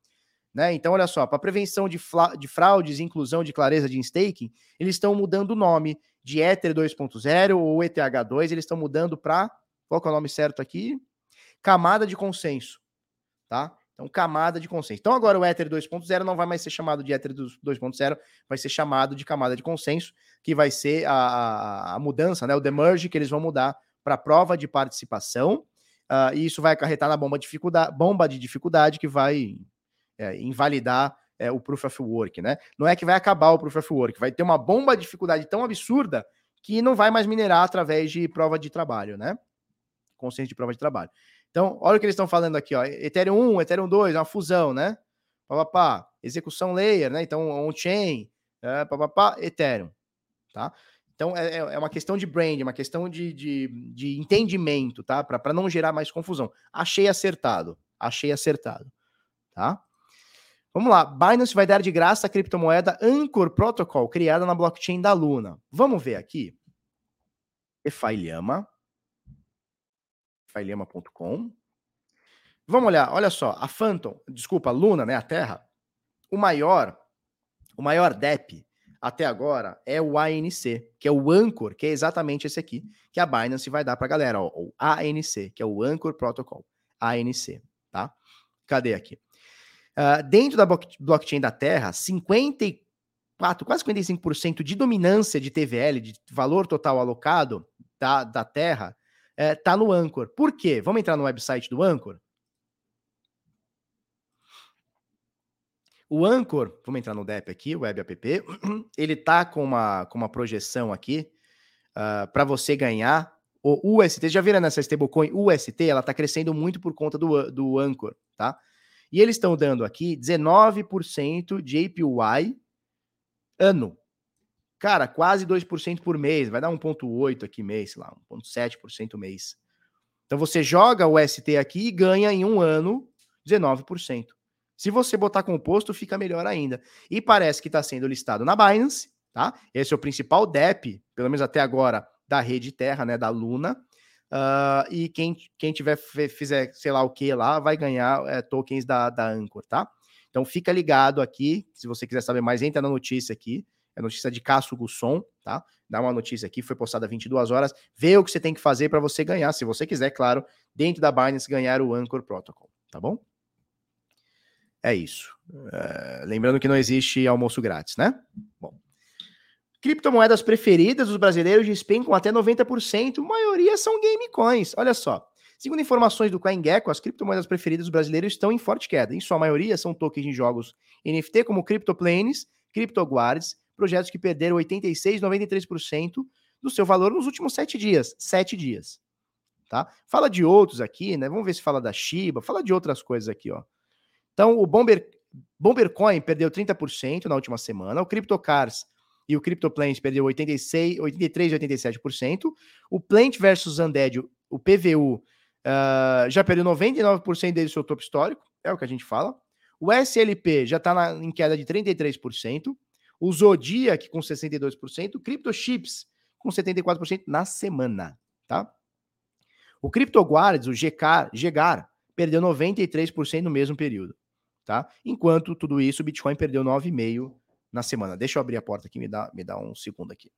né? Então, olha só, para prevenção de, de fraudes e inclusão de clareza de staking, eles estão mudando o nome de Ether 2.0 ou ETH2, eles estão mudando para. Qual é o nome certo aqui? Camada de consenso. Tá? Então, camada de consenso. Então, agora o Ether 2.0 não vai mais ser chamado de Ether 2.0, vai ser chamado de camada de consenso, que vai ser a, a, mudança, né? O demerge que eles vão mudar para prova de participação. Uh, e isso vai acarretar na bomba de dificuldade, bomba de dificuldade que vai é, invalidar é, o Proof of Work, né? Não é que vai acabar o Proof of Work, vai ter uma bomba de dificuldade tão absurda que não vai mais minerar através de prova de trabalho, né? Consenso de prova de trabalho. Então, olha o que eles estão falando aqui, ó. Ethereum 1, Ethereum 2, é uma fusão, né? Papapá, execução layer, né? Então, on-chain, é, papapá, Ethereum, tá? Então, é, é, é uma questão de brand, uma questão de, de, de entendimento, tá? Para não gerar mais confusão. Achei acertado, achei acertado, tá? Vamos lá, Binance vai dar de graça a criptomoeda Anchor Protocol, criada na blockchain da Luna. Vamos ver aqui. Efailhama, failhama.com. Vamos olhar, olha só, a Phantom, desculpa, a Luna, né, a Terra, o maior, o maior DEP até agora é o ANC, que é o Anchor, que é exatamente esse aqui, que a Binance vai dar para a galera, ó, o ANC, que é o Anchor Protocol, ANC, tá? Cadê aqui? Uh, dentro da blockchain da Terra, 54, quase 55% de dominância de TVL, de valor total alocado da, da Terra, é, no Anchor. Por quê? Vamos entrar no website do Anchor? O Anchor, vamos entrar no DEP aqui, Web App, *clears throat* ele tá com uma, com uma projeção aqui uh, ah, para você ganhar o UST. Já viram nessa stablecoin UST? Ela tá crescendo muito por conta do, do Anchor, tá? E eles estão dando aqui 19% de APY ano. Cara, quase 2% por mês, vai dar 1,8% aqui mês, sei lá, 1,7% mês. Então você joga o ST aqui e ganha em um ano 19%. Se você botar composto, fica melhor ainda. E parece que está sendo listado na Binance, tá? Esse é o principal DEP, pelo menos até agora, da rede Terra, né? Da Luna. Uh, e quem, quem tiver fizer sei lá o que lá vai ganhar é, tokens da, da Anchor, tá? Então fica ligado aqui. Se você quiser saber mais, entra na notícia aqui. É notícia de Cássio Gusson, tá? Dá uma notícia aqui, foi postada 22 horas. Vê o que você tem que fazer para você ganhar, se você quiser, claro, dentro da Binance ganhar o Anchor Protocol, tá bom? É isso. É, lembrando que não existe almoço grátis, né? Bom. Criptomoedas preferidas dos brasileiros despencam até 90%. A maioria são game coins. Olha só. Segundo informações do CoinGecko, as criptomoedas preferidas dos brasileiros estão em forte queda. Em sua maioria, são tokens de jogos NFT como CryptoPlanes, CryptoGuards, projetos que perderam 86, 93% do seu valor nos últimos sete dias. Sete dias. Tá? Fala de outros aqui, né? Vamos ver se fala da Shiba, fala de outras coisas aqui, ó. Então, o Bomber, Bombercoin perdeu 30% na última semana, o CryptoCars e o CryptoPlanes perdeu 86, 83 e 87%, o Plant versus Undead, o PVU, uh, ah, já perdeu 99% dele do seu topo histórico, é o que a gente fala. O SLP já está em queda de 33%, o Zodiac com 62%, o CryptoChips com 74% na semana, tá? O CryptoGuards, o GK, GGAR, perdeu 93% no mesmo período, tá? Enquanto tudo isso, o Bitcoin perdeu 9,5% na semana. Deixa eu abrir a porta aqui, me dá, me dá um segundo aqui.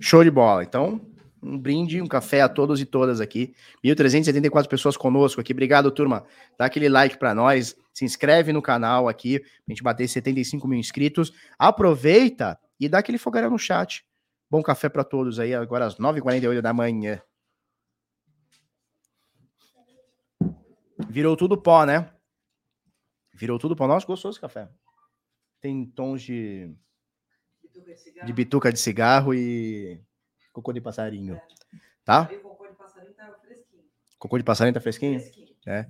Show de bola. Então, um brinde, um café a todos e todas aqui. 1.374 pessoas conosco aqui. Obrigado, turma. Dá aquele like para nós. Se inscreve no canal aqui, pra gente bater 75 mil inscritos. Aproveita e dá aquele fogaréu no chat. Bom café para todos aí, agora às 9h48 da manhã. Virou tudo pó, né? Virou tudo pó. Nossa, gostoso esse café. Tem tons de de bituca de cigarro e cocô de passarinho. É. Tá? cocô de passarinho tá fresquinho. Cocô de passarinho tá fresquinho? Fresquinho. É.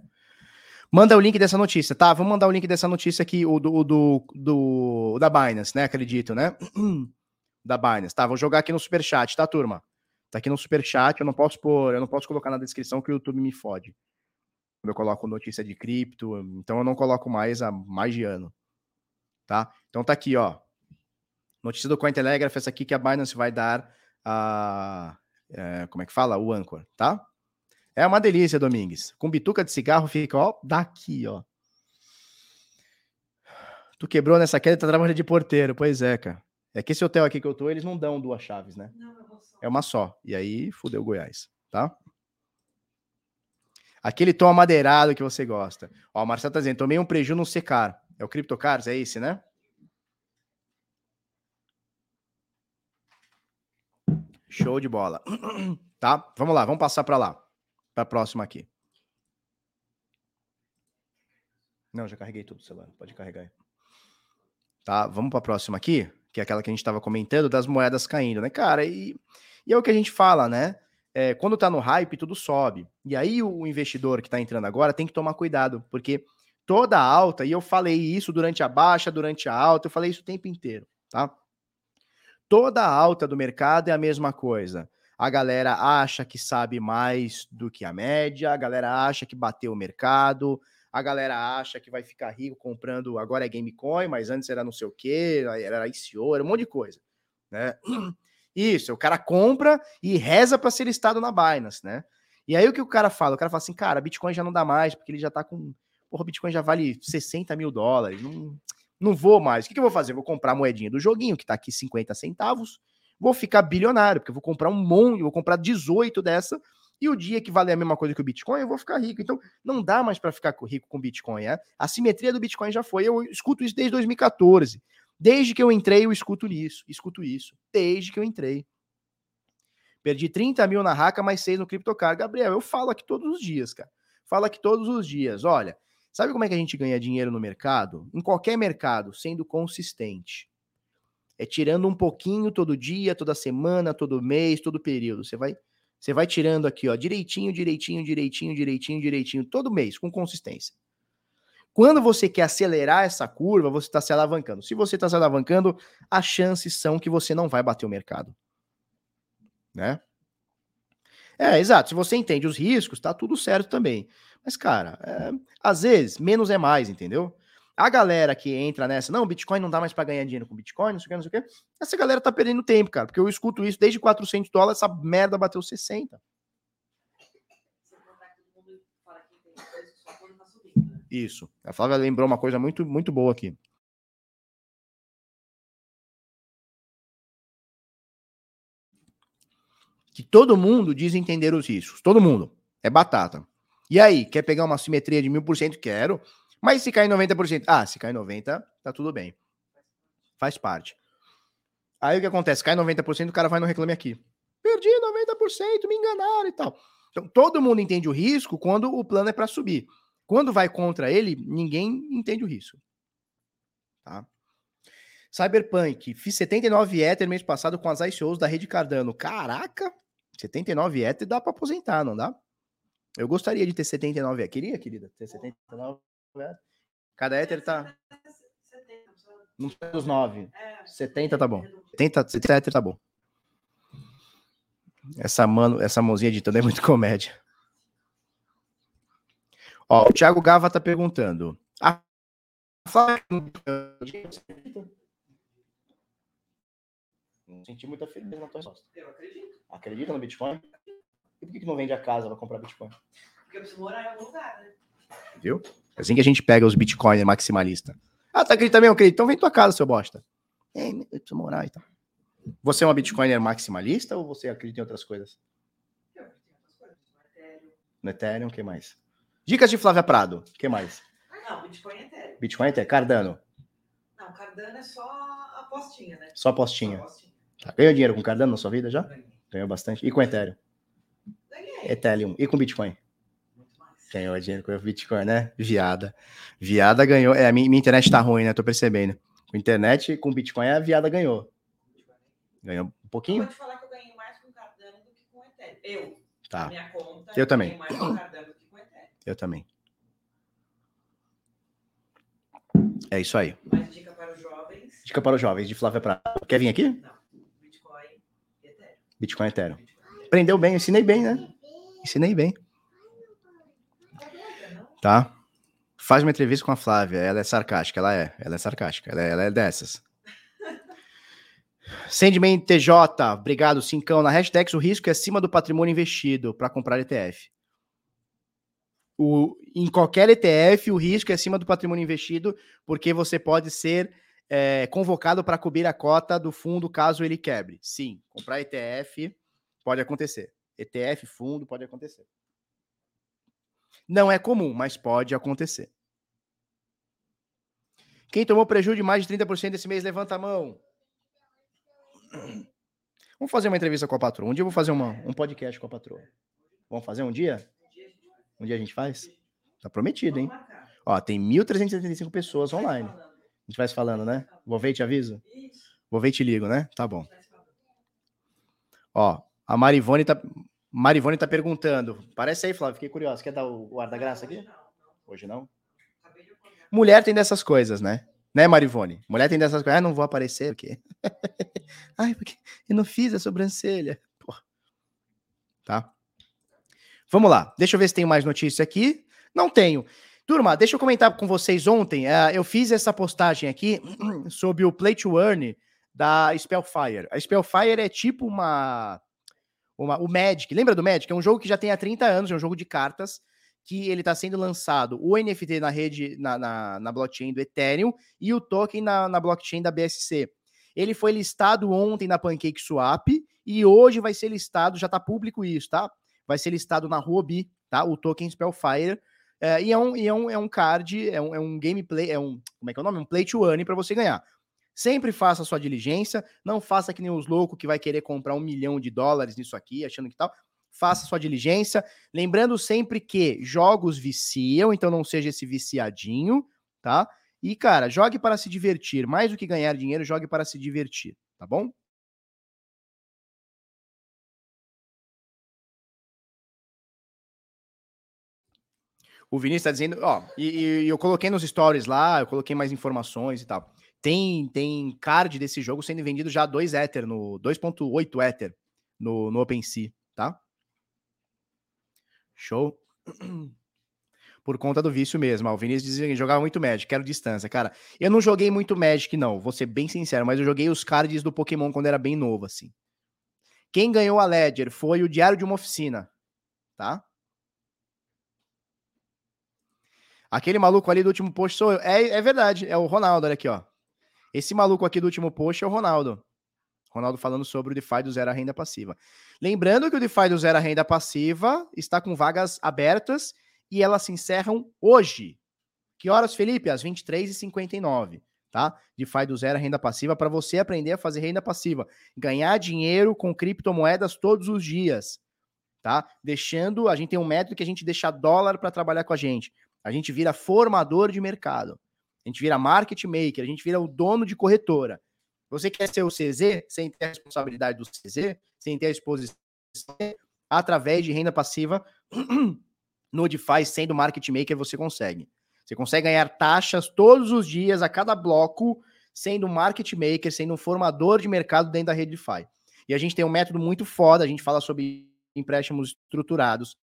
Manda o link dessa notícia, tá? Vamos mandar o link dessa notícia aqui, o do, o do, do da Binance, né? Acredito, né? *clears throat* da Binance. Tá, vou jogar aqui no superchat, tá, turma? Tá aqui no superchat, eu não posso pôr, eu não posso colocar na descrição que o YouTube me fode. Quando eu coloco notícia de cripto, então eu não coloco mais há mais de ano. Tá? Então tá aqui, ó. Notícia do Cointelegraph, essa aqui que a Binance vai dar a. É, como é que fala? O Anchor, tá? É uma delícia, Domingues. Com bituca de cigarro fica, ó, daqui, ó. Tu quebrou nessa queda e tá trabalhando de porteiro. Pois é, cara. É que esse hotel aqui que eu tô, eles não dão duas chaves, né? Não, é uma só. E aí, fudeu Goiás, tá? Aquele tom amadeirado que você gosta. Ó, o Marcelo tá dizendo, tomei um prejuízo no secar. É o CryptoCars, é esse, né? Show de bola. *clears throat* Tá? Vamos lá, vamos passar para lá. Para a próxima aqui. Não, já carreguei tudo, celular. Pode carregar aí. Tá, vamos para a próxima aqui, que é aquela que a gente estava comentando das moedas caindo, né, cara? E, e é o que a gente fala, né? É, quando tá no hype, tudo sobe. E aí o investidor que está entrando agora tem que tomar cuidado, porque toda alta, e eu falei isso durante a baixa, durante a alta, eu falei isso o tempo inteiro, tá? Toda a alta do mercado é a mesma coisa. A galera acha que sabe mais do que a média, a galera acha que bateu o mercado, a galera acha que vai ficar rico comprando, agora é Gamecoin, mas antes era não sei o que, era ICO, era um monte de coisa, né? *clears throat* Isso, o cara compra e reza para ser listado na Binance, né? E aí o que o cara fala? O cara fala assim, cara, Bitcoin já não dá mais, porque ele já tá com. Porra, o Bitcoin já vale 60 mil dólares. Não, não vou mais. O que, eu vou fazer? Vou comprar a moedinha do joguinho, que tá aqui 50 centavos. Vou ficar bilionário, porque eu vou comprar um monte, vou comprar 18 dessa. E o dia que valer a mesma coisa que o Bitcoin, eu vou ficar rico. Então, não dá mais para ficar rico com Bitcoin. É? A simetria do Bitcoin já foi. Eu escuto isso desde 2014. Desde que eu entrei, eu escuto isso. Escuto isso. Desde que eu entrei. Perdi 30 mil na Raca, mais 6 no CryptoCar. Gabriel, eu falo aqui todos os dias, cara. Falo aqui todos os dias. Olha, Sabe como é que a gente ganha dinheiro no mercado? Em qualquer mercado, sendo consistente. É tirando um pouquinho todo dia, toda semana, todo mês, todo período. Você vai, você vai tirando aqui, ó, direitinho, direitinho, direitinho, direitinho, direitinho, todo mês, com consistência. Quando você quer acelerar essa curva, você está se alavancando. Se você está se alavancando, as chances são que você não vai bater o mercado. Né? É, exato. Se você entende os riscos, tá tudo certo também. Mas, cara, é, às vezes, menos é mais, entendeu? A galera que entra nessa, não, Bitcoin não dá mais para ganhar dinheiro com Bitcoin, não sei o que, não sei o que. Essa galera tá perdendo tempo, cara, porque eu escuto isso desde 400 dólares, essa merda bateu 60. Isso. A Flávia lembrou uma coisa muito, muito boa aqui. Que todo mundo diz entender os riscos. Todo mundo. É batata. E aí, quer pegar uma simetria de mil por cento? Quero. Mas se cair 90%, ah, se cair 90%, tá tudo bem. Faz parte. Aí o que acontece? Cai 90%, o cara vai no Reclame Aqui. Perdi 90%, me enganaram e tal. Então, todo mundo entende o risco quando o plano é para subir. Quando vai contra ele, ninguém entende o risco. Tá? Cyberpunk, fiz 79 Ether mês passado com as ICOs da rede Cardano. Caraca, 79 Ether dá para aposentar, não dá? Eu gostaria de ter 79 Ether. Queria, querida, ter 79 Ether. Cada Ether tá. Não sei os 9. 70 tá bom. 70, 70 Ether tá bom. Essa, mano, essa mãozinha editando é muito comédia. Ó, o Thiago Gava tá perguntando. A não senti muita firmeza na tua resposta. Eu acredito. Acredita no Bitcoin? E por que, que não vende a casa para comprar Bitcoin? Porque eu preciso morar em algum lugar, né? Viu? É assim que a gente pega os Bitcoin maximalista. Ah, tá acreditando mesmo? Acredito. Então vem tua casa, seu bosta. É, eu preciso morar e tal. Você é uma Bitcoiner maximalista ou você acredita em outras coisas? Eu acredito em outras coisas. No Ethereum. No Ethereum, o que mais? Dicas de Flávia Prado, o que mais? Não, Bitcoin é Ethereum. Bitcoin Ethereum, Cardano, Não, Cardano é só apostinha, né? só apostinha. Só apostinha. Tá. Ganhou dinheiro com Cardano na sua vida já? Ganhei. Ganhou bastante. E com Ethereum? Ethereum. E com Bitcoin? Muito mais. Ganhou dinheiro com o Bitcoin, né? Viada. Viada ganhou. É, a minha, minha internet tá ruim, né? Tô percebendo. Com internet, com Bitcoin, a viada ganhou. Ganhou um Eu pouquinho? vou te falar que eu ganhei mais com Cardano do que com Ethereum. Eu, Tá. minha conta, Eu também. mais com Cardano do que com Ethereum. Eu também. É isso aí. Mas dica para os jovens, Dica para os jovens de Flávia Prado. Quer vir aqui? não. Bitcoin e Ethereum. Bitcoin Ethereum. Bitcoin. Aprendeu bem, ensinei bem, né? Ensinei bem. Tá? Faz uma entrevista com a Flávia. Ela é sarcástica, ela é. Ela é sarcástica. Ela é, ela é dessas. Sandman TJ, obrigado, Cincão. Na hashtag, o risco é acima do patrimônio investido para comprar ETF. O, em qualquer ETF, o risco é acima do patrimônio investido, porque você pode ser é, convocado para cobrir a cota do fundo caso ele quebre. Sim, comprar ETF pode acontecer. ETF, fundo, pode acontecer. Não é comum, mas pode acontecer. Quem tomou prejuízo de mais de 30% esse mês, levanta a mão. Vamos fazer uma entrevista com a patroa. Um dia eu vou fazer uma, um podcast com a patroa. Vamos fazer um dia? Um dia a gente faz? Tá prometido, hein? Ó, tem 1.375 pessoas online. A gente vai se falando, né? Vou ver e te aviso? Vou ver e te ligo, né? Tá bom. Ó, a Marivone tá, Marivone tá perguntando. Parece aí, Flávio. Fiquei curioso. Quer dar o, o ar da graça aqui? Hoje não? Mulher tem dessas coisas, né? Né, Marivone? Mulher tem dessas coisas. Ah, não vou aparecer, o quê? *laughs* Ai, porque eu não fiz a sobrancelha. Porra. Tá? Vamos lá. Deixa eu ver se tem mais notícia aqui. Não tenho. Turma, deixa eu comentar com vocês ontem. eh, eu fiz essa postagem aqui *clears throat* sobre o Play to Earn da Spellfire. A Spellfire é tipo uma, uma. O Magic. Lembra do Magic? É um jogo que já tem há 30 anos, é um jogo de cartas que ele está sendo lançado o NFT na rede, na, na, na blockchain do Ethereum e o token na, na blockchain da BSC. Ele foi listado ontem na PancakeSwap e hoje vai ser listado, já está público isso, tá? Vai ser listado na Huobi, tá? O token Spellfire. É, e é um, e é, um, é um card, é um, é um gameplay, é um. Como é que é o nome? Um play to earn para você ganhar. Sempre faça a sua diligência, não faça que nem os loucos que vai querer comprar um milhão de dólares nisso aqui, achando que tal faça sua diligência. Lembrando sempre que jogos viciam, então não seja esse viciadinho, tá? E, cara, jogue para se divertir. Mais do que ganhar dinheiro, jogue para se divertir, tá bom? O Vinícius está dizendo, ó, e, e eu coloquei nos stories lá, eu coloquei mais informações e tal. Tem, tem card desse jogo sendo vendido já 2 Ether, no 2.8 Ether no, no OpenSea, tá? Show. *clears throat* Por conta do vício mesmo. ó, O Vinícius dizia que jogava muito Magic, quero distância. Cara, eu não joguei muito Magic, não. Vou ser bem sincero, mas eu joguei os cards do Pokémon quando era bem novo, assim. Quem ganhou a Ledger foi o Diário de uma Oficina, tá? Aquele maluco ali do último post sou eu. É, é verdade, é o Ronaldo, olha aqui, ó. Esse maluco aqui do último post é o Ronaldo. Ronaldo falando sobre o DeFi do zero a renda passiva. Lembrando que o DeFi do zero a renda passiva está com vagas abertas e elas se encerram hoje. Que horas, Felipe? Às 23h59, tá? DeFi do zero a renda passiva para você aprender a fazer renda passiva. Ganhar dinheiro com criptomoedas todos os dias, tá? Deixando, a gente tem um método que a gente deixa dólar para trabalhar com a gente. A gente vira formador de mercado. A gente vira market maker, a gente vira o dono de corretora. Você quer ser o CZ sem ter a responsabilidade do CZ, sem ter a exposição através de renda passiva *clears throat* no DeFi, sendo market maker, você consegue. Você consegue ganhar taxas todos os dias, a cada bloco, sendo market maker, sendo um formador de mercado dentro da rede DeFi. E a gente tem um método muito foda, a gente fala sobre empréstimos estruturados,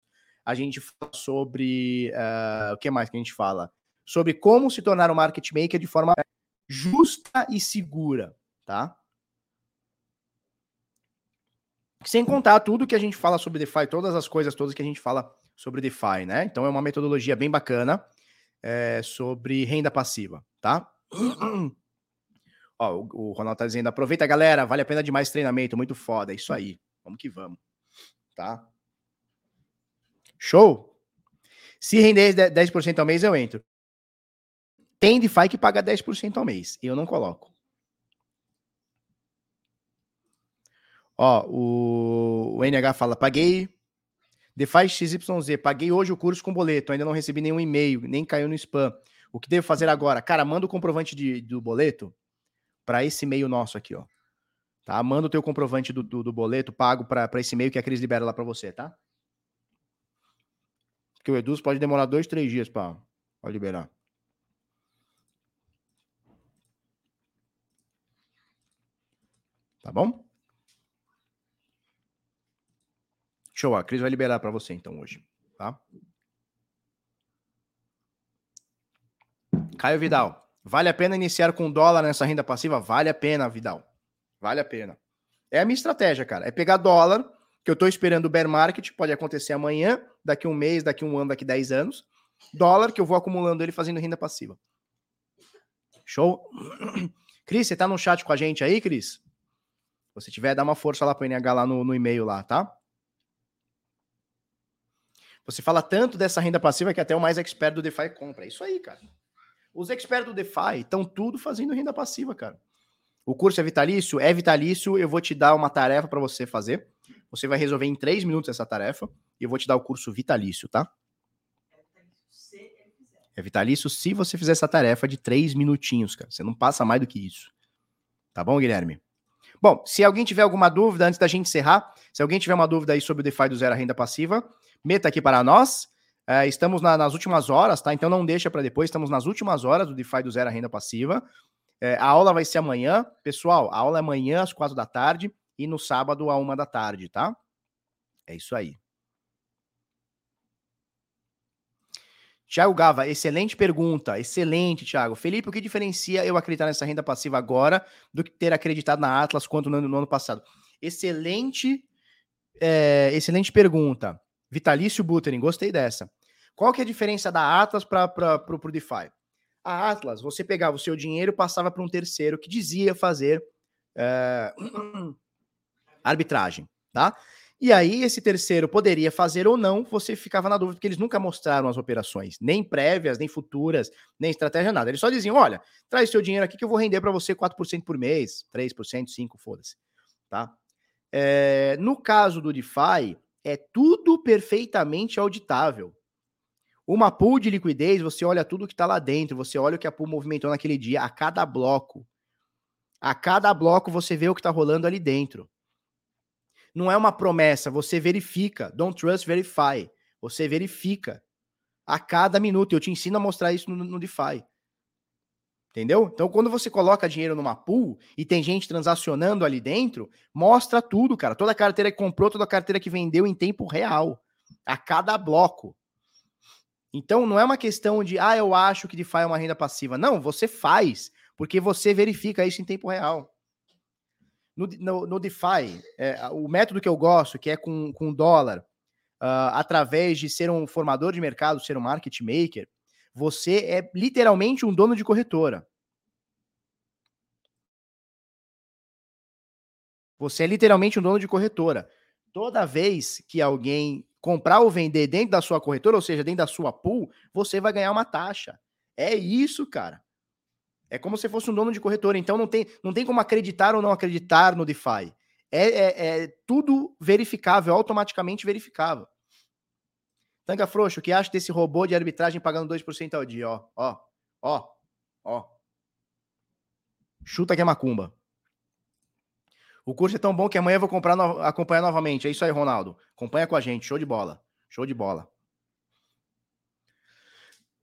a gente fala sobre. Uh, o que mais que a gente fala? Sobre como se tornar um market maker de forma justa e segura, tá? Sem contar tudo que a gente fala sobre DeFi, todas as coisas todas que a gente fala sobre DeFi, né? Então é uma metodologia bem bacana é, sobre renda passiva, tá? Ó, o, Ronaldo tá dizendo, aproveita, galera, vale a pena demais treinamento, muito foda, é isso aí, vamos que vamos, tá? Show? Se render 10% ao mês, eu entro. Tem DeFi que paga 10% ao mês, eu não coloco. Ó, o, o NH fala, paguei DeFi XYZ, paguei hoje o curso com boleto, ainda não recebi nenhum e-mail, nem caiu no spam. O que devo fazer agora? Cara, manda o comprovante de, do boleto para esse e-mail nosso aqui, ó. Tá? Manda o teu comprovante do, do, do boleto pago para esse e-mail que a Cris libera lá para você, tá? Porque o Eduz pode demorar dois, três dias para liberar. Tá bom? Show, a Cris vai liberar para você então hoje, tá? Caio Vidal, vale a pena iniciar com dólar nessa renda passiva? Vale a pena, Vidal. Vale a pena. É a minha estratégia, cara. É pegar dólar, que eu tô esperando o bear market, pode acontecer amanhã, daqui um mês, daqui um ano, daqui 10 anos. Dólar, que eu vou acumulando ele fazendo renda passiva. Show? *clears throat* Cris, você tá no chat com a gente aí, Cris? Se você tiver, dá uma força lá pro NH lá no, no e-mail lá, tá? Você fala tanto dessa renda passiva que até o mais expert do DeFi compra. É isso aí, cara. Os experts do DeFi estão tudo fazendo renda passiva, cara. O curso é vitalício? É vitalício. Eu vou te dar uma tarefa para você fazer. Você vai resolver em três minutos essa tarefa. E eu vou te dar o curso vitalício, tá? É vitalício se você fizer essa tarefa de três minutinhos, cara. Você não passa mais do que isso. Tá bom, Guilherme? Bom, se alguém tiver alguma dúvida antes da gente encerrar, se alguém tiver uma dúvida aí sobre o DeFi do Zero Renda Passiva, meta aqui para nós. É, estamos na, nas últimas horas, tá? Então não deixa para depois. Estamos nas últimas horas do DeFi do Zero a Renda Passiva. É, a aula vai ser amanhã. Pessoal, a aula é amanhã às quatro da tarde e no sábado à uma da tarde, tá? É isso aí. Tiago Gava, excelente pergunta. Excelente, Tiago. Felipe, o que diferencia eu acreditar nessa renda passiva agora do que ter acreditado na Atlas quanto no, no ano passado? Excelente, é, excelente pergunta. Vitalício Buterin, gostei dessa. Qual que é a diferença da Atlas para o DeFi? A Atlas, você pegava o seu dinheiro e passava para um terceiro que dizia fazer é, *clears throat* arbitragem, tá? E aí, esse terceiro poderia fazer ou não, você ficava na dúvida, porque eles nunca mostraram as operações, nem prévias, nem futuras, nem estratégia, nada. Eles só diziam: olha, traz seu dinheiro aqui que eu vou render para você 4% por mês, 3%, 5%, foda-se. Tá? É, no caso do DeFi, é tudo perfeitamente auditável. Uma pool de liquidez, você olha tudo que está lá dentro, você olha o que a pool movimentou naquele dia, a cada bloco. A cada bloco você vê o que está rolando ali dentro. Não é uma promessa, você verifica. Don't trust, verify. Você verifica a cada minuto. Eu te ensino a mostrar isso no, no DeFi. Entendeu? Então, quando você coloca dinheiro numa pool e tem gente transacionando ali dentro, mostra tudo, cara. Toda a carteira que comprou, toda a carteira que vendeu em tempo real. A cada bloco. Então, não é uma questão de, ah, eu acho que DeFi é uma renda passiva. Não, você faz, porque você verifica isso em tempo real. No, no, no DeFi, é, o método que eu gosto, que é com, com dólar, uh, através de ser um formador de mercado, ser um market maker, você é literalmente um dono de corretora. Você é literalmente um dono de corretora. Toda vez que alguém comprar ou vender dentro da sua corretora, ou seja, dentro da sua pool, você vai ganhar uma taxa. É isso, cara. É como se fosse um dono de corretora. Então não tem, não tem como acreditar ou não acreditar no DeFi. É, é, é tudo verificável, automaticamente verificável. Tanga Frouxo, o que acha desse robô de arbitragem pagando 2% ao dia? Ó, ó, ó, ó. Chuta que é macumba. O curso é tão bom que amanhã eu vou comprar no... acompanhar novamente. É isso aí, Ronaldo. Acompanha com a gente. Show de bola. Show de bola.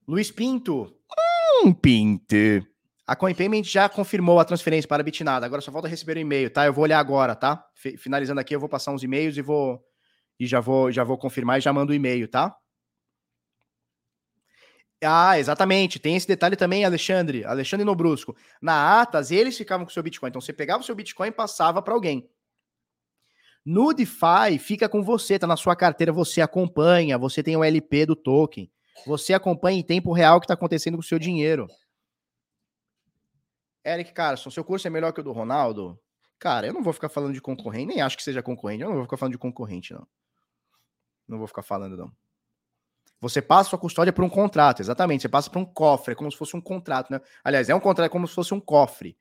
Luiz Pinto. Hum, Pinto. A CoinPayment já confirmou a transferência para a Bitnada. Agora só falta receber o e-mail, tá? Eu vou olhar agora, tá? Finalizando aqui, eu vou passar uns e-mails e vou e já vou já vou confirmar e já mando o e-mail, tá? Ah, exatamente. Tem esse detalhe também, Alexandre. Alexandre Nobrusco. Na Atas, eles ficavam com o seu Bitcoin. Então, você pegava o seu Bitcoin e passava para alguém. No DeFi, fica com você, tá na sua carteira, você acompanha, você tem o LP do token. Você acompanha em tempo real o que está acontecendo com o seu dinheiro. Eric Carson, seu curso é melhor que o do Ronaldo? Cara, eu não vou ficar falando de concorrente, nem acho que seja concorrente. Eu não vou ficar falando de concorrente, não. Não vou ficar falando, não. Você passa sua custódia por um contrato, exatamente. Você passa por um cofre, é como se fosse um contrato, né? Aliás, é um contrato, é como se fosse um cofre.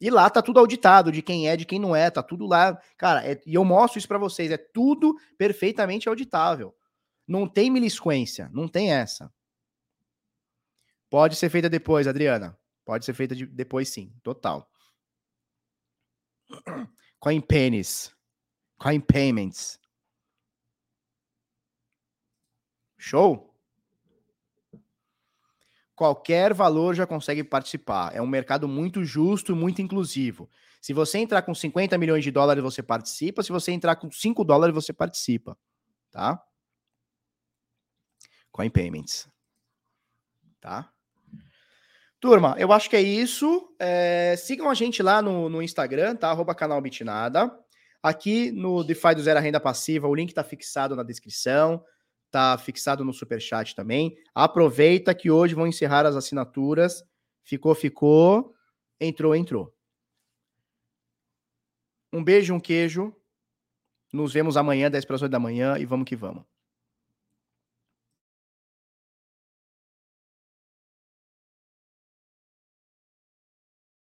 E lá tá tudo auditado, de quem é, de quem não é, tá tudo lá. Cara, é, e eu mostro isso para vocês, é tudo perfeitamente auditável. Não tem milisquência, não tem essa. Pode ser feita depois, Adriana. Pode ser feita de, depois sim, total. Coin Pennies. Coin Payments. Show? Qualquer valor já consegue participar. É um mercado muito justo e muito inclusivo. Se você entrar com 50 milhões de dólares, você participa. Se você entrar com 5 dólares, você participa. Tá? Coin Payments. Tá? Turma, eu acho que é isso. É, sigam a gente lá no, no Instagram, tá? Arroba canal Bitnada. Aqui no DeFi do Zero Renda Passiva, o link está fixado na descrição, tá fixado no Superchat também. Aproveita que hoje vão encerrar as assinaturas. Ficou, ficou. Entrou, entrou. Um beijo, um queijo. Nos vemos amanhã, 10 para as 8 da manhã, e vamos que vamos.